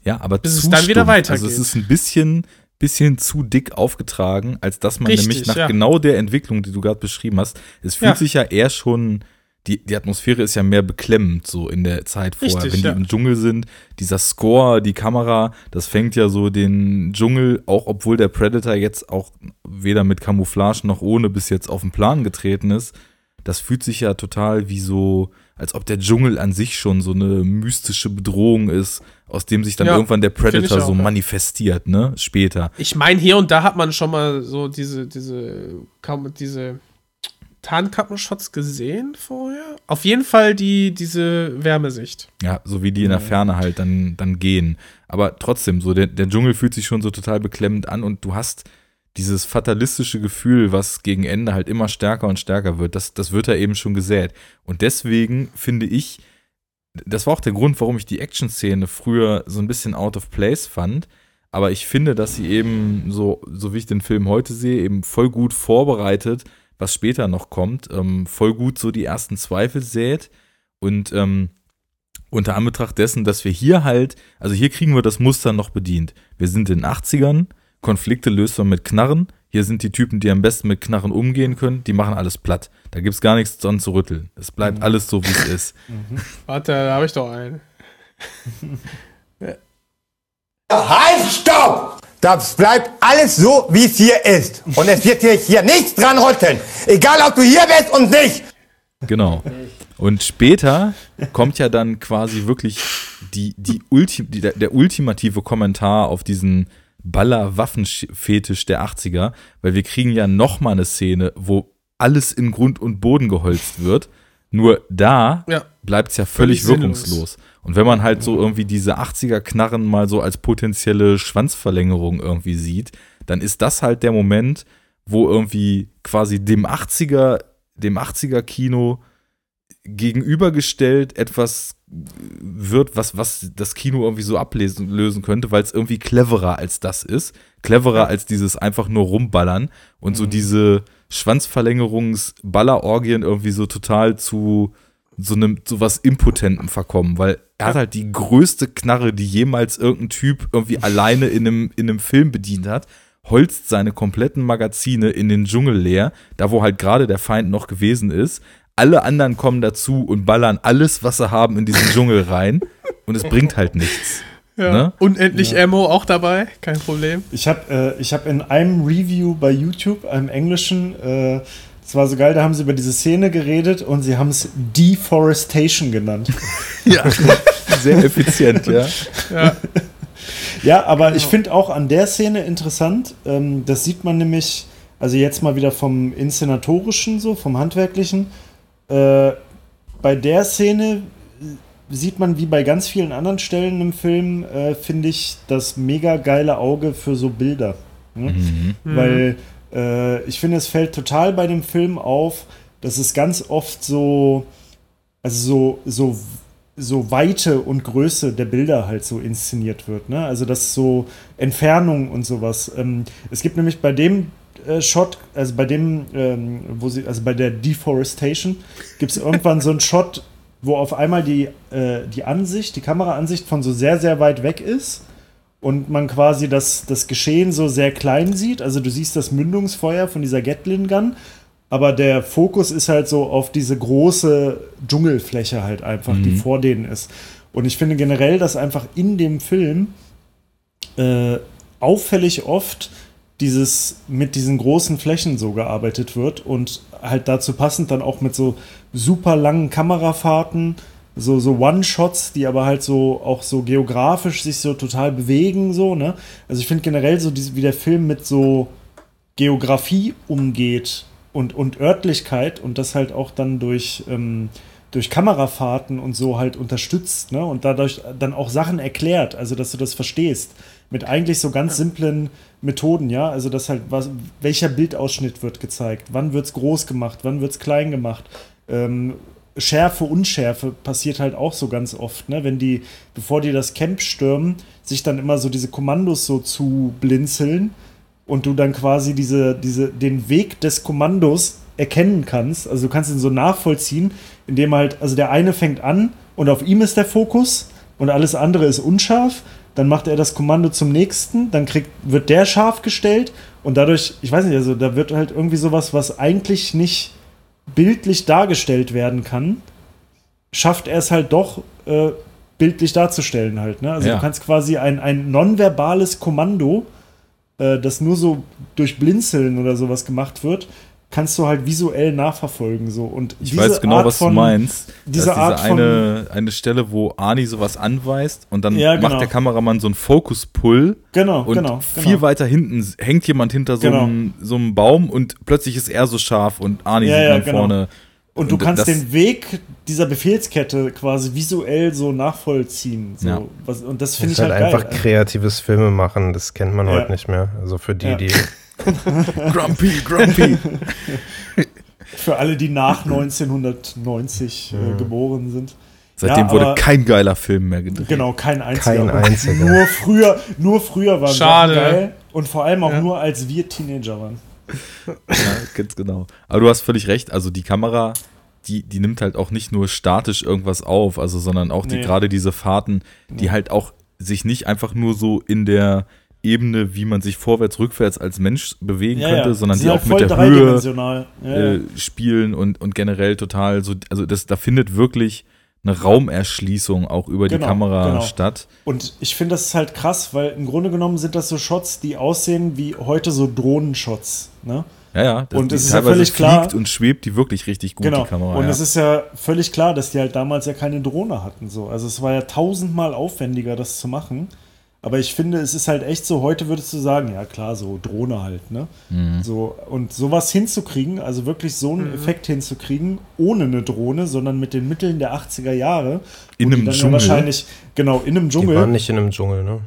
Ja, aber bis es dann wieder stumpf. weitergeht. Also es ist ein bisschen, bisschen zu dick aufgetragen, als dass man Richtig, nämlich nach ja. genau der Entwicklung, die du gerade beschrieben hast, es fühlt Ja. sich ja eher schon, die, die Atmosphäre ist ja mehr beklemmend so in der Zeit vorher, Richtig, wenn die ja. im Dschungel sind. Dieser Score, die Kamera, das fängt ja so den Dschungel, auch obwohl der Predator jetzt auch weder mit Camouflage noch ohne bis jetzt auf den Plan getreten ist, das fühlt sich ja total wie so, als ob der Dschungel an sich schon so eine mystische Bedrohung ist, aus dem sich dann Ja, irgendwann der Predator auch, so ja. manifestiert, ne? Später. Ich meine, hier und da hat man schon mal so diese, diese, kaum diese Tarnkappenschotts gesehen vorher. Auf jeden Fall die, diese Wärmesicht. Ja, so wie die in der Ferne halt dann, dann gehen. Aber trotzdem, so der, der Dschungel fühlt sich schon so total beklemmend an und du hast dieses fatalistische Gefühl, was gegen Ende halt immer stärker und stärker wird, das, das wird da eben schon gesät. Und deswegen finde ich, das war auch der Grund, warum ich die Action-Szene früher so ein bisschen out of place fand. Aber ich finde, dass sie eben, so, so wie ich den Film heute sehe, eben voll gut vorbereitet, was später noch kommt, ähm, voll gut so die ersten Zweifel sät. Und ähm, unter Anbetracht dessen, dass wir hier halt, also hier kriegen wir das Muster noch bedient. Wir sind in den 80ern, Konflikte löst man mit Knarren. Hier sind die Typen, die am besten mit Knarren umgehen können, die machen alles platt. Da gibt's gar nichts dran zu rütteln. Es bleibt alles so, wie es ist. Warte, da habe ich doch einen. Halt, stopp! Das bleibt alles so, wie es hier ist. Und es wird hier, hier nichts dran rütteln. Egal, ob du hier bist und nicht. Genau. Und später kommt ja dann quasi wirklich die, die Ulti die, der, ultimative Kommentar auf diesen Baller-Waffenfetisch der 80er, weil wir kriegen ja noch mal eine Szene, wo alles in Grund und Boden geholzt wird. Nur da Ja. bleibt es ja völlig, Völlig sinnlos. Und wenn man halt so irgendwie diese 80er-Knarren mal so als potenzielle Schwanzverlängerung irgendwie sieht, dann ist das halt der Moment, wo irgendwie quasi dem 80er, dem 80er-Kino gegenübergestellt etwas wird, was, was das Kino irgendwie so ablesen lösen könnte, weil es irgendwie cleverer als das ist. Cleverer als dieses einfach nur rumballern und so diese Schwanzverlängerungs-Ballerorgien irgendwie so total zu so einem so was Impotentem verkommen, weil er hat halt die größte Knarre, die jemals irgendein Typ irgendwie alleine in einem, in einem Film bedient hat, holzt seine kompletten Magazine in den Dschungel leer, da wo halt gerade der Feind noch gewesen ist. Alle anderen kommen dazu und ballern alles, was sie haben, in diesen Dschungel rein und es bringt halt nichts. Ja. Ne? Unendlich Ammo auch dabei, kein Problem. Ich habe äh, ich hab in einem Review bei YouTube, einem englischen, äh, das war so geil, da haben sie über diese Szene geredet und sie haben es Deforestation genannt. Ja, sehr effizient, ja. Ja. Ja, aber ich finde auch an der Szene interessant, ähm, das sieht man nämlich, also jetzt mal wieder vom Inszenatorischen so, vom Handwerklichen. Äh, bei der Szene sieht man wie bei ganz vielen anderen Stellen im Film, äh, finde ich, das mega geile Auge für so Bilder. Ne? Weil äh, ich finde, es fällt total bei dem Film auf, dass es ganz oft so, also so, so, so Weite und Größe der Bilder halt so inszeniert wird. Ne? Also das so Entfernung und sowas. Ähm, es gibt nämlich bei dem äh, Shot, also bei dem, ähm, wo sie, also bei der Deforestation, gibt es irgendwann so einen Shot, wo auf einmal die, äh, die Ansicht, die Kameraansicht von so sehr, sehr weit weg ist und man quasi das, das Geschehen so sehr klein sieht. Also du siehst das Mündungsfeuer von dieser Gatlin Gun, aber der Fokus ist halt so auf diese große Dschungelfläche halt einfach, die vor denen ist. Und ich finde generell, dass einfach in dem Film äh, auffällig oft dieses mit diesen großen Flächen so gearbeitet wird und halt dazu passend dann auch mit so super langen Kamerafahrten so, so One-Shots, die aber halt so auch so geografisch sich so total bewegen, so, ne? Also ich finde generell so, diese, wie der Film mit so Geografie umgeht und, und Örtlichkeit und das halt auch dann durch, ähm, durch Kamerafahrten und so halt unterstützt, ne? Und dadurch dann auch Sachen erklärt, also dass du das verstehst. Mit eigentlich so ganz simplen Methoden, ja. Also dass halt was, welcher Bildausschnitt wird gezeigt, wann wird es groß gemacht, wann wird es klein gemacht. Ähm, Schärfe, Unschärfe passiert halt auch so ganz oft, ne? Wenn die, bevor die das Camp stürmen, sich dann immer so diese Kommandos so zu blinzeln und du dann quasi diese, diese, den Weg des Kommandos erkennen kannst. Also du kannst ihn so nachvollziehen, indem halt, also der eine fängt an und auf ihm ist der Fokus und alles andere ist unscharf. Dann macht er das Kommando zum nächsten, dann kriegt, wird der scharf gestellt und dadurch, ich weiß nicht, also da wird halt irgendwie sowas, was eigentlich nicht bildlich dargestellt werden kann, schafft er es halt doch äh, bildlich darzustellen halt. Ne? Also Ja. du kannst quasi ein, ein nonverbales Kommando, äh, das nur so durch Blinzeln oder sowas gemacht wird, kannst du halt visuell nachverfolgen. So. Und Ich diese weiß genau, Art was von, du meinst. diese das ist Art diese von- eine, eine Stelle, wo Arnie sowas anweist und dann Ja, macht genau. der Kameramann so einen Fokus-Pull. Genau, und genau, viel genau. weiter hinten hängt jemand hinter so, Genau. einem, so einem Baum und plötzlich ist er so scharf und Arnie Ja, sieht ja, dann genau. vorne. Und du kannst das, den Weg dieser Befehlskette quasi visuell so nachvollziehen. So. Ja. Was, und das finde ist ich halt halt einfach geil. kreatives Filme machen, das kennt man Ja. heute nicht mehr. Also für die, Ja. die. Grumpy, Grumpy. Für alle, die nach 1990 äh, geboren sind. Seitdem Ja, wurde kein geiler Film mehr gedreht. Genau, kein einziger. Kein einziger. Nur früher, nur früher waren Schade. Sachen geil. Und vor allem auch Ja. nur als wir Teenager waren. Ja, ganz genau. Aber du hast völlig recht. Also die Kamera, die, die nimmt halt auch nicht nur statisch irgendwas auf, also sondern auch die Nee. gerade diese Fahrten, die halt auch sich nicht einfach nur so in der Ebene, wie man sich vorwärts, rückwärts als Mensch bewegen könnte, sondern Sie die auch mit der Höhe. Ja, äh, ja. spielen und, und generell total so, also das, da findet wirklich eine Raumerschließung auch über die Genau, Kamera genau. statt. Und ich finde, das ist halt krass, weil im Grunde genommen sind das so Shots, die aussehen wie heute so Drohnenshots. Ne? Ja, ja. das- Und die es ist ja völlig klar- und schwebt die wirklich richtig gut, Genau. die Kamera. und ja. es ist ja völlig klar, dass die halt damals ja keine Drohne hatten. So. Also es war ja tausendmal aufwendiger, das zu machen. Aber ich finde, es ist halt echt so, heute würdest du sagen, ja klar, so Drohne halt, ne? Mhm. So, und sowas hinzukriegen, also wirklich so einen Effekt hinzukriegen, ohne eine Drohne, sondern mit den Mitteln der 80er Jahre. In einem dann ja Dschungel? wahrscheinlich, genau, in einem Die waren Dschungel. nicht in einem Dschungel, ne?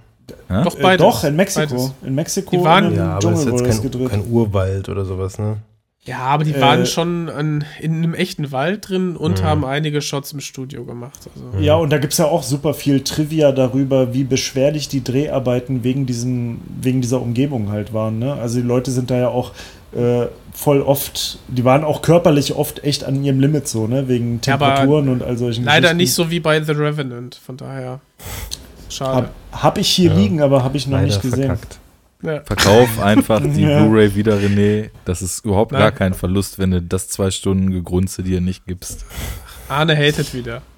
Doch Äh, beides. doch, in Mexiko. Beides. In Mexiko Die waren- in einem Ja, aber Dschungel das ist jetzt kein, kein Urwald oder sowas, ne? Ja, aber die Äh, waren schon an, in einem echten Wald drin und haben einige Shots im Studio gemacht. Also. Ja, und da gibt es ja auch super viel Trivia darüber, wie beschwerlich die Dreharbeiten wegen, diesem, wegen dieser Umgebung halt waren. Ne? Also die Leute sind da ja auch äh, voll oft, die waren auch körperlich oft echt an ihrem Limit so, ne? Wegen Ja, Temperaturen und all solchen Leider nicht so wie bei The Revenant, von daher. Schade. Hab, hab ich hier Ja. liegen, aber habe ich noch Leider nicht gesehen. verkackt. Ja. Verkauf einfach die Ja. Blu-ray wieder, René. Das ist überhaupt Nein. gar kein Verlust, wenn du das zwei Stunden Gegrunze dir nicht gibst. Arne hatet wieder.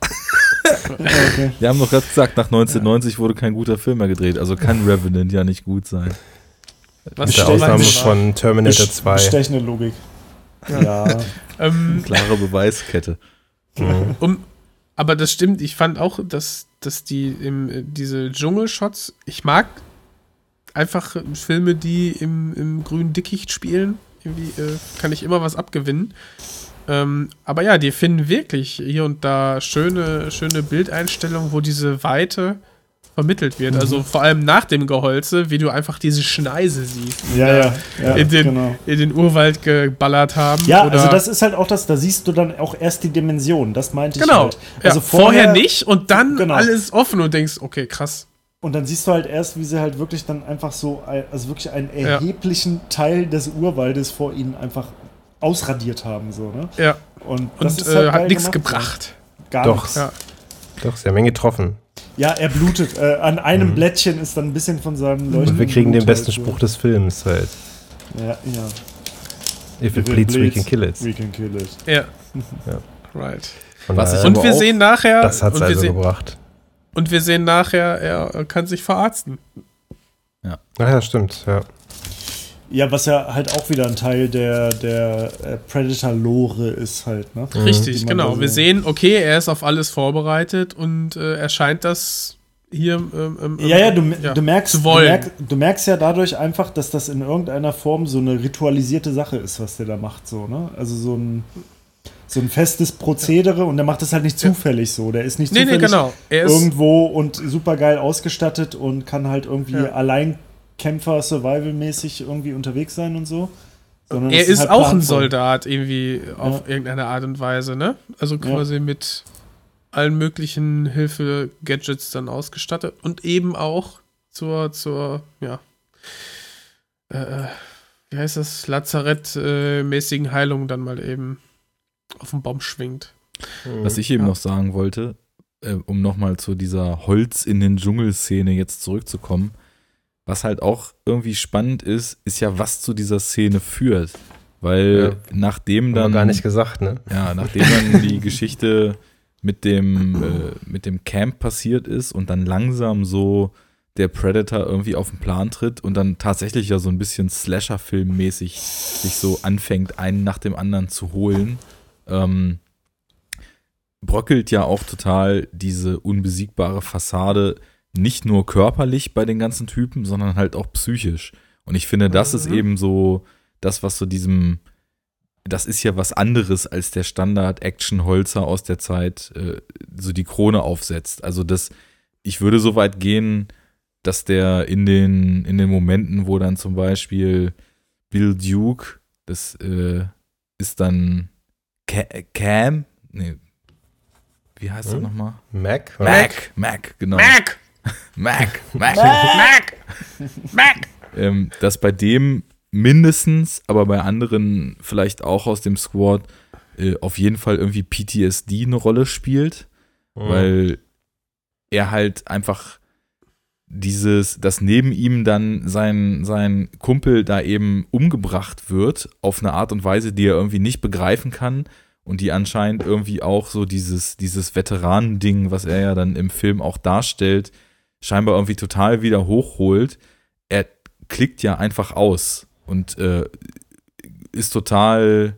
Okay. Wir haben doch gerade gesagt, nach 1990 wurde kein guter Film mehr gedreht. Also kann Revenant ja nicht gut sein. Was Mit der Ausnahme von Terminator Best- 2. Bestechende Logik. Ja. Ähm, Klare Beweiskette. Mhm. um, aber das stimmt, ich fand auch, dass, dass die im, diese Dschungelshots, ich mag einfach Filme, die im, im grünen Dickicht spielen. Irgendwie äh, kann ich immer was abgewinnen. Ähm, aber ja, die finden wirklich hier und da schöne, schöne Bildeinstellungen, wo diese Weite vermittelt wird. Also vor allem nach dem Geholze, wie du einfach diese Schneise siehst. die Ja, da ja, ja, in, den, genau. in den Urwald geballert haben. Ja, also das ist halt auch das, da siehst du dann auch erst die Dimension, das meinte ich Genau. halt. Ja, Also vorher, nicht und dann Genau. alles offen und denkst, okay, krass. Und dann siehst du halt erst, wie sie halt wirklich dann einfach so, also wirklich einen Ja. erheblichen Teil des Urwaldes vor ihnen einfach ausradiert haben, so, ne? Ja. Und, Und ist äh, halt hat geil nichts gebracht. Ja. Gar Doch. nichts. Ja. Doch, sie haben ihn getroffen. Ja, er blutet. Äh, an einem Blättchen ist dann ein bisschen von seinem Leuchten. Und wir kriegen den Blut besten halt so. Spruch des Films halt. Ja, ja. If it If it bleeds, we bleeds, can kill it. We can kill it. Ja. Ja. Right. Und aber wir auch- sehen nachher, das hat's und, wir also sehen, gebracht. Und wir sehen nachher, er kann sich verarzten. Ja, stimmt, ja. Ja, was ja halt auch wieder ein Teil der, der äh, Predator-Lore ist halt, ne? Die Richtig, man genau. Wir sehen, okay, er ist auf alles vorbereitet und äh, er scheint das hier. Ähm, ähm, Ja, ja, du, ja, du, merkst, zu du, merkst, du merkst ja dadurch einfach, dass das in irgendeiner Form so eine ritualisierte Sache ist, was der da macht, so, ne? Also so ein, so ein festes Prozedere und der macht das halt nicht zufällig so. Der ist nicht Nee, nee, zufällig genau. Er ist- irgendwo und super geil ausgestattet und kann halt irgendwie Ja. Alleinkämpfer, Survival-mäßig irgendwie unterwegs sein und so. Sondern Er ist halt auch ein. Soldat irgendwie auf Ja. irgendeine Art und Weise, ne? Also quasi mit allen möglichen Hilfe-Gadgets dann ausgestattet und eben auch zur, zur, ja, äh, wie heißt das, Lazarett-mäßigen Heilung dann mal eben auf den Baum schwingt. Was ich eben Ja. noch sagen wollte, äh, um nochmal zu dieser Holz in den Dschungel-Szene jetzt zurückzukommen, was halt auch irgendwie spannend ist, ist ja, was zu dieser Szene führt. Weil nachdem Haben wir dann. gar nicht gesagt, ne? Ja, nachdem dann die Geschichte mit dem, äh, mit dem Camp passiert ist und dann langsam so der Predator irgendwie auf den Plan tritt und dann tatsächlich ja so ein bisschen Slasher-Film-mäßig sich so anfängt, einen nach dem anderen zu holen, ähm, bröckelt ja auch total diese unbesiegbare Fassade nicht nur körperlich bei den ganzen Typen, sondern halt auch psychisch. Und ich finde, das ist eben so das, was so diesem, das ist ja was anderes als der Standard-Action-Holzer aus der Zeit, äh, so die Krone aufsetzt. Also das, ich würde so weit gehen, dass der in den, in den Momenten, wo dann zum Beispiel Bill Duke, das äh, ist dann Cam, nee, wie heißt er Hm? nochmal? Mac? Mac, Mac, genau. Mac! Mac, Mac. Mac! Mac! ähm, dass bei dem mindestens, aber bei anderen vielleicht auch aus dem Squad äh, auf jeden Fall irgendwie PTSD eine Rolle spielt, Mhm. weil er halt einfach dieses, dass neben ihm dann sein, sein Kumpel da eben umgebracht wird, auf eine Art und Weise, die er irgendwie nicht begreifen kann und die anscheinend irgendwie auch so dieses, dieses Veteranending, was er ja dann im Film auch darstellt, scheinbar irgendwie total wieder hochholt. Er klickt ja einfach aus und äh, ist total,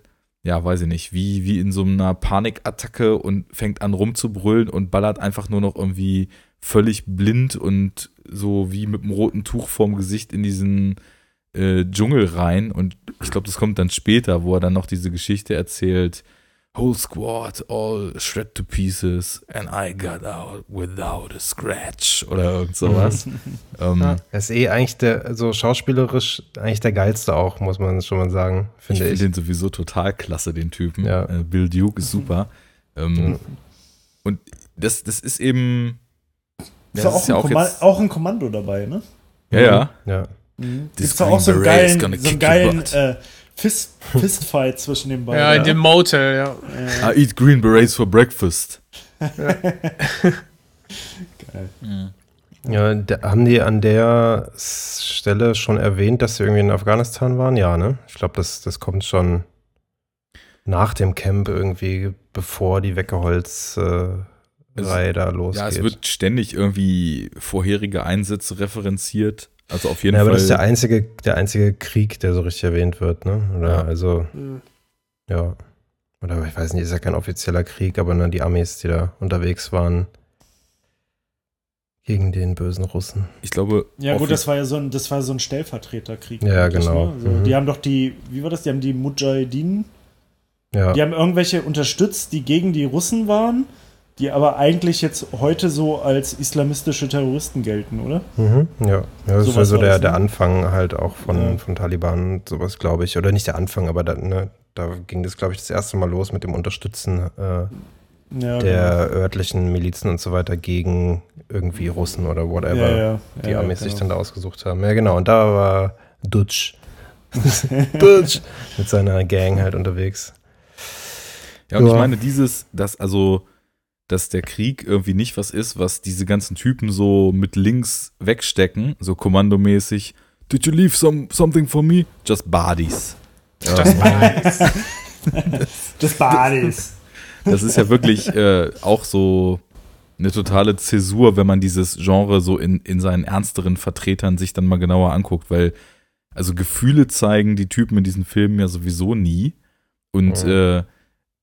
ja, weiß ich nicht, wie, wie in so einer Panikattacke und fängt an rumzubrüllen und ballert einfach nur noch irgendwie völlig blind und so wie mit einem roten Tuch vorm Gesicht in diesen äh, Dschungel rein. Und ich glaube, das kommt dann später, wo er dann noch diese Geschichte erzählt. Whole squad all shred to pieces and I got out without a scratch oder irgend sowas. ähm, Er ist eh eigentlich der, so schauspielerisch eigentlich der geilste auch, muss man schon mal sagen, Ich finde finde ich. den sowieso total klasse, den Typen. Ja. Äh, Bill Duke ist super. Ähm, Und das, das ist eben. Ist das ja auch, ein Komma- auch ein Kommando dabei, ne? ja, ja. Ja. This Gibt's auch so einen geilen, so einen geilen äh, Fist, Fistfight zwischen den beiden. Ja, in dem Motel, ja. I eat Green Berets for breakfast. Ja, da, haben die an der Stelle schon erwähnt, dass sie irgendwie in Afghanistan waren? Ja, ne? Ich glaube, das, das kommt schon nach dem Camp irgendwie, bevor die Weckeholz-Reihe da losgeht. Ja, es wird ständig irgendwie vorherige Einsätze referenziert. Also auf jeden ja, aber Fall. das ist der einzige, der einzige Krieg, der so richtig erwähnt wird, ne? Oder Ja. also, Mhm. ja. Oder ich weiß nicht, ist ja kein offizieller Krieg, aber ne, die Amis, die da unterwegs waren gegen den bösen Russen. ich glaube. Ja, gut, das war ja so ein, das war so ein Stellvertreterkrieg. Ja, genau. Ne? Also, Mhm. Die haben doch die, wie war das? Die haben die Mujahideen, Ja. die haben irgendwelche unterstützt, die gegen die Russen waren, die aber eigentlich jetzt heute so als islamistische Terroristen gelten, oder? Mhm, ja. ja, das so war der, das, der ne? Anfang halt auch von, Ja. von Taliban und sowas, glaube ich. Oder nicht der Anfang, aber da, ne, da ging das, glaube ich, das erste Mal los mit dem Unterstützen äh, Ja, der örtlichen Milizen und so weiter gegen irgendwie Russen oder whatever, Ja, ja. die Ja, Amis sich genau. dann da ausgesucht haben. Ja, genau. Und da war Dutsch. Dutsch mit seiner Gang halt unterwegs. Ja, und ich meine, dieses, dass also, dass der Krieg irgendwie nicht was ist, was diese ganzen Typen so mit links wegstecken, so kommandomäßig. Did you leave some, something for me? Just bodies. Das war Des Badis. Das ist ja wirklich äh, auch so eine totale Zäsur, wenn man dieses Genre so in, in seinen ernsteren Vertretern sich dann mal genauer anguckt, weil also Gefühle zeigen die Typen in diesen Filmen ja sowieso nie. Und Mhm. äh,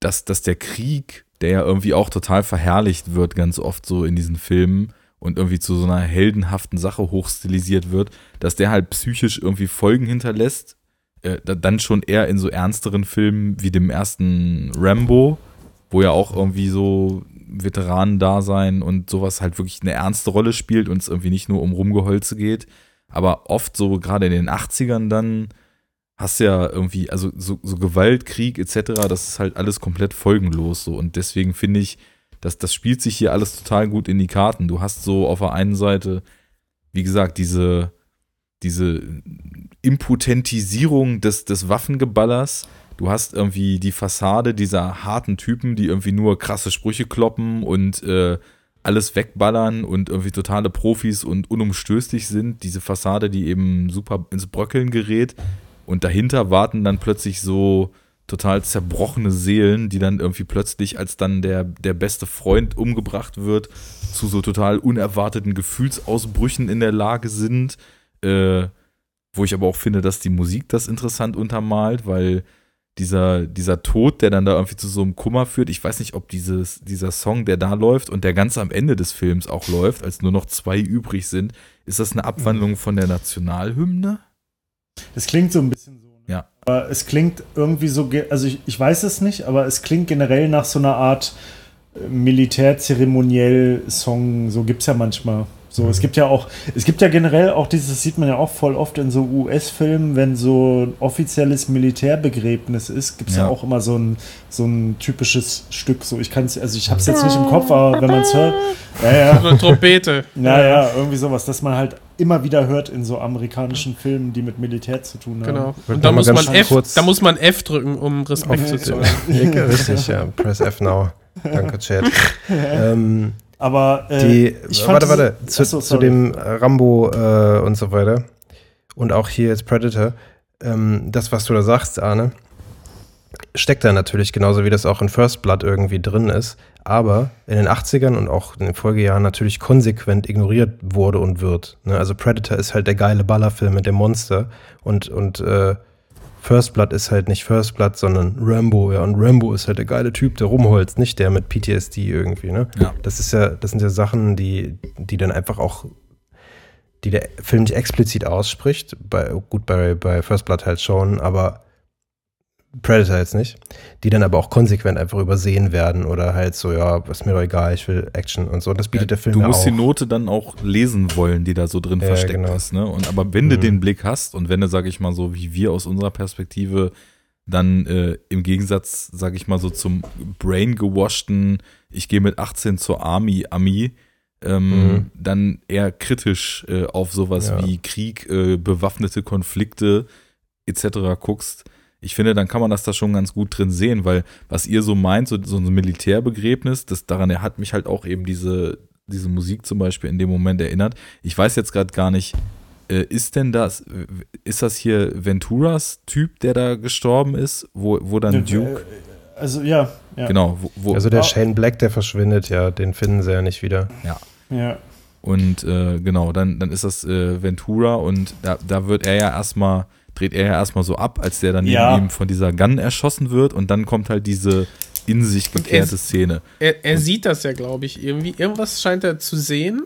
dass, dass der Krieg, der ja irgendwie auch total verherrlicht wird, ganz oft so in diesen Filmen und irgendwie zu so einer heldenhaften Sache hochstilisiert wird, dass der halt psychisch irgendwie Folgen hinterlässt. Äh, da- dann schon eher in so ernsteren Filmen wie dem ersten Rambo, wo ja auch irgendwie so Veteranendasein und sowas halt wirklich eine ernste Rolle spielt und es irgendwie nicht nur um Rumgeholze geht. Aber oft so gerade in den 80ern dann hast ja irgendwie, also so, so Gewalt, Krieg etc., das ist halt alles komplett folgenlos so. Und deswegen finde ich, dass das spielt sich hier alles total gut in die Karten. Du hast so auf der einen Seite, wie gesagt, diese, diese Impotentisierung des, des Waffengeballers. Du hast irgendwie die Fassade dieser harten Typen, die irgendwie nur krasse Sprüche kloppen und äh, alles wegballern und irgendwie totale Profis und unumstößlich sind. Diese Fassade, die eben super ins Bröckeln gerät. Und dahinter warten dann plötzlich so total zerbrochene Seelen, die dann irgendwie plötzlich, als dann der, der beste Freund umgebracht wird, zu so total unerwarteten Gefühlsausbrüchen in der Lage sind. Äh, wo ich aber auch finde, dass die Musik das interessant untermalt, weil dieser, dieser Tod, der dann da irgendwie zu so einem Kummer führt, ich weiß nicht, ob dieses, dieser Song, der da läuft und der ganz am Ende des Films auch läuft, als nur noch zwei übrig sind, ist das eine Abwandlung von der Nationalhymne? Das klingt so ein bisschen so. ne? Ja. Aber es klingt irgendwie so, also ich, ich weiß es nicht, aber es klingt generell nach so einer Art äh, Militär-Zeremoniell-Song. So gibt es ja manchmal. So, es gibt ja auch, es gibt ja generell auch dieses, das sieht man ja auch voll oft in so US-Filmen, wenn so ein offizielles Militärbegräbnis ist, gibt es ja. Ja. auch immer so ein, so ein typisches Stück. So, ich kann es, also ich habe es jetzt nicht im Kopf, aber wenn man es hört, ja, ja. So eine Trompete. Naja, irgendwie sowas, dass man halt immer wieder hört in so amerikanischen Filmen, die mit Militär zu tun haben. Genau. Und da muss, man F, da muss man F drücken, um Respekt zu zollen. Ja, richtig, ja. Press F now. Danke, Chat. ähm, Aber äh, die, ich fand warte, warte, zu, Achso, zu dem Rambo äh, und so weiter und auch hier jetzt Predator, ähm, das, was du da sagst, Arne, steckt da natürlich genauso, wie das auch in First Blood irgendwie drin ist, aber in den 80ern und auch in den Folgejahren natürlich konsequent ignoriert wurde und wird. Ne? Also Predator ist halt der geile Ballerfilm mit dem Monster und, und äh, First Blood ist halt nicht First Blood, sondern Rambo, ja. Und Rambo ist halt der geile Typ, der rumholzt, nicht der mit PTSD irgendwie, ne? Ja. Das ist ja, das sind ja Sachen, die, die dann einfach auch, die der Film nicht explizit ausspricht. Bei, gut, bei, bei First Blood halt schon, aber Predator jetzt nicht. Die dann aber auch konsequent einfach übersehen werden oder halt so, ja, ist mir doch egal, ich will Action und so. Und das bietet der Film du ja musst auch. die Note dann auch lesen wollen, die da so drin Ja, versteckt genau. ist. Ne? Und aber wenn du Mhm. den Blick hast und wenn du, sag ich mal, so wie wir aus unserer Perspektive dann äh, im Gegensatz, sag ich mal, so zum brain gewaschten, ich gehe mit 18 zur Army, Ami, ähm, Mhm. dann eher kritisch äh, auf sowas Ja. wie Krieg, äh, bewaffnete Konflikte etc. guckst, ich finde, dann kann man das da schon ganz gut drin sehen, weil was ihr so meint, so, so ein Militärbegräbnis, das daran hat mich halt auch eben diese, diese Musik zum Beispiel in dem Moment erinnert. Ich weiß jetzt gerade gar nicht, äh, ist denn das, ist das hier Venturas Typ, der da gestorben ist, wo, wo dann Duke, Äh, Also ja, ja. genau, wo, wo Also der Ah. Shane Black, der verschwindet, ja, den finden sie ja nicht wieder. ja. Und äh, genau, dann, dann ist das äh, Ventura und da, da wird er ja erstmal, dreht er ja erstmal so ab, als der dann neben Ja. ihm von dieser Gun erschossen wird und dann kommt halt diese in sich gekehrte er- Szene. Er, er sieht das ja, glaube ich, irgendwie. Irgendwas scheint er zu sehen,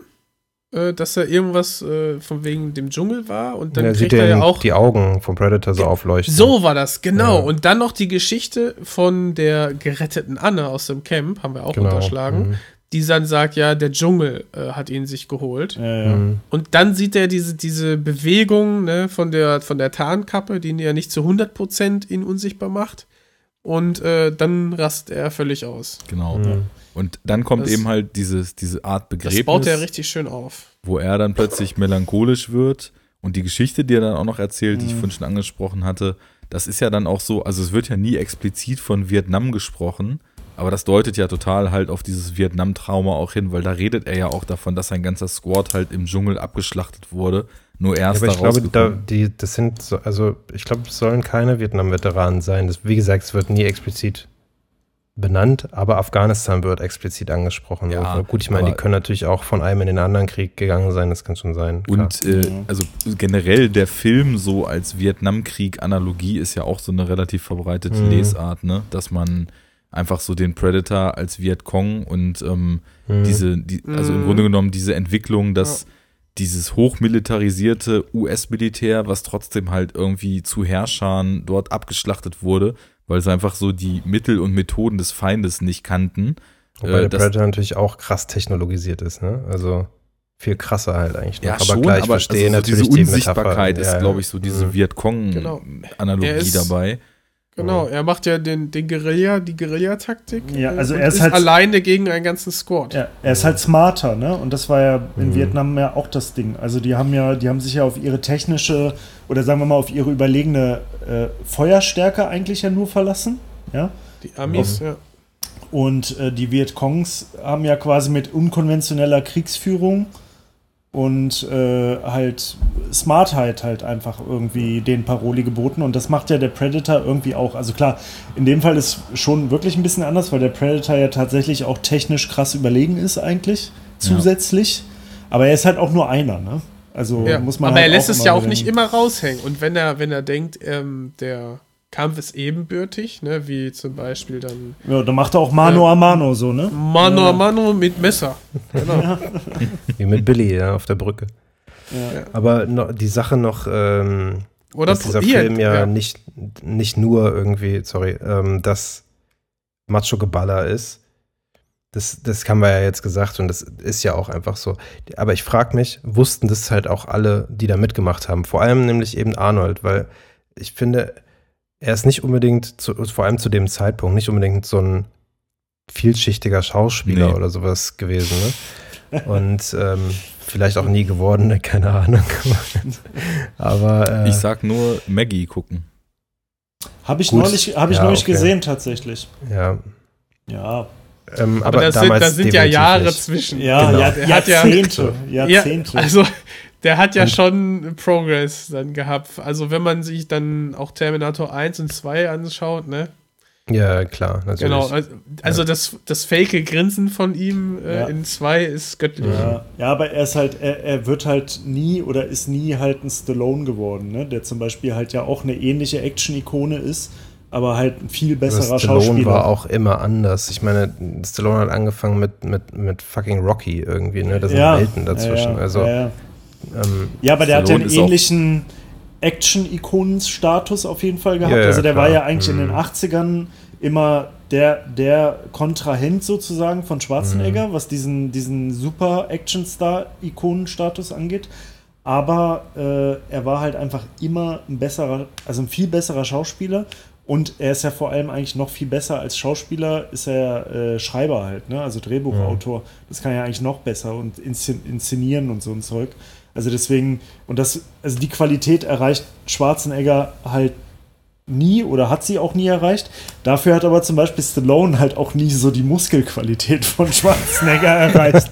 äh, dass er irgendwas äh, von wegen dem Dschungel war und dann ja, kriegt sieht er er ja auch. die Augen vom Predator so aufleuchten. So war das, genau. Ja. Und dann noch die Geschichte von der geretteten Anne aus dem Camp, haben wir auch Genau. unterschlagen, Mhm. Die dann sagt, ja, der Dschungel äh, hat ihn sich geholt. Ja, ja. Mhm. Und dann sieht er diese, diese Bewegung ne, von, der, von der Tarnkappe, die ihn ja nicht zu 100% ihn unsichtbar macht. Und äh, dann rastet er völlig aus. Genau. Mhm. Und dann kommt Das- eben halt dieses, diese Art Das Begräbnis, baut er richtig schön auf. wo er dann plötzlich melancholisch wird. Und die Geschichte, die er dann auch noch erzählt, die ich Mhm. vorhin schon angesprochen hatte, das ist ja dann auch so, also es wird ja nie explizit von Vietnam gesprochen, aber das deutet ja total halt auf dieses Vietnam-Trauma auch hin, weil da redet er ja auch davon, dass sein ganzer Squad halt im Dschungel abgeschlachtet wurde. Nur er Ja, aber ich glaube, da, die, das sind so, also ich glaube, es sollen keine Vietnam-Veteranen sein. Das, wie gesagt, es wird nie explizit benannt, aber Afghanistan wird explizit angesprochen. Ja, So, gut, ich meine, die können natürlich auch von einem in den anderen Krieg gegangen sein, das kann schon sein. klar. Und äh, also generell der Film so als Vietnamkrieg-Analogie ist ja auch so eine relativ verbreitete Mhm. Lesart, ne? Dass man einfach so den Predator als Vietcong und ähm, Mhm. diese, die, also im Mhm. Grunde genommen diese Entwicklung, dass dieses hochmilitarisierte US-Militär, was trotzdem halt irgendwie zu Herrschern dort abgeschlachtet wurde, weil sie einfach so die Mittel und Methoden des Feindes nicht kannten. Wobei äh, der Predator natürlich auch krass technologisiert ist, ne? Also viel krasser halt eigentlich noch. Ja, aber schon, klar, ich aber verstehe also so natürlich diese die Unsichtbarkeit Metapher. ist, Ja, ja. glaube ich, so diese Mhm. Vietcong-Analogie ist- dabei. Genau, er macht ja den, den Guerilla, die Guerillataktik. Ja, äh, also und er ist halt- alleine gegen einen ganzen Squad. Ja, er ist halt smarter, ne? Und das war ja in Mhm. Vietnam ja auch das Ding. Also die haben ja, die haben sich ja auf ihre technische oder sagen wir mal auf ihre überlegene äh, Feuerstärke eigentlich ja nur verlassen. Ja. Die Amis, ja. Und äh, die Vietcongs haben ja quasi mit unkonventioneller Kriegsführung und äh, halt Smartheit halt einfach irgendwie den Paroli geboten. Und das macht ja der Predator irgendwie auch. Also klar, in dem Fall ist schon wirklich ein bisschen anders, weil der Predator ja tatsächlich auch technisch krass überlegen ist eigentlich zusätzlich. Aber er ist halt auch nur einer, ne? Also Ja, muss man aber halt er lässt es ja auch nicht immer raushängen. Und wenn er, wenn er denkt, ähm, der Kampf ist ebenbürtig, ne, wie zum Beispiel dann Ja, da macht er auch Mano Ja. a Mano so, ne? Mano Ja. a Mano mit Messer. Genau. Wie mit Billy ja, auf der Brücke. Ja. Aber noch, die Sache noch, ähm, Oder dass dieser Film ja, ja. Nicht, nicht nur irgendwie, sorry, ähm, das Macho-Geballer ist. Das, das haben wir ja jetzt gesagt und das ist ja auch einfach so. Aber ich frage mich, wussten das halt auch alle, die da mitgemacht haben? Vor allem nämlich eben Arnold, weil ich finde, er ist nicht unbedingt, zu, vor allem zu dem Zeitpunkt, nicht unbedingt so ein vielschichtiger Schauspieler Nee. oder sowas gewesen. Ne? Und ähm, vielleicht auch nie geworden, ne? keine Ahnung. Aber äh, Ich sag nur Maggie gucken. Habe ich Gut. neulich, hab ich Ja, neulich okay. gesehen tatsächlich. ja, Ja, ähm, Aber, aber, das, sind, damals da sind ja Jahre nicht. zwischen. ja, Genau. Jahr, Der hat ja- Jahrzehnte. Ja, Jahrzehnte. also der hat ja Und- schon Progress dann gehabt. Also wenn man sich dann auch Terminator 1 und 2 anschaut, ne? Ja, klar, natürlich. Genau. Also, also das, das fake Grinsen von ihm äh, Ja. in 2 ist göttlich. ja, ja, aber er ist halt, er, er wird halt nie oder ist nie halt ein Stallone geworden, ne? Der zum Beispiel halt ja auch eine ähnliche Action-Ikone ist, aber halt ein viel Aber besserer Stallone Schauspieler. war auch immer anders. Ich meine, Stallone hat angefangen mit, mit, mit fucking Rocky irgendwie, ne? Da sind ja, Welten dazwischen. Ja, ja, also, ja, ja. Ähm, ja, aber der hat ja einen ähnlichen Action-Ikonen-Status auf jeden Fall gehabt. Ja, ja, also der klar. war ja eigentlich in den Mhm. 80ern immer der, der Kontrahent sozusagen von Schwarzenegger, Mhm. was diesen, diesen super Action-Star-Ikonen-Status angeht. Aber äh, er war halt einfach immer ein besserer, also ein viel besserer Schauspieler. Und er ist ja vor allem eigentlich noch viel besser als Schauspieler, ist er äh, Schreiber halt, ne? Also Drehbuchautor. Das kann er ja eigentlich noch besser und inszen inszenieren und so ein Zeug. Also deswegen, und das, also die Qualität erreicht Schwarzenegger halt nie oder hat sie auch nie erreicht. Dafür hat aber zum Beispiel Stallone halt auch nie so die Muskelqualität von Schwarzenegger erreicht.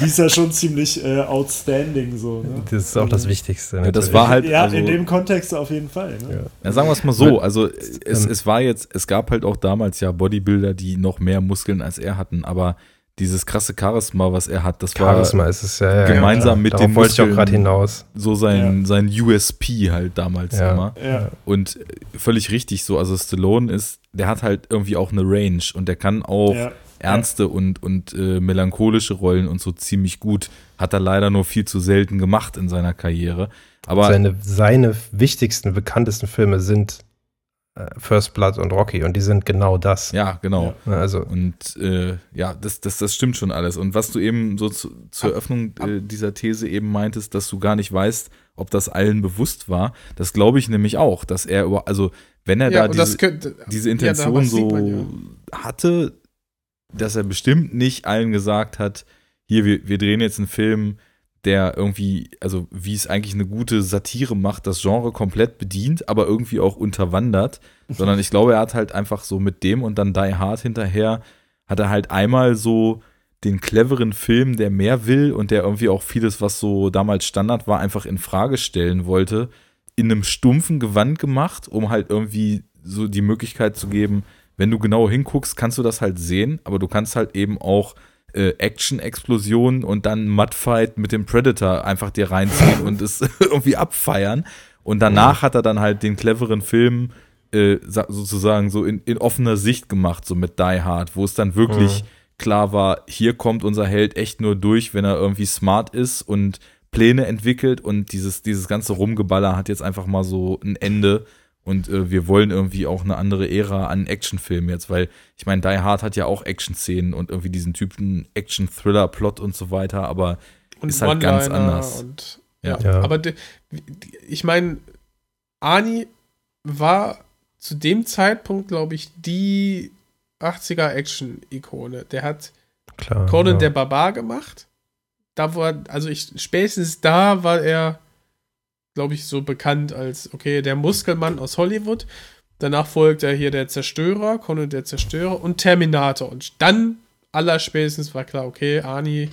Die ist ja schon ziemlich äh, outstanding so. Ne? das ist auch das Wichtigste. Ja, das war halt, ja, also, in dem Kontext auf jeden Fall. Ne? Ja. ja, sagen wir es mal so, also es, es war jetzt, es gab halt auch damals ja Bodybuilder, die noch mehr Muskeln als er hatten, aber dieses krasse Charisma, was er hat, das Charisma war ist es ja. ja gemeinsam ja. mit Darauf den wollte ich auch gerade hinaus. so sein, sein USP halt damals Ja. immer. Ja. Und völlig richtig so, also Stallone ist, der hat halt irgendwie auch eine Range und der kann auch Ja. ernste und, und äh, melancholische Rollen und so ziemlich gut. Hat er leider nur viel zu selten gemacht in seiner Karriere. Aber Seine, seine wichtigsten, bekanntesten Filme sind First Blood und Rocky und die sind genau das. ja, genau. Ne, Also, Und äh, ja, das, das, das stimmt schon alles. Und was du eben so zu, zur Eröffnung äh, dieser These eben meintest, dass du gar nicht weißt, ob das allen bewusst war, das glaube ich nämlich auch, dass er über, also wenn er Ja, da diese, könnte, diese ja, Intention sieht so man ja. hatte, dass er bestimmt nicht allen gesagt hat, hier, wir, wir drehen jetzt einen Film, der irgendwie, also wie es eigentlich eine gute Satire macht, das Genre komplett bedient, aber irgendwie auch unterwandert, sondern ich glaube, er hat halt einfach so mit dem und dann Die Hard hinterher, hat er halt einmal so den cleveren Film, der mehr will und der irgendwie auch vieles, was so damals Standard war, einfach in Frage stellen wollte, in einem stumpfen Gewand gemacht, um halt irgendwie so die Möglichkeit zu geben, wenn du genau hinguckst, kannst du das halt sehen, aber du kannst halt eben auch äh, Action-Explosionen und dann Mudfight mit dem Predator einfach dir reinziehen und es irgendwie abfeiern. Und danach hat er dann halt den cleveren Film äh, sa- sozusagen so in, in offener Sicht gemacht, so mit Die Hard, wo es dann wirklich klar war, hier kommt unser Held echt nur durch, wenn er irgendwie smart ist und Pläne entwickelt und dieses, dieses ganze Rumgeballer hat jetzt einfach mal so ein Ende und äh, wir wollen irgendwie auch eine andere Ära an Actionfilmen jetzt, weil ich meine, Die Hard hat ja auch Action-Szenen und irgendwie diesen typen Action-Thriller-Plot und so weiter, aber Und ist halt ganz anders. Und, Ja. Ja. Aber de, ich meine, Ani war zu dem Zeitpunkt, glaube ich, die 80er Action-Ikone. Der hat Klar. Conan ja. der Barbar gemacht. Da war, also ich, spätestens da war er, glaube ich, so bekannt als, okay, der Muskelmann aus Hollywood. Danach folgt er hier der Zerstörer, Conan der Zerstörer und Terminator. Und dann, allerspätestens war klar, okay, Ani,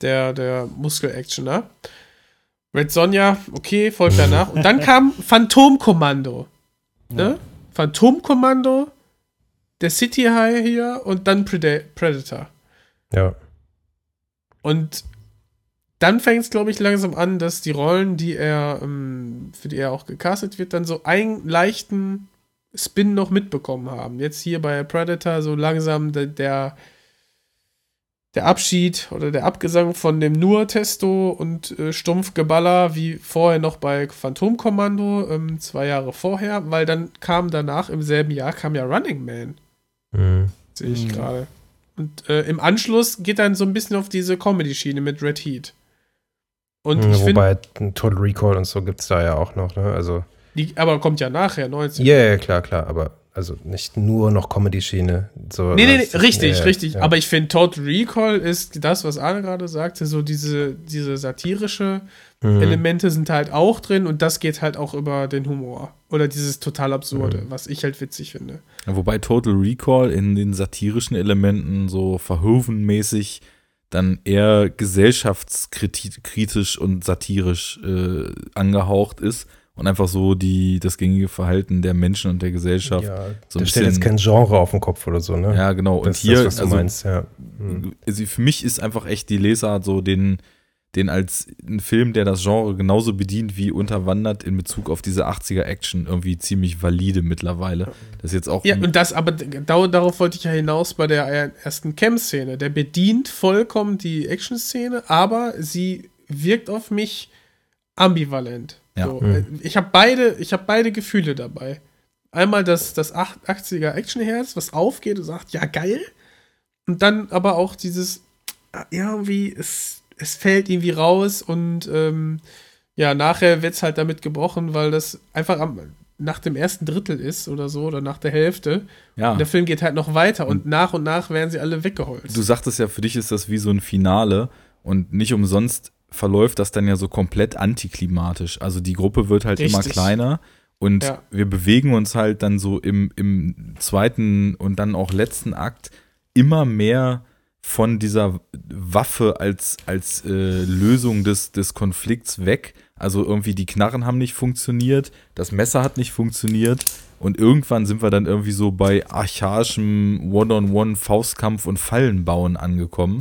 der, der Muskel-Actioner. Red Sonja, okay, folgt danach. Und dann kam Phantomkommando. Ne? Phantomkommando, der City High hier und dann Preda Predator. Ja. Und dann fängt es, glaube ich, langsam an, dass die Rollen, die er, ähm, für die er auch gecastet wird, dann so einen leichten Spin noch mitbekommen haben. Jetzt hier bei Predator so langsam der, der, der Abschied oder der Abgesang von dem nur Testo und äh, Stumpfgeballer, wie vorher noch bei Phantomkommando, ähm, zwei Jahre vorher, weil dann kam danach im selben Jahr kam ja Running Man Mhm. sehe ich Mhm. gerade. Und äh, im Anschluss geht dann so ein bisschen auf diese Comedy-Schiene mit Red Heat. Und ich finde, Wobei ein Total Recall und so gibt es da ja auch noch, ne? Also, die, aber kommt ja nachher, 19. ja, ja, klar, klar, aber also nicht nur noch Comedy-Schiene. So, Nee, nee, das- nee, richtig, ja, richtig. ja. Aber ich finde, Total Recall ist das, was Arne gerade sagte, so diese, diese satirische Mhm. Elemente sind halt auch drin und das geht halt auch über den Humor. Oder dieses total Absurde, Mhm. was ich halt witzig finde. Wobei Total Recall in den satirischen Elementen so verhoevenmäßig dann eher gesellschaftskritisch und satirisch äh, angehaucht ist und einfach so die, das gängige Verhalten der Menschen und der Gesellschaft. ja, so ein steht jetzt kein Genre auf dem Kopf oder so, ne? Ja, genau. Und das hier, ist das, was du also, meinst, ja. Mhm. also für mich ist einfach echt die Lesart so den, den als ein Film, der das Genre genauso bedient wie unterwandert in Bezug auf diese 80er Action irgendwie ziemlich valide mittlerweile. Das ist jetzt auch Ja, und das, aber da, darauf wollte ich ja hinaus bei der ersten Cam-Szene. Der bedient vollkommen die Action-Szene, aber sie wirkt auf mich ambivalent. Ja. So, Mhm. äh, Ich habe beide, ich habe beide Gefühle dabei. Einmal das, das 80er Action-Herz, was aufgeht und sagt, ja, geil. Und dann aber auch dieses, ah, irgendwie, es, es fällt irgendwie raus und ähm, ja, nachher wird es halt damit gebrochen, weil das einfach am, nach dem ersten Drittel ist oder so, oder nach der Hälfte. ja. Und der Film geht halt noch weiter und nach und nach werden sie alle weggeholt. Du sagtest ja, für dich ist das wie so ein Finale und nicht umsonst verläuft das dann ja so komplett antiklimatisch. Also die Gruppe wird halt immer Richtig. kleiner und Ja. wir bewegen uns halt dann so im, im zweiten und dann auch letzten Akt immer mehr von dieser Waffe als, als äh, Lösung des, des Konflikts weg. Also irgendwie die Knarren haben nicht funktioniert, das Messer hat nicht funktioniert und irgendwann sind wir dann irgendwie so bei archaischem One-on-One-Faustkampf und Fallenbauen angekommen.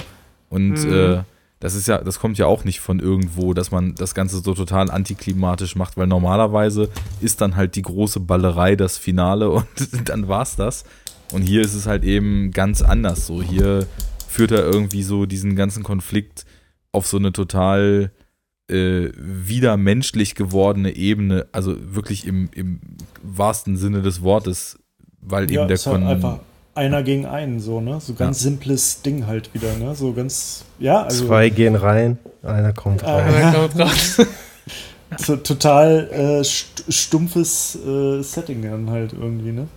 Und Mhm. äh, das ist ja, das kommt ja auch nicht von irgendwo, dass man das Ganze so total antiklimatisch macht, weil normalerweise ist dann halt die große Ballerei das Finale und dann war's das. Und hier ist es halt eben ganz anders. So, hier führt er irgendwie so diesen ganzen Konflikt auf so eine total äh, wieder menschlich gewordene Ebene, also wirklich im, im wahrsten Sinne des Wortes, weil Ja, eben der ist halt Kon einfach einer gegen einen, so, ne? So ganz simples Ding halt wieder, ne? So ganz, ja, also Zwei gehen rein, einer kommt Ah, rein. Ja, kommt raus. so total äh, st stumpfes äh, Setting dann halt irgendwie, ne?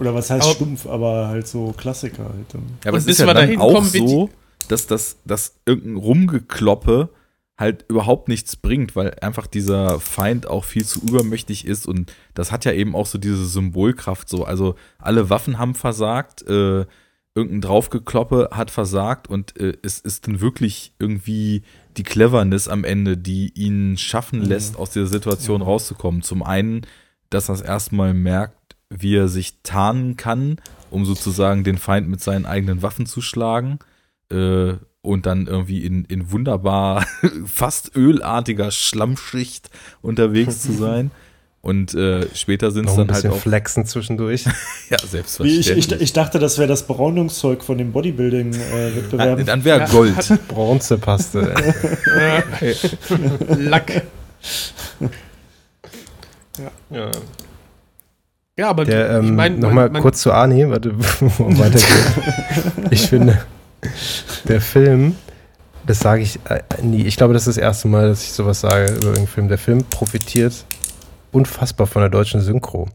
Oder was heißt Aber- stumpf, aber halt so Klassiker halt. Ja, aber Und es ist ja wir dann auch kommen, so, dass das dass irgendein Rumgekloppe halt überhaupt nichts bringt, weil einfach dieser Feind auch viel zu übermächtig ist und das hat ja eben auch so diese Symbolkraft so. Also alle Waffen haben versagt, äh, irgendein Draufgekloppe hat versagt und äh, es ist dann wirklich irgendwie die Cleverness am Ende, die ihn schaffen lässt, aus dieser Situation rauszukommen. Zum einen, dass er es erstmal merkt, wie er sich tarnen kann, um sozusagen den Feind mit seinen eigenen Waffen zu schlagen. Äh, und dann irgendwie in, in wunderbar fast ölartiger Schlammschicht unterwegs zu sein. Und äh, später sind es Noch ein dann halt bisschen auch. flexen zwischendurch. Ja, Wie ich, selbstverständlich. ich, ich dachte, das wäre das Braunungszeug von dem Bodybuilding-Wettbewerb. dann wäre Gold. Bronzepaste. Lack. ja. Ja, aber Der, ähm, ich meine, nochmal kurz zu Arnie, warte, bevor wir weitergehen. ich finde, der Film, das sage ich äh, nie, ich glaube, das ist das erste Mal, dass ich sowas sage über irgendeinen Film. Der Film profitiert unfassbar von der deutschen Synchro.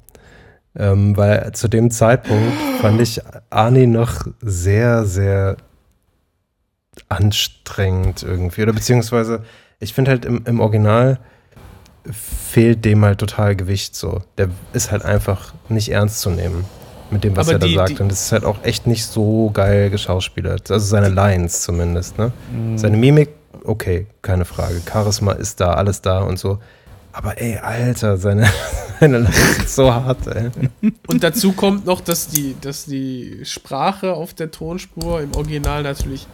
Ähm, weil zu dem Zeitpunkt fand ich Arnie noch sehr, sehr anstrengend irgendwie. Oder beziehungsweise, ich finde halt im, im Original fehlt dem halt total Gewicht so. Der ist halt einfach nicht ernst zu nehmen mit dem, was Aber er da die- sagt. die- Und es ist halt auch echt nicht so geil geschauspielert. Also seine Lines zumindest, ne? Mhm. Seine Mimik, okay, keine Frage. Charisma ist da, alles da und so. Aber ey, Alter, seine, seine Lines sind so hart, ey. Und dazu kommt noch, dass die, dass die Sprache auf der Tonspur im Original natürlich.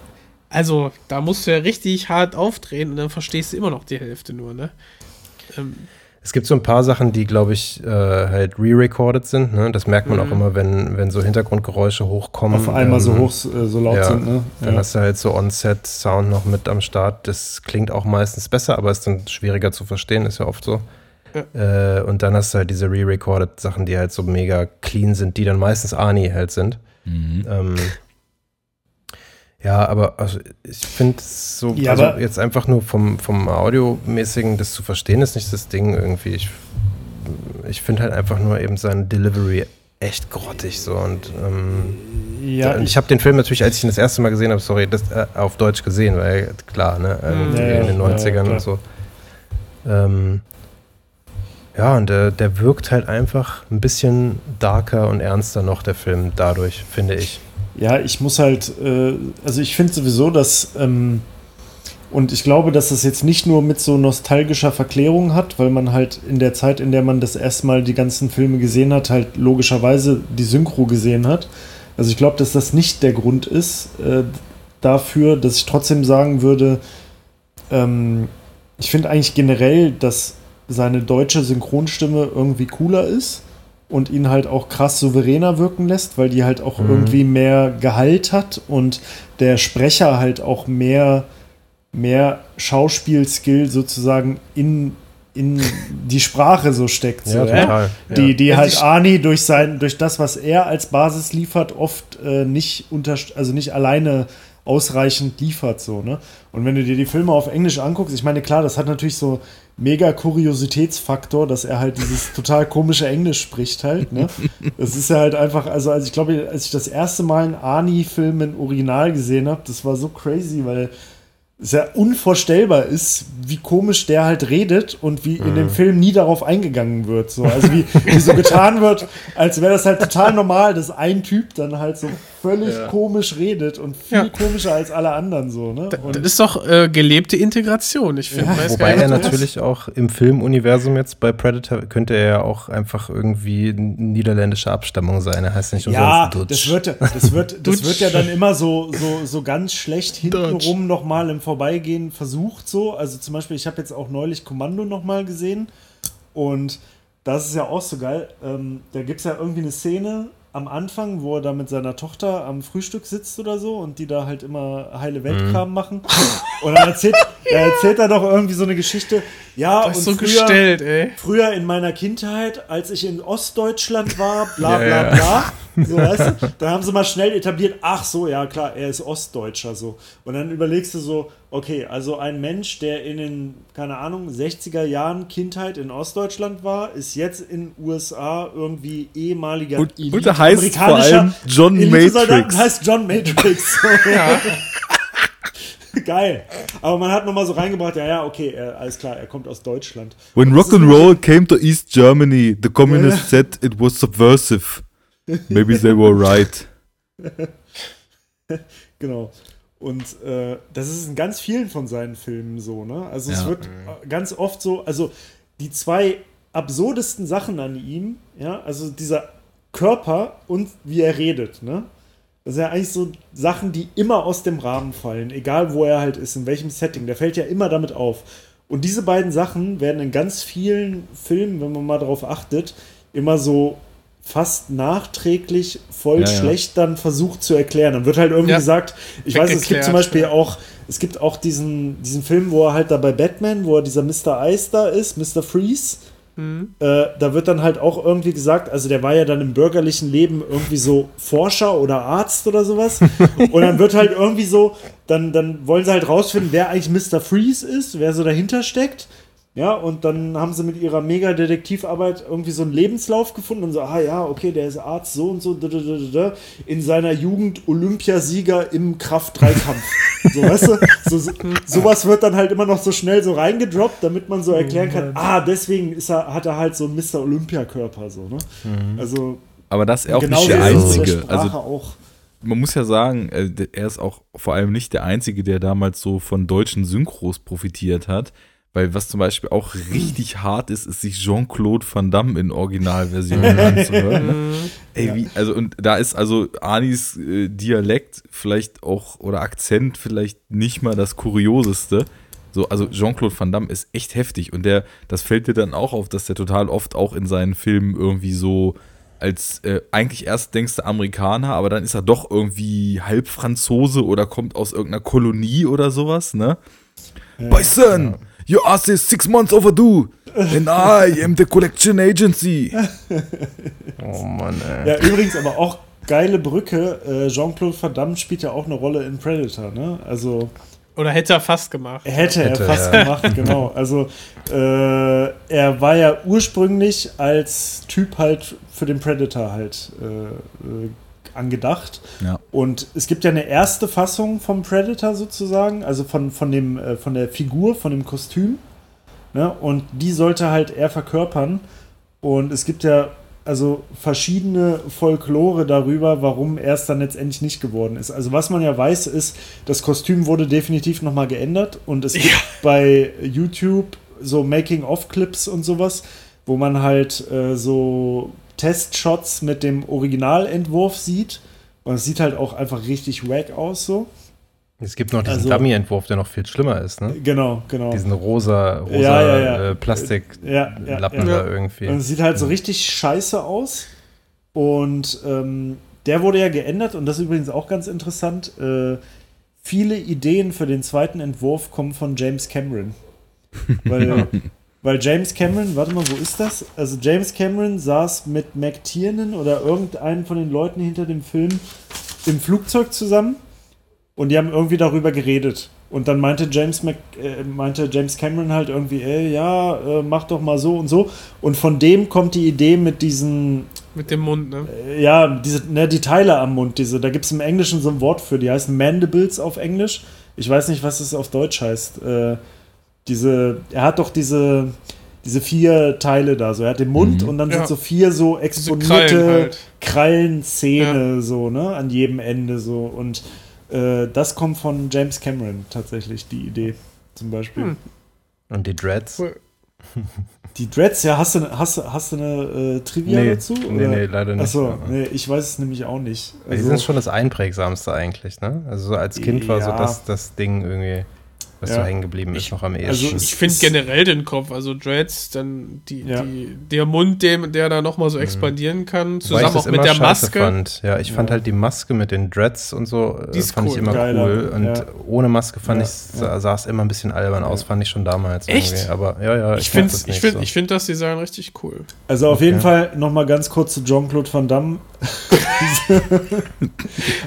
Also, da musst du ja richtig hart aufdrehen und dann verstehst du immer noch die Hälfte nur, ne? Ähm, Es gibt so ein paar Sachen, die, glaube ich, äh, halt re-recorded sind. Ne? Das merkt man Mhm. auch immer, wenn, wenn so Hintergrundgeräusche hochkommen. Auf einmal so Ähm, hoch, äh, so laut ja, sind, ne? Dann Ja. hast du halt so On-Set-Sound noch mit am Start. Das klingt auch meistens besser, aber ist dann schwieriger zu verstehen, ist ja oft so. Äh, und dann hast du halt diese re-recorded Sachen, die halt so mega clean sind, die dann meistens Arnie halt sind. Mhm. Ähm, ja, aber also ich finde so, Ja, also jetzt einfach nur vom, vom Audiomäßigen das zu verstehen, ist nicht das Ding irgendwie. Ich, ich finde halt einfach nur eben seine Delivery echt grottig so und ähm, Ja, und ich habe den Film natürlich, als ich ihn das erste Mal gesehen habe, sorry, das, äh, auf Deutsch gesehen, weil klar, ne, irgendwie Ja, ja, in den ja, 90ern klar. und so. Ähm, ja, und der, der wirkt halt einfach ein bisschen darker und ernster noch, der Film, dadurch, finde ich. Ja, ich muss halt, äh, also ich finde sowieso, dass, ähm, und ich glaube, dass das jetzt nicht nur mit so nostalgischer Verklärung hat, weil man halt in der Zeit, in der man das erste Mal die ganzen Filme gesehen hat, halt logischerweise die Synchro gesehen hat. Also ich glaube, dass das nicht der Grund ist äh, dafür, dass ich trotzdem sagen würde, ähm, ich finde eigentlich generell, dass seine deutsche Synchronstimme irgendwie cooler ist und ihn halt auch krass souveräner wirken lässt, weil die halt auch Mhm. irgendwie mehr Gehalt hat und der Sprecher halt auch mehr, mehr Schauspielskill sozusagen in, in die Sprache so steckt. So, Ja, ja? total, ja. Die, die Ja, halt Arnie durch sein, durch das, was er als Basis liefert, oft äh, nicht unter, also nicht alleine ausreichend liefert, so, ne? Und wenn du dir die Filme auf Englisch anguckst, ich meine, klar, das hat natürlich so mega Kuriositätsfaktor, dass er halt dieses total komische Englisch spricht halt, ne? Das ist ja halt einfach, also als ich glaube, als ich das erste Mal einen Arnie-Film in Original gesehen habe, das war so crazy, weil es ja unvorstellbar ist, wie komisch der halt redet und wie in dem Film nie darauf eingegangen wird. So. Also wie, wie so getan wird, als wäre das halt total normal, dass ein Typ dann halt so völlig komisch redet und viel Ja. komischer als alle anderen so. Ne? das Und ist doch äh, gelebte Integration. Ich finde, weiß Wobei er natürlich auch im Filmuniversum jetzt bei Predator könnte er ja auch einfach irgendwie niederländischer Abstammung sein. Er heißt nicht ja, umsonst Dutch. das wird, das, wird, das wird ja dann immer so, so, so ganz schlecht hintenrum nochmal im Vorbeigehen versucht. So. Also zum Beispiel, ich habe jetzt auch neulich Kommando nochmal gesehen und das ist ja auch so geil. Ähm, da gibt es ja irgendwie eine Szene am Anfang, wo er da mit seiner Tochter am Frühstück sitzt oder so und die da halt immer heile Weltkram machen. Und dann erzählt, er erzählt er doch irgendwie so eine Geschichte. Ja, Das und so früher, gestellt, ey. früher in meiner Kindheit, als ich in Ostdeutschland war, bla bla Ja, ja. bla. So, weißt du? Da haben sie mal schnell etabliert, ach so, ja klar, er ist Ostdeutscher so. Und dann überlegst du so, okay, also ein Mensch, der in den, keine Ahnung, 60er Jahren Kindheit in Ostdeutschland war, ist jetzt in USA irgendwie ehemaliger Und- Elite- und er heißt vor allem John Elitesoldat Matrix. heißt John Matrix. Ja. Geil. Aber man hat nochmal so reingebracht, ja, ja, okay, er, alles klar, er kommt aus Deutschland. When rock and roll came to East Germany, the communists said it was subversive. Maybe they were right. Genau. Und äh, das ist in ganz vielen von seinen Filmen so, ne? Also es Ja. wird äh, ganz oft so, also die zwei absurdesten Sachen an ihm, ja, also dieser Körper und wie er redet, ne? Das sind ja eigentlich so Sachen, die immer aus dem Rahmen fallen, egal wo er halt ist, in welchem Setting. Der fällt ja immer damit auf. Und diese beiden Sachen werden in ganz vielen Filmen, wenn man mal darauf achtet, immer so fast nachträglich voll Ja, ja. schlecht dann versucht zu erklären. Dann wird halt irgendwie Ja. gesagt, ich weiß, es gibt zum Beispiel ja. auch, es gibt auch diesen, diesen Film, wo er halt da bei Batman, wo er dieser Mr. Ice da ist, Mr. Freeze. Mhm. Äh, da wird dann halt auch irgendwie gesagt, also der war ja dann im bürgerlichen Leben irgendwie so Forscher oder Arzt oder sowas. Und dann wird halt irgendwie so, dann, dann wollen sie halt rausfinden, wer eigentlich Mr. Freeze ist, wer so dahinter steckt. Ja, und dann haben sie mit ihrer Mega-Detektivarbeit irgendwie so einen Lebenslauf gefunden und so, ah ja, okay, der ist Arzt, so und so, da, da, da, da, da, in seiner Jugend Olympiasieger im Kraft-3-Kampf. so, weißt du, so, so, sowas wird dann halt immer noch so schnell so reingedroppt, damit man so erklären kann, ah, deswegen ist er, hat er halt so einen Mr. Olympia-Körper, so, ne? Also, Aber das ist auch genauso nicht der Einzige. Also auch. man muss ja sagen, äh, er ist auch vor allem nicht der Einzige, der damals so von deutschen Synchros profitiert hat. Weil was zum Beispiel auch richtig hart ist, ist sich Jean-Claude Van Damme in Originalversion anzuhören. Ne? Ey, wie, also, und da ist also Anis äh, Dialekt vielleicht auch oder Akzent vielleicht nicht mal das Kurioseste. So, also Jean-Claude Van Damme ist echt heftig und der, das fällt dir dann auch auf, dass der total oft auch in seinen Filmen irgendwie so als äh, eigentlich erst denkst du Amerikaner, aber dann ist er doch irgendwie halb Franzose oder kommt aus irgendeiner Kolonie oder sowas, ne? Bison, your ass is six months overdue and I am the collection agency. Oh Mann, ey. Ja, übrigens aber auch geile Brücke. Äh, Jean-Claude Van Damme spielt ja auch eine Rolle in Predator, ne? Also Oder hätte er fast gemacht. hätte, Hätte, er fast ja. gemacht, genau. Also äh, er war ja ursprünglich als Typ halt für den Predator halt äh, äh, angedacht. Ja. Und es gibt ja eine erste Fassung vom Predator sozusagen, also von, von, dem, äh, von der Figur, von dem Kostüm. Ne? Und die sollte halt er verkörpern. Und es gibt ja also verschiedene Folklore darüber, warum er es dann letztendlich nicht geworden ist. Also was man ja weiß, ist, das Kostüm wurde definitiv nochmal geändert und es gibt bei YouTube so Making-of-Clips und sowas, wo man halt äh, so Testshots mit dem Originalentwurf sieht. Und es sieht halt auch einfach richtig wack aus so. Es gibt noch diesen Also- Dummy-Entwurf, der noch viel schlimmer ist, ne? Genau, genau. Diesen rosa, rosa Ja, ja, ja. Äh, Plastiklappen Ja, ja, da irgendwie. Und es sieht halt so richtig scheiße aus. Und ähm, der wurde ja geändert und das ist übrigens auch ganz interessant. Äh, viele Ideen für den zweiten Entwurf kommen von James Cameron. Weil, weil James Cameron, warte mal, wo ist das? Also James Cameron saß mit McTiernan oder irgendeinen von den Leuten hinter dem Film im Flugzeug zusammen und die haben irgendwie darüber geredet. Und dann meinte James, Mc, äh, meinte James Cameron halt irgendwie, ey, ja, äh, mach doch mal so und so. Und von dem kommt die Idee mit diesen, Mit dem Mund, ne? äh, ja, diese, ne, die Teile am Mund, diese, da gibt es im Englischen so ein Wort für, die heißen Mandibles auf Englisch. Ich weiß nicht, was es auf Deutsch heißt. Äh, diese, er hat doch diese, diese vier Teile da, so. Er hat den Mund Mhm. und dann Ja. sind so vier so exponierte Krallen halt. Krallenzähne, so, ne, an jedem Ende, so. Und äh, das kommt von James Cameron tatsächlich, die Idee, zum Beispiel. Hm. Und die Dreads? Cool. Die Dreads, ja, hast du, hast, hast du eine äh, Trivia Nee, dazu? nee, nee, leider nicht. Achso, nee, ich weiß es nämlich auch nicht. die Also- sind schon das Einprägsamste eigentlich, ne? Also so als Kind war so Ja. das, das Ding irgendwie, was Ja. so hängen geblieben ist, noch am also ehesten. es- Ich finde generell den Kopf, also Dreads, dann die, Ja. die, der Mund, dem, der da nochmal so expandieren kann, ich zusammen das auch mit der Maske. Fand. Ja, ich fand Ja. halt die Maske mit den Dreads und so, äh, fand ich cool. immer Geiler, cool. Und ja. ohne Maske fand Ja, ich, sah, es immer ein bisschen albern aus, fand ich schon damals. Echt? irgendwie. Aber ja, ja, Ich mochte finde ich nicht find, so. ich find das Design richtig cool. Also auf Okay. jeden Fall nochmal ganz kurz zu Jean-Claude Van Damme.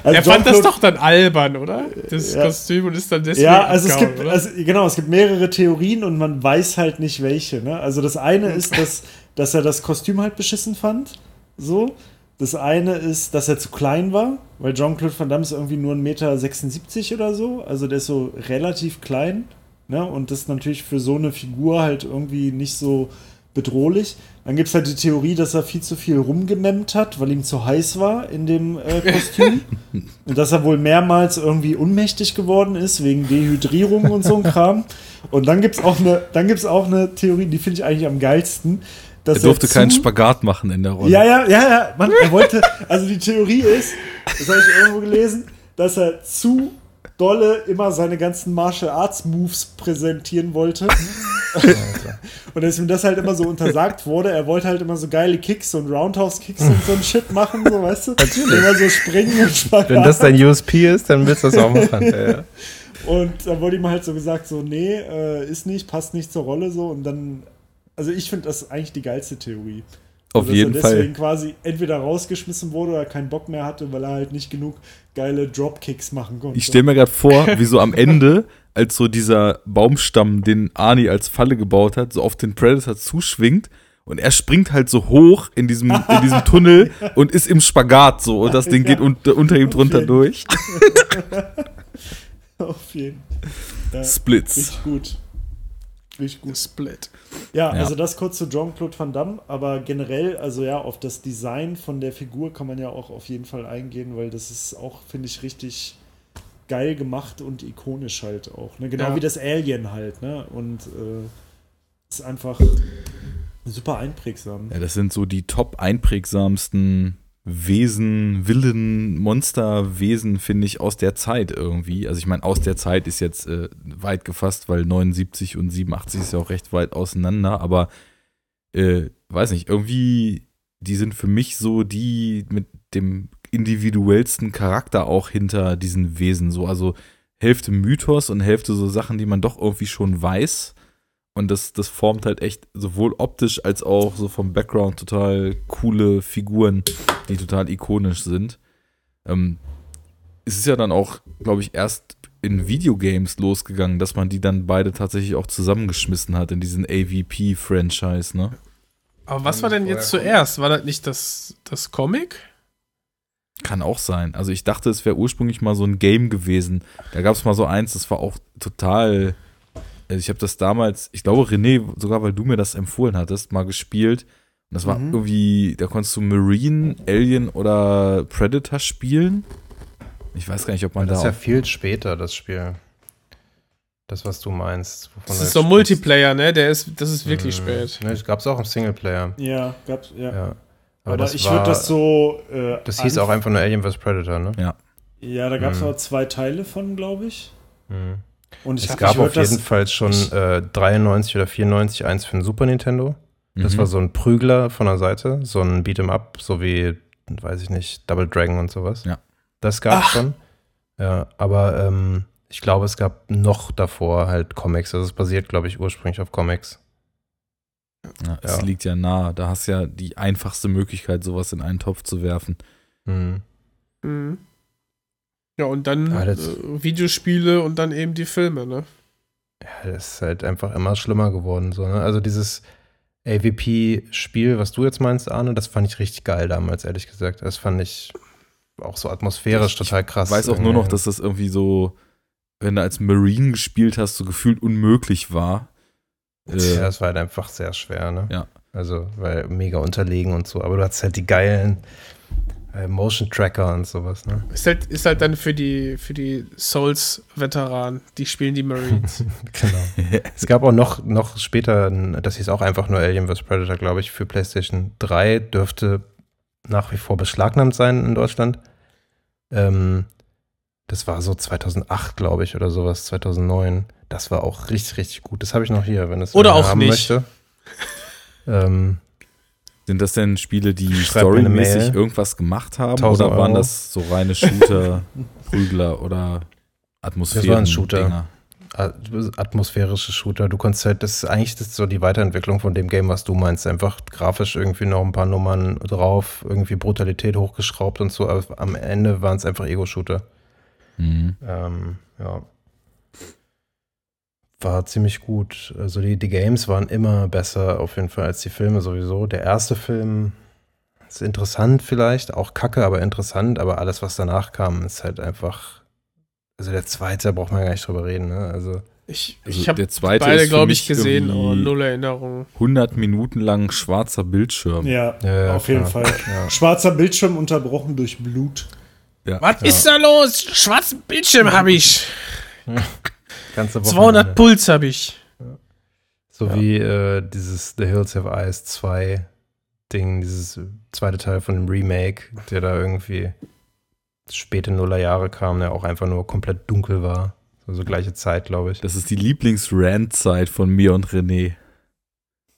also er fand das doch dann albern, oder? Das Ja. Kostüm und ist dann deswegen Ja, also es gibt, oder? also genau, es gibt mehrere Theorien und man weiß halt nicht welche. Ne? Also das eine ist, dass, dass er das Kostüm halt beschissen fand. So. Das eine ist, dass er zu klein war, weil Jean-Claude Van Damme ist irgendwie nur 1,76 Meter oder so. Also der ist so relativ klein. Ne? Und das ist natürlich für so eine Figur halt irgendwie nicht so bedrohlich. Dann gibt es halt die Theorie, dass er viel zu viel rumgememmt hat, weil ihm zu heiß war in dem äh, Kostüm. und dass er wohl mehrmals irgendwie ohnmächtig geworden ist, wegen Dehydrierung und so ein Kram. Und dann gibt es auch eine, dann gibt's auch eine Theorie, die finde ich eigentlich am geilsten. Dass Er durfte zu- keinen Spagat machen in der Rolle. ja, ja, ja, ja. Man, er wollte, also die Theorie ist, das habe ich irgendwo gelesen, dass er zu dolle immer seine ganzen Martial Arts Moves präsentieren wollte. und dass ihm das halt immer so untersagt wurde. Er wollte halt immer so geile Kicks und Roundhouse Kicks und so ein Shit machen, so weißt du? Natürlich. Immer so springen und Spagat. Wenn das dein USP ist, dann willst du das auch machen. ja, ja. Und dann wurde ihm halt so gesagt, so, nee, äh, ist nicht, passt nicht zur Rolle so. Und dann, also ich finde das eigentlich die geilste Theorie. Auf jeden Fall. deswegen quasi entweder rausgeschmissen wurde oder keinen Bock mehr hatte, weil er halt nicht genug geile Dropkicks machen konnte. Ich stelle mir gerade vor, wie so am Ende, als so dieser Baumstamm, den Arnie als Falle gebaut hat, so auf den Predator zuschwingt und er springt halt so hoch in diesem, in diesem Tunnel und ist im Spagat so und das Ding geht unter, unter ihm drunter durch. Auf jeden ja, Splits. Richtig gut. Richtig gut. Split. Ja, Ja. also das kurz zu Jean-Claude Van Damme, aber generell, also ja, auf das Design von der Figur kann man ja auch auf jeden Fall eingehen, weil das ist auch, finde ich, richtig geil gemacht und ikonisch halt auch. Ne? Genau Ja. wie das Alien halt, ne? Und äh, ist einfach super einprägsam. Ja, das sind so die top einprägsamsten Wesen, Villen, Monsterwesen, finde ich, aus der Zeit irgendwie. Also ich meine, aus der Zeit ist jetzt äh, weit gefasst, weil 79 und 87 ist ja auch recht weit auseinander, aber äh, weiß nicht, irgendwie, die sind für mich so die mit dem individuellsten Charakter auch hinter diesen Wesen. So, also Hälfte Mythos und Hälfte so Sachen, die man doch irgendwie schon weiß. Und das, das formt halt echt sowohl optisch als auch so vom Background total coole Figuren, die total ikonisch sind. Ähm, es ist ja dann auch, glaube ich, erst in Videogames losgegangen, dass man die dann beide tatsächlich auch zusammengeschmissen hat in diesen AVP-Franchise, ne? Aber was war denn jetzt zuerst? War das nicht das, das Comic? Kann auch sein. Also ich dachte, es wäre ursprünglich mal so ein Game gewesen. Da gab es mal so eins, das war auch total. Also ich habe das damals, ich glaube, René, sogar weil du mir das empfohlen hattest, mal gespielt. Und das war Mhm. irgendwie, da konntest du Marine, Alien oder Predator spielen. Ich weiß gar nicht, ob man Das da. ist ja viel später, das Spiel. Das, was du meinst. wovon Das ist so jetzt Multiplayer, ne? Der ist, das ist wirklich sprichst. spät. Ne, das gab es auch im Singleplayer. Ja, gab's, ja. Ja. Aber, das ich würde das so. Äh, Das hieß auch einfach nur Alien vs. Predator, ne? Ja. Ja, da gab es Mhm. auch zwei Teile von, glaube ich. Mhm. Und ich Es hab- gab ich auf jeden Fall schon äh, 93 oder 94 eins für den Super Nintendo. Das Mhm. war so ein Prügler von der Seite, so ein Beat'em Up, so wie, weiß ich nicht, Double Dragon und sowas. Ja. Das gab es schon. Ja, aber ähm, ich glaube, es gab noch davor halt Comics. Also es basiert, glaube ich, ursprünglich auf Comics. Ja, es Ja. liegt ja nahe. Da hast du ja die einfachste Möglichkeit, sowas in einen Topf zu werfen. Mhm. Mhm. Ja, und dann Ja, das- äh, Videospiele und dann eben die Filme, ne? Ja, das ist halt einfach immer schlimmer geworden. So, ne? Also dieses AVP-Spiel, was du jetzt meinst, Arne, das fand ich richtig geil damals, ehrlich gesagt. Das fand ich auch so atmosphärisch Ich total krass. Ich weiß auch nur noch, dass das irgendwie so, wenn du als Marine gespielt hast, so gefühlt unmöglich war. Äh, Ja, das war halt einfach sehr schwer, ne? Ja. Also, weil mega unterlegen und so. Aber du hattest halt die geilen äh, Motion Tracker und sowas, ne? Ist halt, ist halt dann für die, für die Souls-Veteranen, die spielen die Marines. Genau. es gab auch noch, noch später, das hieß auch einfach nur Alien vs. Predator, glaube ich, für PlayStation 3, dürfte nach wie vor beschlagnahmt sein in Deutschland. Ähm, das war so 2008, glaube ich, oder sowas, 2009. Das war auch richtig, richtig gut. Das habe ich noch hier, wenn es Oder auch haben nicht. möchte. Ähm, Sind das denn Spiele, die storymäßig irgendwas gemacht haben? 1000 Oder waren Euro. das so reine Shooter, Prügler oder Atmosphären? Das war ein Shooter. Dinger? atmosphärische Shooter. Du konntest halt, das ist eigentlich das ist so die Weiterentwicklung von dem Game, was du meinst. Einfach grafisch irgendwie noch ein paar Nummern drauf, irgendwie Brutalität hochgeschraubt und so. Aber am Ende waren es einfach Ego-Shooter. Mhm. Ähm, ja. War ziemlich gut. Also die, die Games waren immer besser auf jeden Fall als die Filme sowieso. Der erste Film ist interessant vielleicht, auch kacke, aber interessant. Aber alles, was danach kam, ist halt einfach. Also der zweite, da braucht man gar nicht drüber reden. Ne? Also Ich, Also ich habe der zweite beide, glaube ich, gesehen, aber null Erinnerungen. 100 Minuten lang schwarzer Bildschirm. Ja, Ja, ja, auf jeden klar. Fall. Schwarzer Bildschirm unterbrochen durch Blut. Ja. Was ist da los? Schwarzen Bildschirm habe ich. Ganze 200 Wochenende. Puls habe ich. So wie äh, dieses The Hills Have Eyes 2 Ding, dieses zweite Teil von dem Remake, der da irgendwie späte Nullerjahre kam, der auch einfach nur komplett dunkel war. So, so gleiche Zeit, glaube ich. Das ist die Lieblings-Rant-Zeit von mir und René.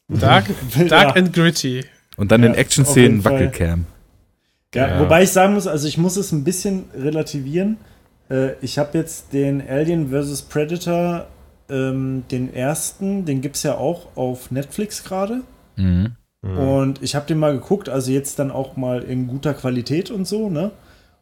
Dark, Ja. dark and gritty. Und dann Ja, in Action-Szenen. Wackelcam. Ja, Ja. Wobei ich sagen muss, also ich muss es ein bisschen relativieren. Äh, ich habe jetzt den Alien vs. Predator, ähm, den ersten, den gibt es ja auch auf Netflix gerade. Mhm. Und ich habe den mal geguckt, also jetzt dann auch mal in guter Qualität und so, ne?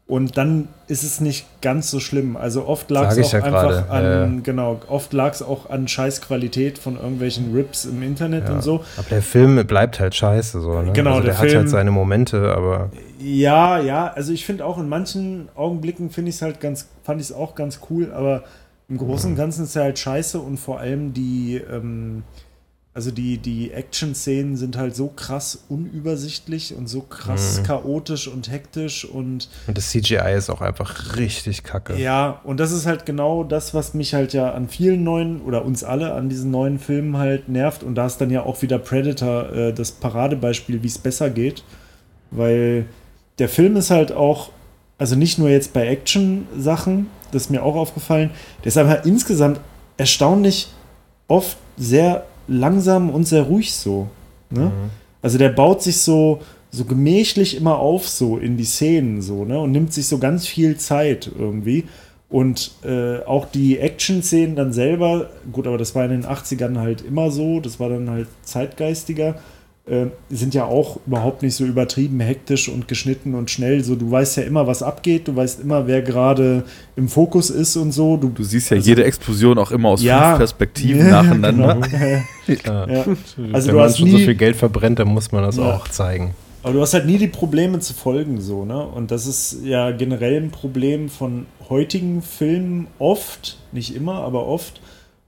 Und dann ist es nicht ganz so schlimm. Also oft lag es auch ja einfach gerade, an, ja, genau, oft lag es auch an Scheißqualität von irgendwelchen Rips im Internet Ja. und so. Aber der Film bleibt halt scheiße, so, ne? Genau, also der, der hat Film- halt seine Momente, aber Ja, ja, also ich finde auch in manchen Augenblicken finde ich es halt ganz, fand ich es auch ganz cool, aber im Großen und Ganzen ist er halt scheiße und vor allem die, ähm, also die, die Action-Szenen sind halt so krass unübersichtlich und so krass chaotisch und hektisch und und das CGI ist auch einfach richtig kacke. ja, und das ist halt genau das, was mich halt ja an vielen neuen oder uns alle an diesen neuen Filmen halt nervt. Und da ist dann ja auch wieder Predator äh, das Paradebeispiel, wie es besser geht. Weil der Film ist halt auch, also nicht nur jetzt bei Action-Sachen, das ist mir auch aufgefallen, der ist einfach insgesamt erstaunlich oft sehr langsam und sehr ruhig so. Ne? Also der baut sich so, so gemächlich immer auf, so in die Szenen, so, ne? Und nimmt sich so ganz viel Zeit irgendwie. Und äh, auch die Action-Szenen dann selber, gut, aber das war in den 80ern halt immer so, das war dann halt zeitgeistiger, äh, sind ja auch überhaupt nicht so übertrieben hektisch und geschnitten und schnell. So, du weißt ja immer, was abgeht, du weißt immer, wer gerade im Fokus ist und so. Du, Du siehst ja jede Explosion auch immer aus Also Ja. fünf Perspektiven nacheinander. Genau. ja. Also Wenn du man hast schon so viel Geld verbrennt, dann muss man das Ja. auch zeigen. Aber du hast halt nie die Probleme zu folgen, so, ne? Und das ist ja generell ein Problem von heutigen Filmen oft, nicht immer, aber oft.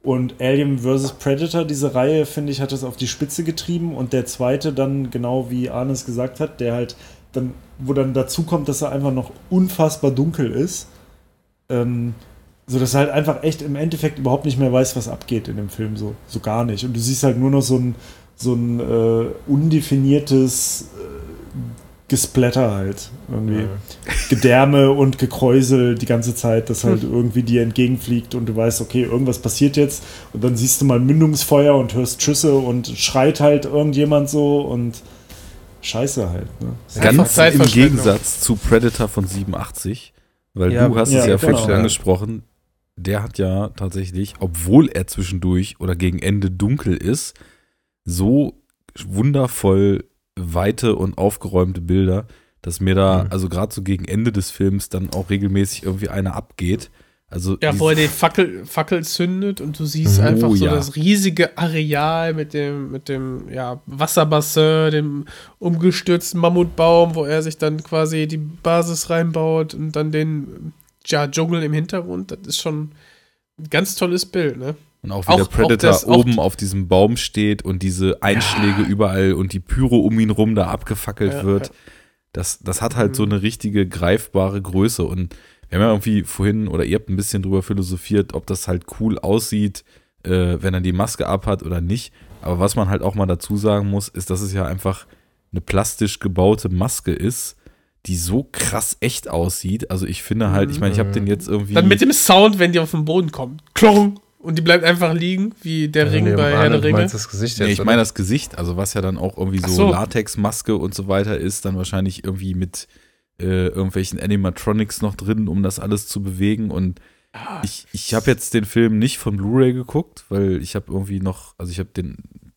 Und Alien vs. Predator, diese Reihe, finde ich, hat das auf die Spitze getrieben. Und der zweite dann, genau wie Arnes gesagt hat, der halt dann, wo dann dazu kommt, dass er einfach noch unfassbar dunkel ist. Ähm, so dass er halt einfach echt im Endeffekt überhaupt nicht mehr weiß, was abgeht in dem Film, so, so gar nicht. Und du siehst halt nur noch so ein, so ein äh, undefiniertes äh, Gesplatter halt. Irgendwie. Gedärme und Gekräusel die ganze Zeit, das halt irgendwie dir entgegenfliegt und du weißt, okay, irgendwas passiert jetzt und dann siehst du mal Mündungsfeuer und hörst Schüsse und schreit halt irgendjemand so und Scheiße halt. Ne? Ganz im Zeitverschwendung. Gegensatz zu Predator von 87, weil Ja, du hast ja, es ja genau. vorhin schon angesprochen, der hat ja tatsächlich, obwohl er zwischendurch oder gegen Ende dunkel ist, so wundervoll weite und aufgeräumte Bilder, dass mir da, Mhm. also gerade so gegen Ende des Films dann auch regelmäßig irgendwie einer abgeht. Also Ja, wo er die Fackel, Fackel zündet und du siehst Mhm. einfach Oh, so ja. das riesige Areal mit dem, mit dem ja, Wasserbassin, dem umgestürzten Mammutbaum, wo er sich dann quasi die Basis reinbaut und dann den ja, Dschungel im Hintergrund. Das ist schon ein ganz tolles Bild, ne? Und auch wie Auch- der Predator das- oben auf diesem Baum steht und diese Einschläge überall und die Pyro um ihn rum da abgefackelt Ja, wird. ja. Das, das hat halt so Mhm. eine richtige greifbare Größe. Und wir haben ja irgendwie vorhin, oder ihr habt ein bisschen drüber philosophiert, ob das halt cool aussieht, äh, wenn er die Maske abhat oder nicht. Aber was man halt auch mal dazu sagen muss, ist, dass es ja einfach eine plastisch gebaute Maske ist, die so krass echt aussieht. Also ich finde halt, ich meine, ich habe den jetzt irgendwie. Dann mit dem Sound, wenn die auf den Boden kommen. Klong! Und die bleibt einfach liegen, wie der Ring Nee, bei Herr der du Ringe. meinst das Gesicht Nee, jetzt, ich oder? meine das Gesicht, also was ja dann auch irgendwie so, so. Latexmaske und so weiter ist, dann wahrscheinlich irgendwie mit äh, irgendwelchen Animatronics noch drin, um das alles zu bewegen. Und ich, ich habe jetzt den Film nicht von Blu-ray geguckt, weil ich habe irgendwie noch, also ich habe den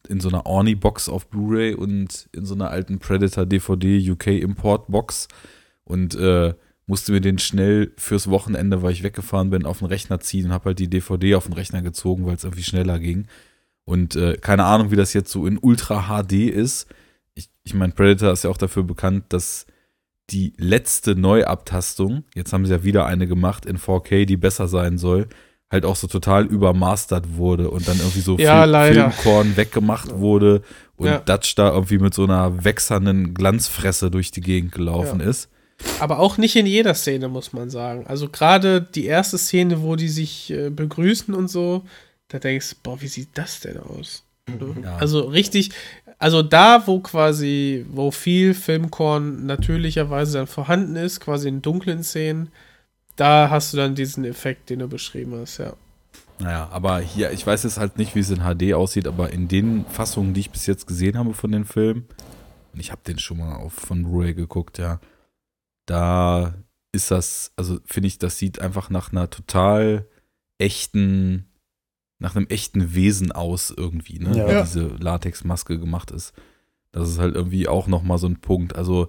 in so einer Orni-Box auf Blu-ray und in so einer alten Predator DVD UK Import-Box und äh, musste mir den schnell fürs Wochenende, weil ich weggefahren bin, auf den Rechner ziehen und habe halt die DVD auf den Rechner gezogen, weil es irgendwie schneller ging. Und äh, keine Ahnung, wie das jetzt so in Ultra HD ist. Ich, ich meine, Predator ist ja auch dafür bekannt, dass die letzte Neuabtastung, jetzt haben sie ja wieder eine gemacht in 4K, die besser sein soll, halt auch so total übermastert wurde und dann irgendwie so Ja, leider. Filmkorn weggemacht wurde und Ja. Dutch da irgendwie mit so einer wächsernden Glanzfresse durch die Gegend gelaufen ist. Aber auch nicht in jeder Szene, muss man sagen. Also gerade die erste Szene, wo die sich äh, begrüßen und so, da denkst du, boah, wie sieht das denn aus? Ja. Also richtig, also da, wo quasi, wo viel Filmkorn natürlicherweise dann vorhanden ist, quasi in dunklen Szenen, da hast du dann diesen Effekt, den du beschrieben hast, ja. Naja, aber hier, ich weiß jetzt halt nicht, wie es in HD aussieht, aber in den Fassungen, die ich bis jetzt gesehen habe von den Filmen, und ich habe den schon mal auf von Blu-ray geguckt, ja, da ist das, also finde ich, das sieht einfach nach einer total echten, nach einem echten Wesen aus irgendwie, ne? Ja. Wie Ja. diese Latexmaske gemacht ist. Das ist halt irgendwie auch nochmal so ein Punkt. Also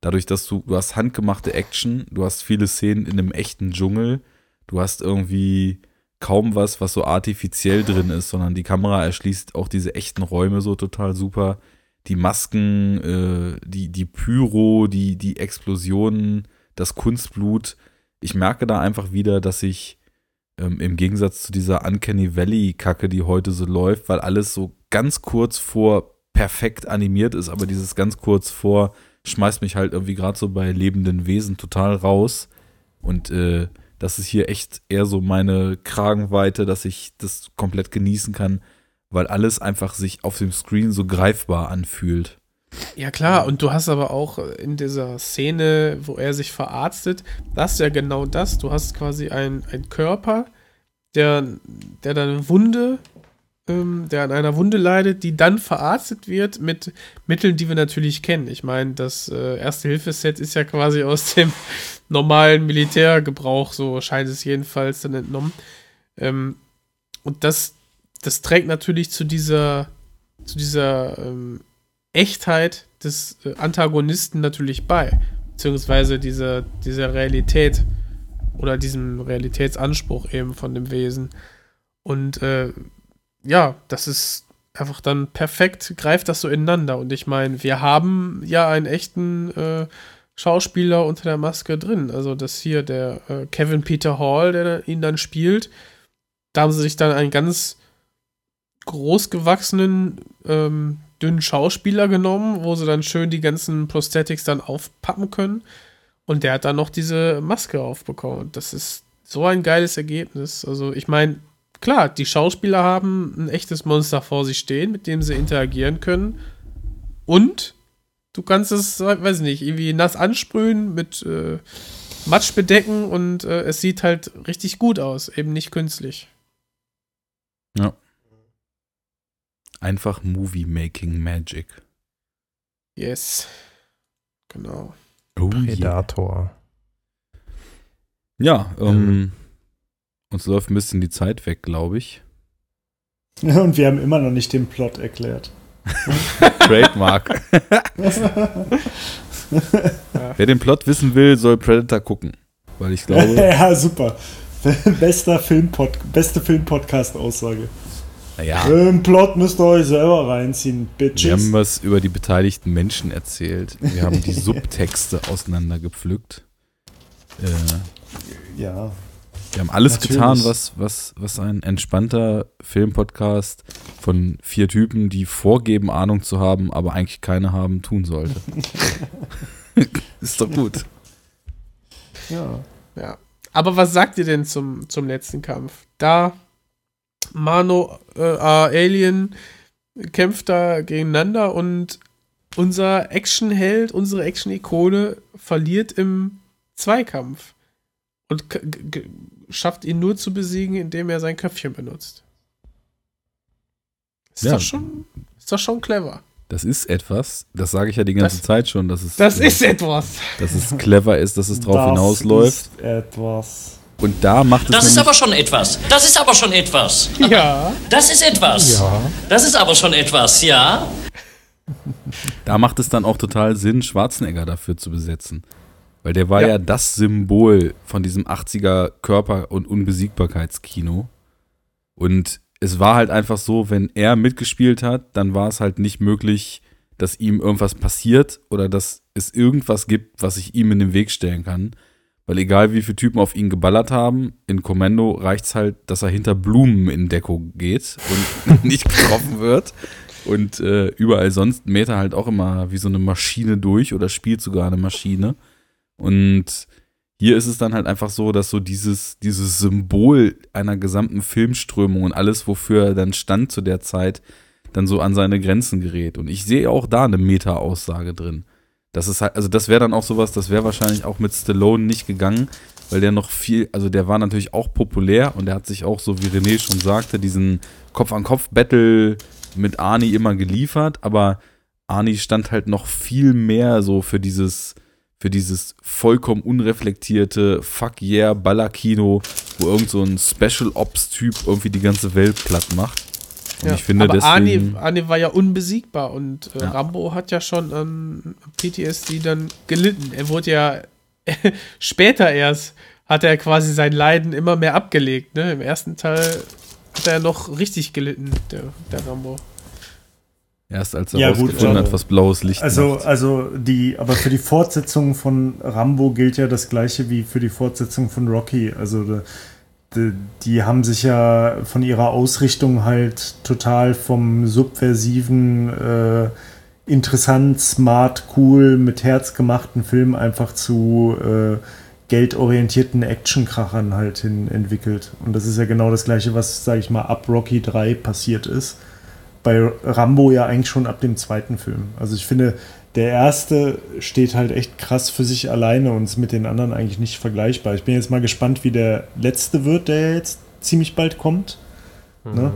dadurch, dass du, du hast handgemachte Action, du hast viele Szenen in einem echten Dschungel, du hast irgendwie kaum was, was so artifiziell drin ist, sondern die Kamera erschließt auch diese echten Räume so total super. Die Masken, äh, die, die Pyro, die, die Explosionen, das Kunstblut. Ich merke da einfach wieder, dass ich ähm, im Gegensatz zu dieser Uncanny Valley-Kacke, die heute so läuft, weil alles so ganz kurz vor perfekt animiert ist, aber dieses ganz kurz vor schmeißt mich halt irgendwie gerade so bei lebenden Wesen total raus. Und äh, das ist hier echt eher so meine Kragenweite, dass ich das komplett genießen kann, weil alles einfach sich auf dem Screen so greifbar anfühlt. Ja, klar, und du hast aber auch in dieser Szene, wo er sich verarztet, das ist ja genau das. Du hast quasi einen Körper, der, der dann Wunde, ähm, der an einer Wunde leidet, die dann verarztet wird mit Mitteln, die wir natürlich kennen. Ich meine, das äh, Erste-Hilfe-Set ist ja quasi aus dem normalen Militärgebrauch, so scheint es jedenfalls dann entnommen. Ähm, und das, das trägt natürlich zu dieser, zu dieser ähm, Echtheit des äh, Antagonisten natürlich bei. Beziehungsweise dieser, dieser Realität oder diesem Realitätsanspruch eben von dem Wesen. Und äh, ja, das ist einfach dann perfekt, greift das so ineinander. Und ich meine, wir haben ja einen echten äh, Schauspieler unter der Maske drin. Also das hier, der äh, Kevin Peter Hall, der ihn dann spielt. Da haben sie sich dann einen ganz großgewachsenen, ähm, dünnen Schauspieler genommen, wo sie dann schön die ganzen Prosthetics dann aufpappen können. Und der hat dann noch diese Maske aufbekommen. Das ist so ein geiles Ergebnis. Also, ich meine, klar, die Schauspieler haben ein echtes Monster vor sich stehen, mit dem sie interagieren können. Und du kannst es, weiß nicht, irgendwie nass ansprühen, mit äh, Matsch bedecken und äh, es sieht halt richtig gut aus, eben nicht künstlich. Ja. Einfach Movie-Making Magic. Yes. Genau. Oh Predator. Ja, ähm, uns läuft ein bisschen die Zeit weg, glaube ich. Und wir haben immer noch nicht den Plot erklärt. Trademark. Wer den Plot wissen will, soll Predator gucken. Weil ich glaube, ja, super. Bester Filmpod beste Filmpodcast-Aussage. Naja, Den Plot müsst ihr euch selber reinziehen, wir haben Bitches. was über die beteiligten Menschen erzählt. Wir haben die Subtexte auseinandergepflückt. Äh, Ja. Wir haben alles Natürlich. getan, was, was, was ein entspannter Filmpodcast von vier Typen, die vorgeben, Ahnung zu haben, aber eigentlich keine haben, tun sollte. Ist doch gut. Ja. Ja. Aber was sagt ihr denn zum, zum letzten Kampf? Da Mano äh, Alien kämpft da gegeneinander und unser Actionheld, unsere Action-Ikone verliert im Zweikampf und schafft ihn nur zu besiegen, indem er sein Köpfchen benutzt. Ist, Ja. doch, schon, ist doch schon clever. Das ist etwas, das sage ich ja die ganze Das- Zeit schon, dass es, Das ist etwas. dass es clever ist, dass es drauf Das hinausläuft. ist etwas. Und da macht es Das ist aber schon etwas. Das ist aber schon etwas. Ja. Das ist etwas. Ja. Das ist aber schon etwas, ja. Da macht es dann auch total Sinn, Schwarzenegger dafür zu besetzen. Weil der war ja, Ja. das Symbol von diesem 80er Körper- und Unbesiegbarkeitskino. Und es war halt einfach so, wenn er mitgespielt hat, dann war es halt nicht möglich, dass ihm irgendwas passiert oder dass es irgendwas gibt, was sich ihm in den Weg stellen kann. Weil egal wie viele Typen auf ihn geballert haben, in Kommando reicht's halt, dass er hinter Blumen in Deckung geht und nicht getroffen wird. Und äh, überall sonst mäht er halt auch immer wie so eine Maschine durch oder spielt sogar eine Maschine. Und hier ist es dann halt einfach so, dass so dieses, dieses Symbol einer gesamten Filmströmung und alles, wofür er dann stand zu der Zeit, dann so an seine Grenzen gerät. Und ich sehe auch da eine Meta-Aussage drin. Das ist halt, also das wäre dann auch sowas, das wäre wahrscheinlich auch mit Stallone nicht gegangen, weil der noch viel, also der war natürlich auch populär und der hat sich auch, so wie René schon sagte, diesen Kopf-an-Kopf-Battle mit Arnie immer geliefert, aber Arnie stand halt noch viel mehr so für dieses, für dieses vollkommen unreflektierte Fuck yeah Ballerkino, wo irgend so ein Special Ops Typ irgendwie die ganze Welt platt macht. Und Ja, ich finde aber deswegen Arnie, Arnie war ja unbesiegbar und äh, Ja. Rambo hat ja schon an PTSD dann gelitten. Er wurde ja später erst, hat er quasi sein Leiden immer mehr abgelegt. Ne? Im ersten Teil hat er noch richtig gelitten, der, der Rambo. erst als er Ja, gut, rausgefunden hat, was blaues Licht Also, macht. also die, aber für die Fortsetzung von Rambo gilt ja das gleiche wie für die Fortsetzung von Rocky. Also die, die, haben sich ja von ihrer Ausrichtung halt total vom subversiven, äh, interessant, smart, cool, mit Herz gemachten Film einfach zu äh, geldorientierten Actionkrachern halt hin entwickelt. Und das ist ja genau das gleiche, was, sag ich mal, ab Rocky 3 passiert ist bei Rambo ja eigentlich schon ab dem zweiten Film. Also ich finde, der erste steht halt echt krass für sich alleine und ist mit den anderen eigentlich nicht vergleichbar. Ich bin jetzt mal gespannt, wie der letzte wird, der jetzt ziemlich bald kommt. Ne?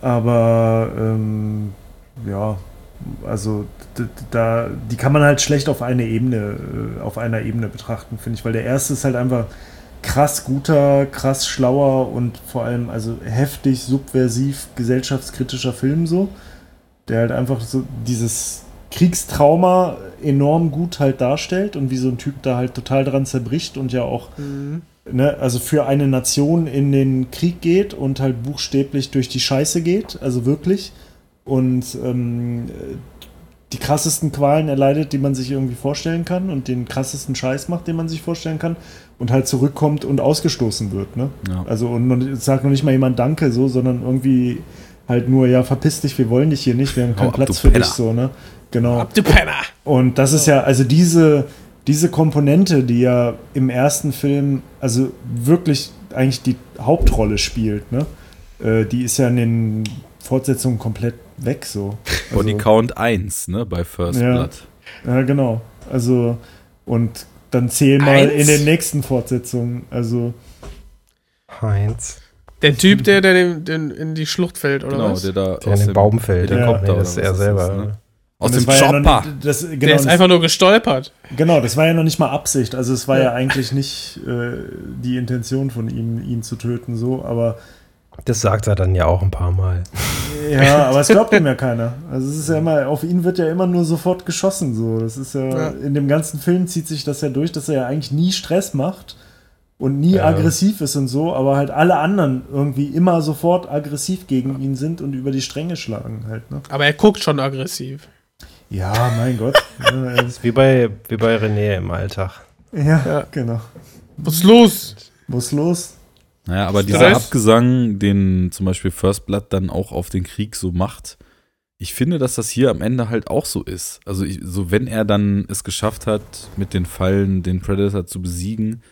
Aber ähm, ja, also da, die kann man halt schlecht auf eine Ebene, äh, auf einer Ebene betrachten, finde ich, weil der erste ist halt einfach krass guter, krass schlauer und vor allem also heftig subversiv gesellschaftskritischer Film so, der halt einfach so dieses Kriegstrauma enorm gut halt darstellt und wie so ein Typ da halt total dran zerbricht und ja auch ne, also für eine Nation in den Krieg geht und halt buchstäblich durch die Scheiße geht, also wirklich und ähm, die krassesten Qualen erleidet, die man sich irgendwie vorstellen kann und den krassesten Scheiß macht, den man sich vorstellen kann und halt zurückkommt und ausgestoßen wird. Ne? Ja. Also und man sagt noch nicht mal jemand Danke so, sondern irgendwie halt nur, ja, verpiss dich, wir wollen dich hier nicht, wir haben Hau keinen ab, Platz für dich so, ne? Genau. Ab du Penner! Und das ist ja, also diese, diese Komponente, die ja im ersten Film, also wirklich eigentlich die Hauptrolle spielt, ne? Äh, die ist ja in den Fortsetzungen komplett weg so. Body Count 1, ne, bei First Ja. Blood. Ja, genau. Also, und dann zähl mal Eins? in den nächsten Fortsetzungen. Also, Heinz. Der Typ, der, der den, den in die Schlucht fällt, oder Genau, was? der da Der in den Baum fällt. Helikopter Ja. Nee, das ist er selber. ist, ne? Aus und dem ja Chopper. noch, das, genau, der ist das- einfach nur gestolpert. Genau, das war ja noch nicht mal Absicht. Also es war ja, Ja. eigentlich nicht äh, die Intention von ihm, ihn zu töten, so, aber Das sagt er dann ja auch ein paar Mal. ja, aber es glaubt ihm ja keiner. Also es ist ja immer, auf ihn wird ja immer nur sofort geschossen. So. Das ist ja, Ja. in dem ganzen Film zieht sich das ja durch, dass er ja eigentlich nie Stress macht und nie Ja. aggressiv ist und so, aber halt alle anderen irgendwie immer sofort aggressiv gegen ihn sind und über die Stränge schlagen halt, ne? Aber er guckt schon aggressiv. Ja, mein Gott. Ist- Wie bei, wie bei René im Alltag. ja, Ja. genau. Was ist los? Wo ist los? Naja, aber dieser? Abgesang, den zum Beispiel First Blood dann auch auf den Krieg so macht, ich finde, dass das hier am Ende halt auch so ist. Also ich, so wenn er dann es geschafft hat, mit den Fallen den Predator zu besiegen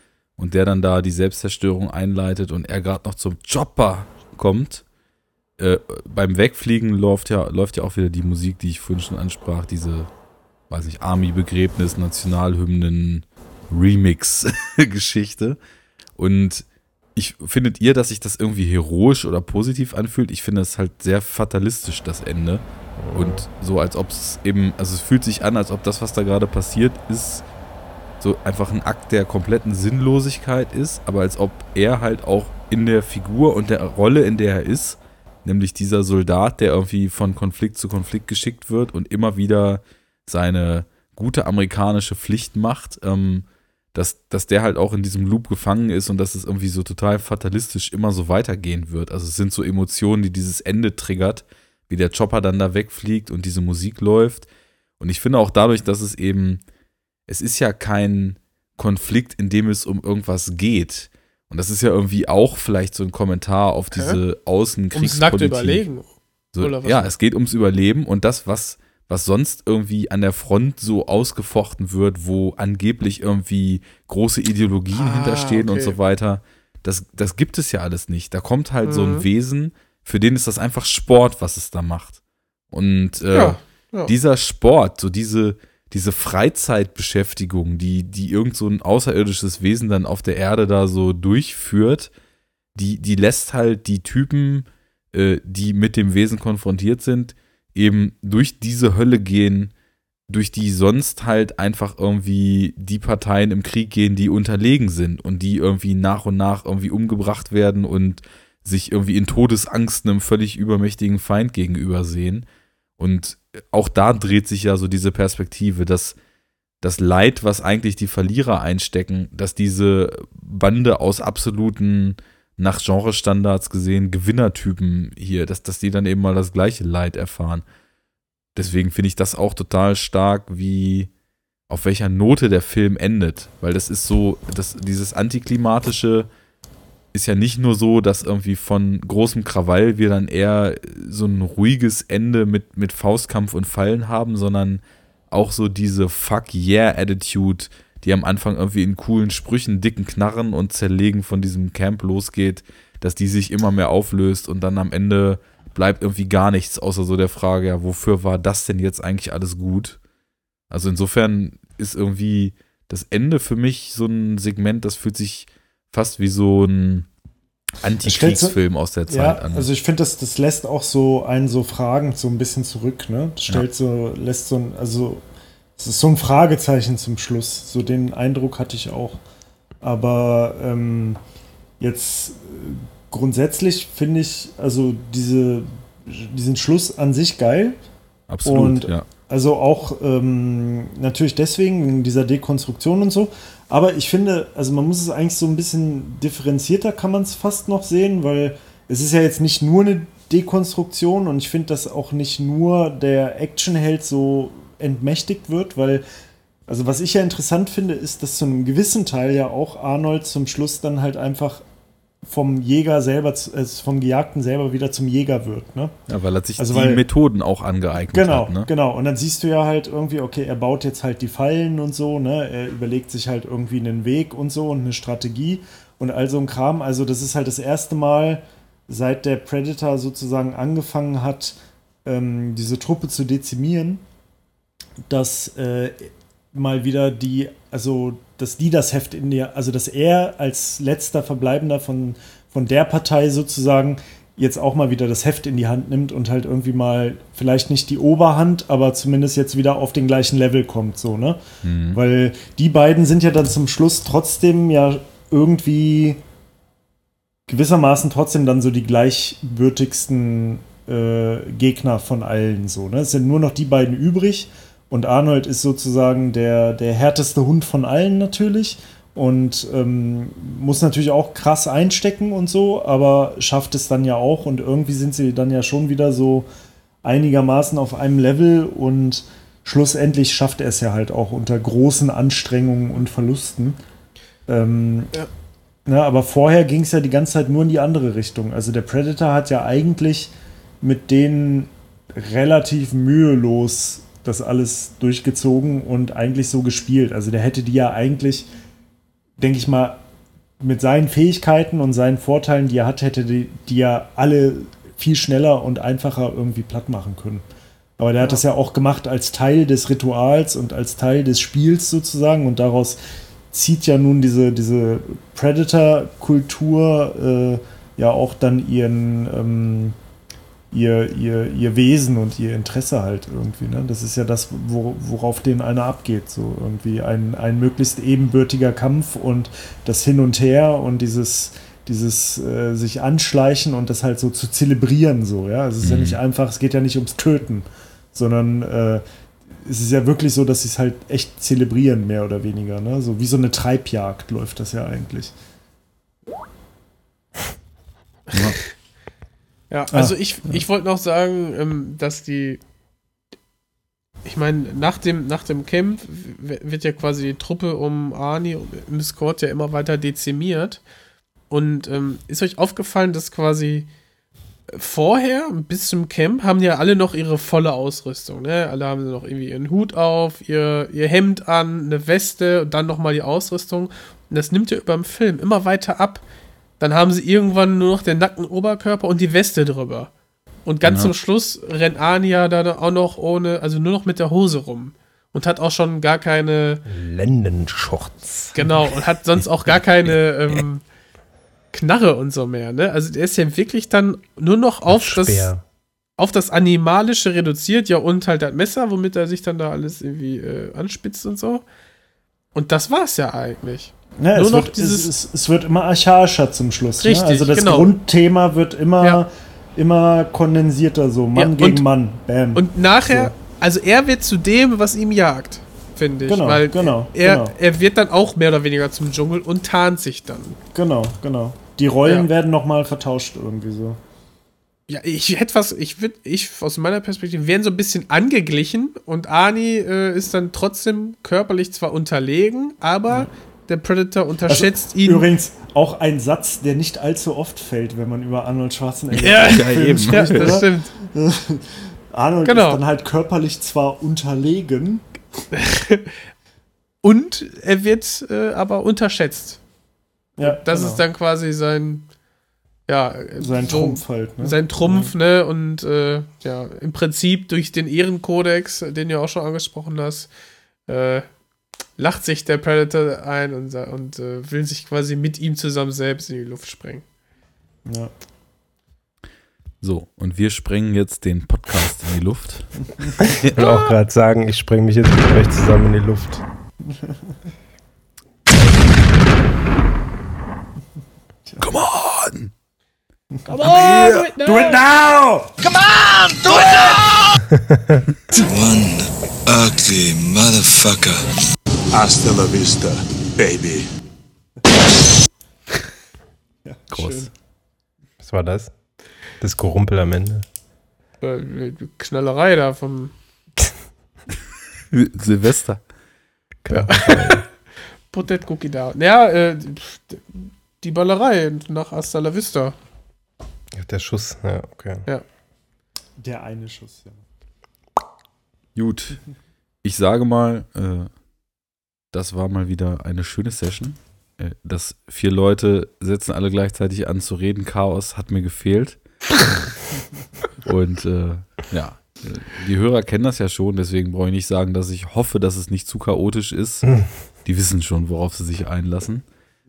und der dann da die Selbstzerstörung einleitet und er gerade noch zum Chopper kommt, äh, beim Wegfliegen läuft ja, läuft ja auch wieder die Musik, die ich vorhin schon ansprach, diese, weiß ich, Army-Begräbnis, Nationalhymnen, Remix-Geschichte. Und ich findet ihr, dass sich das irgendwie heroisch oder positiv anfühlt? Ich finde es halt sehr fatalistisch, das Ende. Und so, als ob es eben, also es fühlt sich an, als ob das, was da gerade passiert, ist, so einfach ein Akt der kompletten Sinnlosigkeit ist, aber als ob er halt auch in der Figur und der Rolle, in der er ist, nämlich dieser Soldat, der irgendwie von Konflikt zu Konflikt geschickt wird und immer wieder seine gute amerikanische Pflicht macht, ähm, dass, dass der halt auch in diesem Loop gefangen ist und dass es irgendwie so total fatalistisch immer so weitergehen wird. Also es sind so Emotionen, die dieses Ende triggert, wie der Chopper dann da wegfliegt und diese Musik läuft. Und ich finde auch dadurch, dass es eben, es ist ja kein Konflikt, in dem es um irgendwas geht. Und das ist ja irgendwie auch vielleicht so ein Kommentar auf diese Ums nackte Außenkriegspolitik. Überlegen. So, Oder was? ja, es geht ums Überleben und das, was, was sonst irgendwie an der Front so ausgefochten wird, wo angeblich irgendwie große Ideologien Ah, hinterstehen und okay. so weiter, das, das gibt es ja alles nicht. Da kommt halt so ein Mhm. Wesen, für den ist das einfach Sport, was es da macht. Und äh, Ja, ja. dieser Sport, so diese, diese Freizeitbeschäftigung, die, die irgend so ein außerirdisches Wesen dann auf der Erde da so durchführt, die, die lässt halt die Typen, äh, die mit dem Wesen konfrontiert sind, eben durch diese Hölle gehen, durch die sonst halt einfach irgendwie die Parteien im Krieg gehen, die unterlegen sind und die irgendwie nach und nach irgendwie umgebracht werden und sich irgendwie in Todesangst einem völlig übermächtigen Feind gegenüber sehen. Und auch da dreht sich ja so diese Perspektive, dass das Leid, was eigentlich die Verlierer einstecken, dass diese Bande aus absoluten, nach Genrestandards gesehen, Gewinnertypen hier, dass, dass die dann eben mal das gleiche Leid erfahren. Deswegen finde ich das auch total stark, wie auf welcher Note der Film endet. Weil das ist so, das, dieses antiklimatische ist ja nicht nur so, dass irgendwie von großem Krawall wir dann eher so ein ruhiges Ende mit, mit Faustkampf und Fallen haben, sondern auch so diese Fuck yeah Attitude, die am Anfang irgendwie in coolen Sprüchen, dicken Knarren und Zerlegen von diesem Camp losgeht, dass die sich immer mehr auflöst und dann am Ende bleibt irgendwie gar nichts, außer so der Frage, ja, wofür war das denn jetzt eigentlich alles gut? Also insofern ist irgendwie das Ende für mich so ein Segment, das fühlt sich fast wie so ein Antikriegsfilm aus der Ja, Zeit an. also ich finde, das, das lässt auch so einen so fragend so ein bisschen zurück, ne? Das stellt so, lässt so ein, also es ist so ein Fragezeichen zum Schluss. So den Eindruck hatte ich auch. Aber ähm, jetzt äh, grundsätzlich finde ich, also diese, diesen Schluss an sich geil. Absolut, und ja. Also auch ähm, natürlich deswegen, wegen dieser Dekonstruktion und so. Aber ich finde, also man muss es eigentlich so ein bisschen differenzierter, kann man es fast noch sehen, weil es ist ja jetzt nicht nur eine Dekonstruktion und ich finde, dass auch nicht nur der Actionheld so entmächtigt wird, weil, also was ich ja interessant finde, ist, dass zu einem gewissen Teil ja auch Arnold zum Schluss dann halt einfach vom Jäger selber, äh, vom Gejagten selber wieder zum Jäger wird, ne? ja, weil er sich Also die weil- Methoden auch angeeignet Genau, hat. Ne? genau. Und dann siehst du ja halt irgendwie, okay, er baut jetzt halt die Fallen und so, ne? Er überlegt sich halt irgendwie einen Weg und so und eine Strategie und all so ein Kram. Also das ist halt das erste Mal, seit der Predator sozusagen angefangen hat, ähm, diese Truppe zu dezimieren, dass äh, mal wieder die, also dass die das Heft in der, also dass er als letzter Verbleibender von, von der Partei sozusagen jetzt auch mal wieder das Heft in die Hand nimmt und halt irgendwie mal vielleicht nicht die Oberhand, aber zumindest jetzt wieder auf den gleichen Level kommt, so, ne? Mhm. Weil die beiden sind ja dann zum Schluss trotzdem ja irgendwie gewissermaßen trotzdem dann so die gleichwürdigsten äh, Gegner von allen so. Ne? Es sind nur noch die beiden übrig und Arnold ist sozusagen der, der härteste Hund von allen natürlich und ähm, muss natürlich auch krass einstecken und so, aber schafft es dann ja auch und irgendwie sind sie dann ja schon wieder so einigermaßen auf einem Level und schlussendlich schafft er es ja halt auch unter großen Anstrengungen und Verlusten. Ähm, Ja. na, aber vorher ging es ja die ganze Zeit nur in die andere Richtung. Also der Predator hat ja eigentlich mit denen relativ mühelos das alles durchgezogen und eigentlich so gespielt. Also der hätte die ja eigentlich, denke ich mal, mit seinen Fähigkeiten und seinen Vorteilen, die er hat, hätte die, die ja alle viel schneller und einfacher irgendwie platt machen können. Aber der hat das ja auch gemacht als Teil des Rituals und als Teil des Spiels sozusagen und daraus zieht ja nun diese, diese Predator-Kultur äh, ja auch dann ihren ähm, ihr, ihr, ihr Wesen und ihr Interesse halt irgendwie. Ne? Das ist ja das, wo, worauf den einer abgeht. So irgendwie ein, ein möglichst ebenbürtiger Kampf und das Hin und Her und dieses, dieses äh, sich anschleichen und das halt so zu zelebrieren. So, ja? Es ist ja Mhm. nicht einfach, es geht ja nicht ums Töten, sondern äh, es ist ja wirklich so, dass sie es halt echt zelebrieren, mehr oder weniger. Ne? So wie so eine Treibjagd läuft das ja eigentlich. Ja, also Ah, ich, ich wollte noch sagen, ähm, dass die ich meine, nach dem, nach dem Camp wird ja quasi die Truppe um Arnie im Squad ja immer weiter dezimiert. Und ähm, ist euch aufgefallen, dass quasi vorher, bis zum Camp, haben ja alle noch ihre volle Ausrüstung. Ne? Alle haben noch irgendwie ihren Hut auf, ihr, ihr Hemd an, eine Weste und dann nochmal die Ausrüstung. Und das nimmt ja über dem Film immer weiter ab. Dann haben sie irgendwann nur noch den nackten Oberkörper und die Weste drüber. Und ganz Ja. zum Schluss rennt Ania dann auch noch ohne, also nur noch mit der Hose rum. Und hat auch schon gar keine, Lendenschurz. genau, und hat sonst auch gar keine ähm, Knarre und so mehr, ne? Also der ist ja wirklich dann nur noch auf das, Speer. auf das Animalische reduziert, ja, und halt das Messer, womit er sich dann da alles irgendwie äh, anspitzt und so. Und das war's ja eigentlich. Ja, Nur es, noch wird, dieses- es, es, es wird immer archaischer zum Schluss. Richtig, ne? Also das genau. Grundthema wird immer, Ja. immer kondensierter, so Mann Ja, und- gegen Mann. Bam. Und nachher, also er wird zu dem, was ihm jagt, finde ich. Genau, weil genau, er, genau. er wird dann auch mehr oder weniger zum Dschungel und tarnt sich dann. genau, genau. Die Rollen Ja. werden nochmal vertauscht irgendwie so. Ja, ich hätte was, ich würde, ich aus meiner Perspektive, werden so ein bisschen angeglichen und Arnie äh, ist dann trotzdem körperlich zwar unterlegen, aber der Predator unterschätzt ihn. Also, Übrigens auch ein Satz, der nicht allzu oft fällt, wenn man über Arnold Schwarzenegger Ja, ja, eben. ja, spricht, das oder? stimmt. Arnold Genau. ist dann halt körperlich zwar unterlegen, Und er wird äh, aber unterschätzt. ja, Das genau. ist dann quasi sein, ja, sein so- Trumpf halt. Ne? Sein Trumpf, ne? Und äh, ja, im Prinzip durch den Ehrenkodex, den du auch schon angesprochen hast, äh, lacht sich der Predator ein und, und äh, will sich quasi mit ihm zusammen selbst in die Luft sprengen. ja. So, und wir sprengen jetzt den Podcast in die Luft. Ich will auch gerade sagen, ich spreng mich jetzt mit euch zusammen in die Luft. Come on! Come on, do it now! Do it now! One ugly motherfucker. Hasta la vista, baby. Groß. Was war das? Das Gerumpel am Ende. Äh, die Knallerei da vom Silvester. Potet Cookie da. Ja, äh, die Ballerei nach Hasta la Vista. Ja, Der Schuss, ja, okay. Der eine Schuss, ja. Gut. Ich sage mal, äh, das war mal wieder eine schöne Session. Äh, das vier Leute setzen alle gleichzeitig an zu reden. Chaos hat mir gefehlt. Und äh, ja, die Hörer kennen das ja schon, deswegen brauche ich nicht sagen, dass ich hoffe, dass es nicht zu chaotisch ist. Die wissen schon, worauf sie sich einlassen.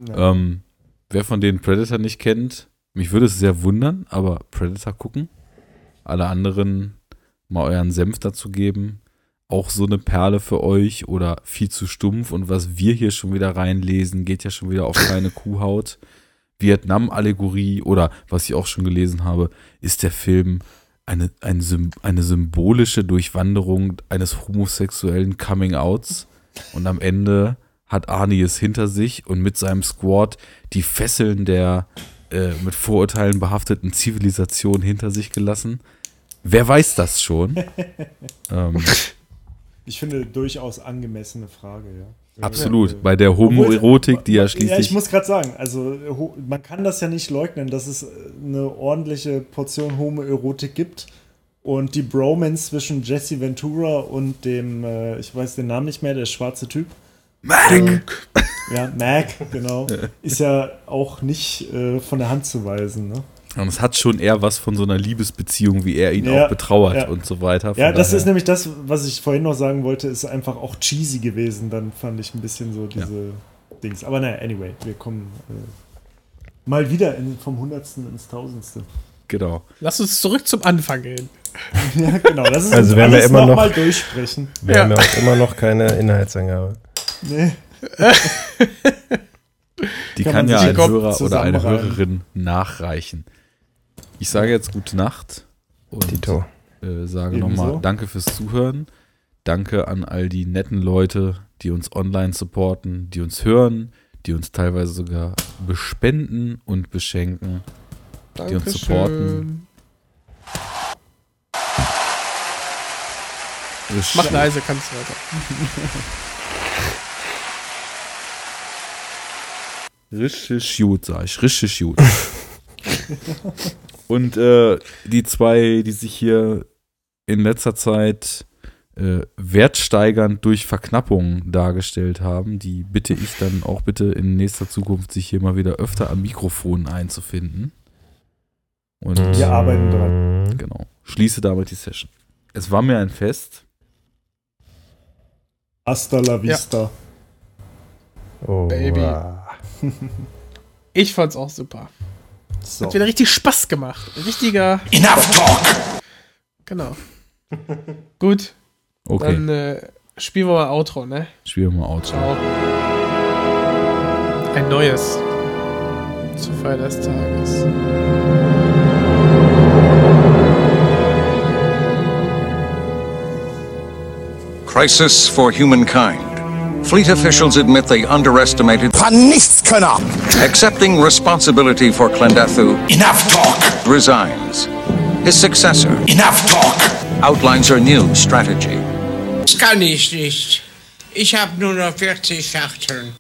Ja. Ähm, wer von denen Predator nicht kennt, mich würde es sehr wundern, aber Predator gucken. Alle anderen mal euren Senf dazu geben. Auch so eine Perle für euch oder viel zu stumpf und was wir hier schon wieder reinlesen, geht ja schon wieder auf keine Kuhhaut. Vietnam-Allegorie oder was ich auch schon gelesen habe, ist der Film eine, ein Sym eine symbolische Durchwanderung eines homosexuellen Coming-Outs und am Ende hat Arnie es hinter sich und mit seinem Squad die Fesseln der äh, mit Vorurteilen behafteten Zivilisation hinter sich gelassen. Wer weiß das schon? ähm, Ich finde durchaus angemessene Frage, ja. absolut. Ja. Bei der Homoerotik, die ja Ja, ich schließlich. muss gerade sagen, also man kann das ja nicht leugnen, dass es äh, eine ordentliche Portion Homoerotik gibt. Und die Bromance zwischen Jesse Ventura und dem, äh, ich weiß den Namen nicht mehr, der schwarze Typ. Mac! Ja, Mac, genau. ist ja auch nicht äh, von der Hand zu weisen. Ne? Und es hat schon eher was von so einer Liebesbeziehung, wie er ihn Ja, auch betrauert ja. und so weiter. Von Ja, das daher- ist nämlich das, was ich vorhin noch sagen wollte, ist einfach auch cheesy gewesen. Dann fand ich ein bisschen so diese Dings. Aber naja, anyway, wir kommen äh, mal wieder in, vom Hundertsten ins Tausendste. Genau. Lass uns zurück zum Anfang gehen. Ja, genau. Das ist Also werden wir immer noch mal noch- durchsprechen. Wir Ja. haben ja auch immer noch keine Inhaltsangabe. Nee. Die Kann kann, ja ein Hörer oder eine. Hörerin nachreichen. Ich sage jetzt gute Nacht und Tito. äh, sage nochmal Danke fürs Zuhören. Danke an all die netten Leute, die uns online supporten, die uns hören, die uns teilweise sogar bespenden und beschenken. Die uns supporten. Mach leise, kannst du weiter. Richtig gut, sag ich. Richtig gut. Und äh, die zwei, die sich hier in letzter Zeit äh, wertsteigernd durch Verknappung dargestellt haben, die bitte ich dann auch bitte in nächster Zukunft sich hier mal wieder öfter am Mikrofon einzufinden. Und Wir arbeiten dran. genau, schließe damit die Session. Es war mir ein Fest. Hasta la vista. Oh, Baby. ah. Ich fand's auch super. So. Hat wieder richtig Spaß gemacht. Richtiger. Enough talk! Genau. Gut, Okay, dann äh, spielen wir mal Outro, ne? spielen wir mal Auto. Ciao. Ein neues. Zur Feier des Tages. Crisis for humankind. Fleet officials admit they underestimated Paar Nichtskönner. accepting responsibility for Klendathu Enough talk! resigns. His successor Enough talk! outlines her new strategy. Das kann ich nicht. Ich habe nur noch 40 Schachteln.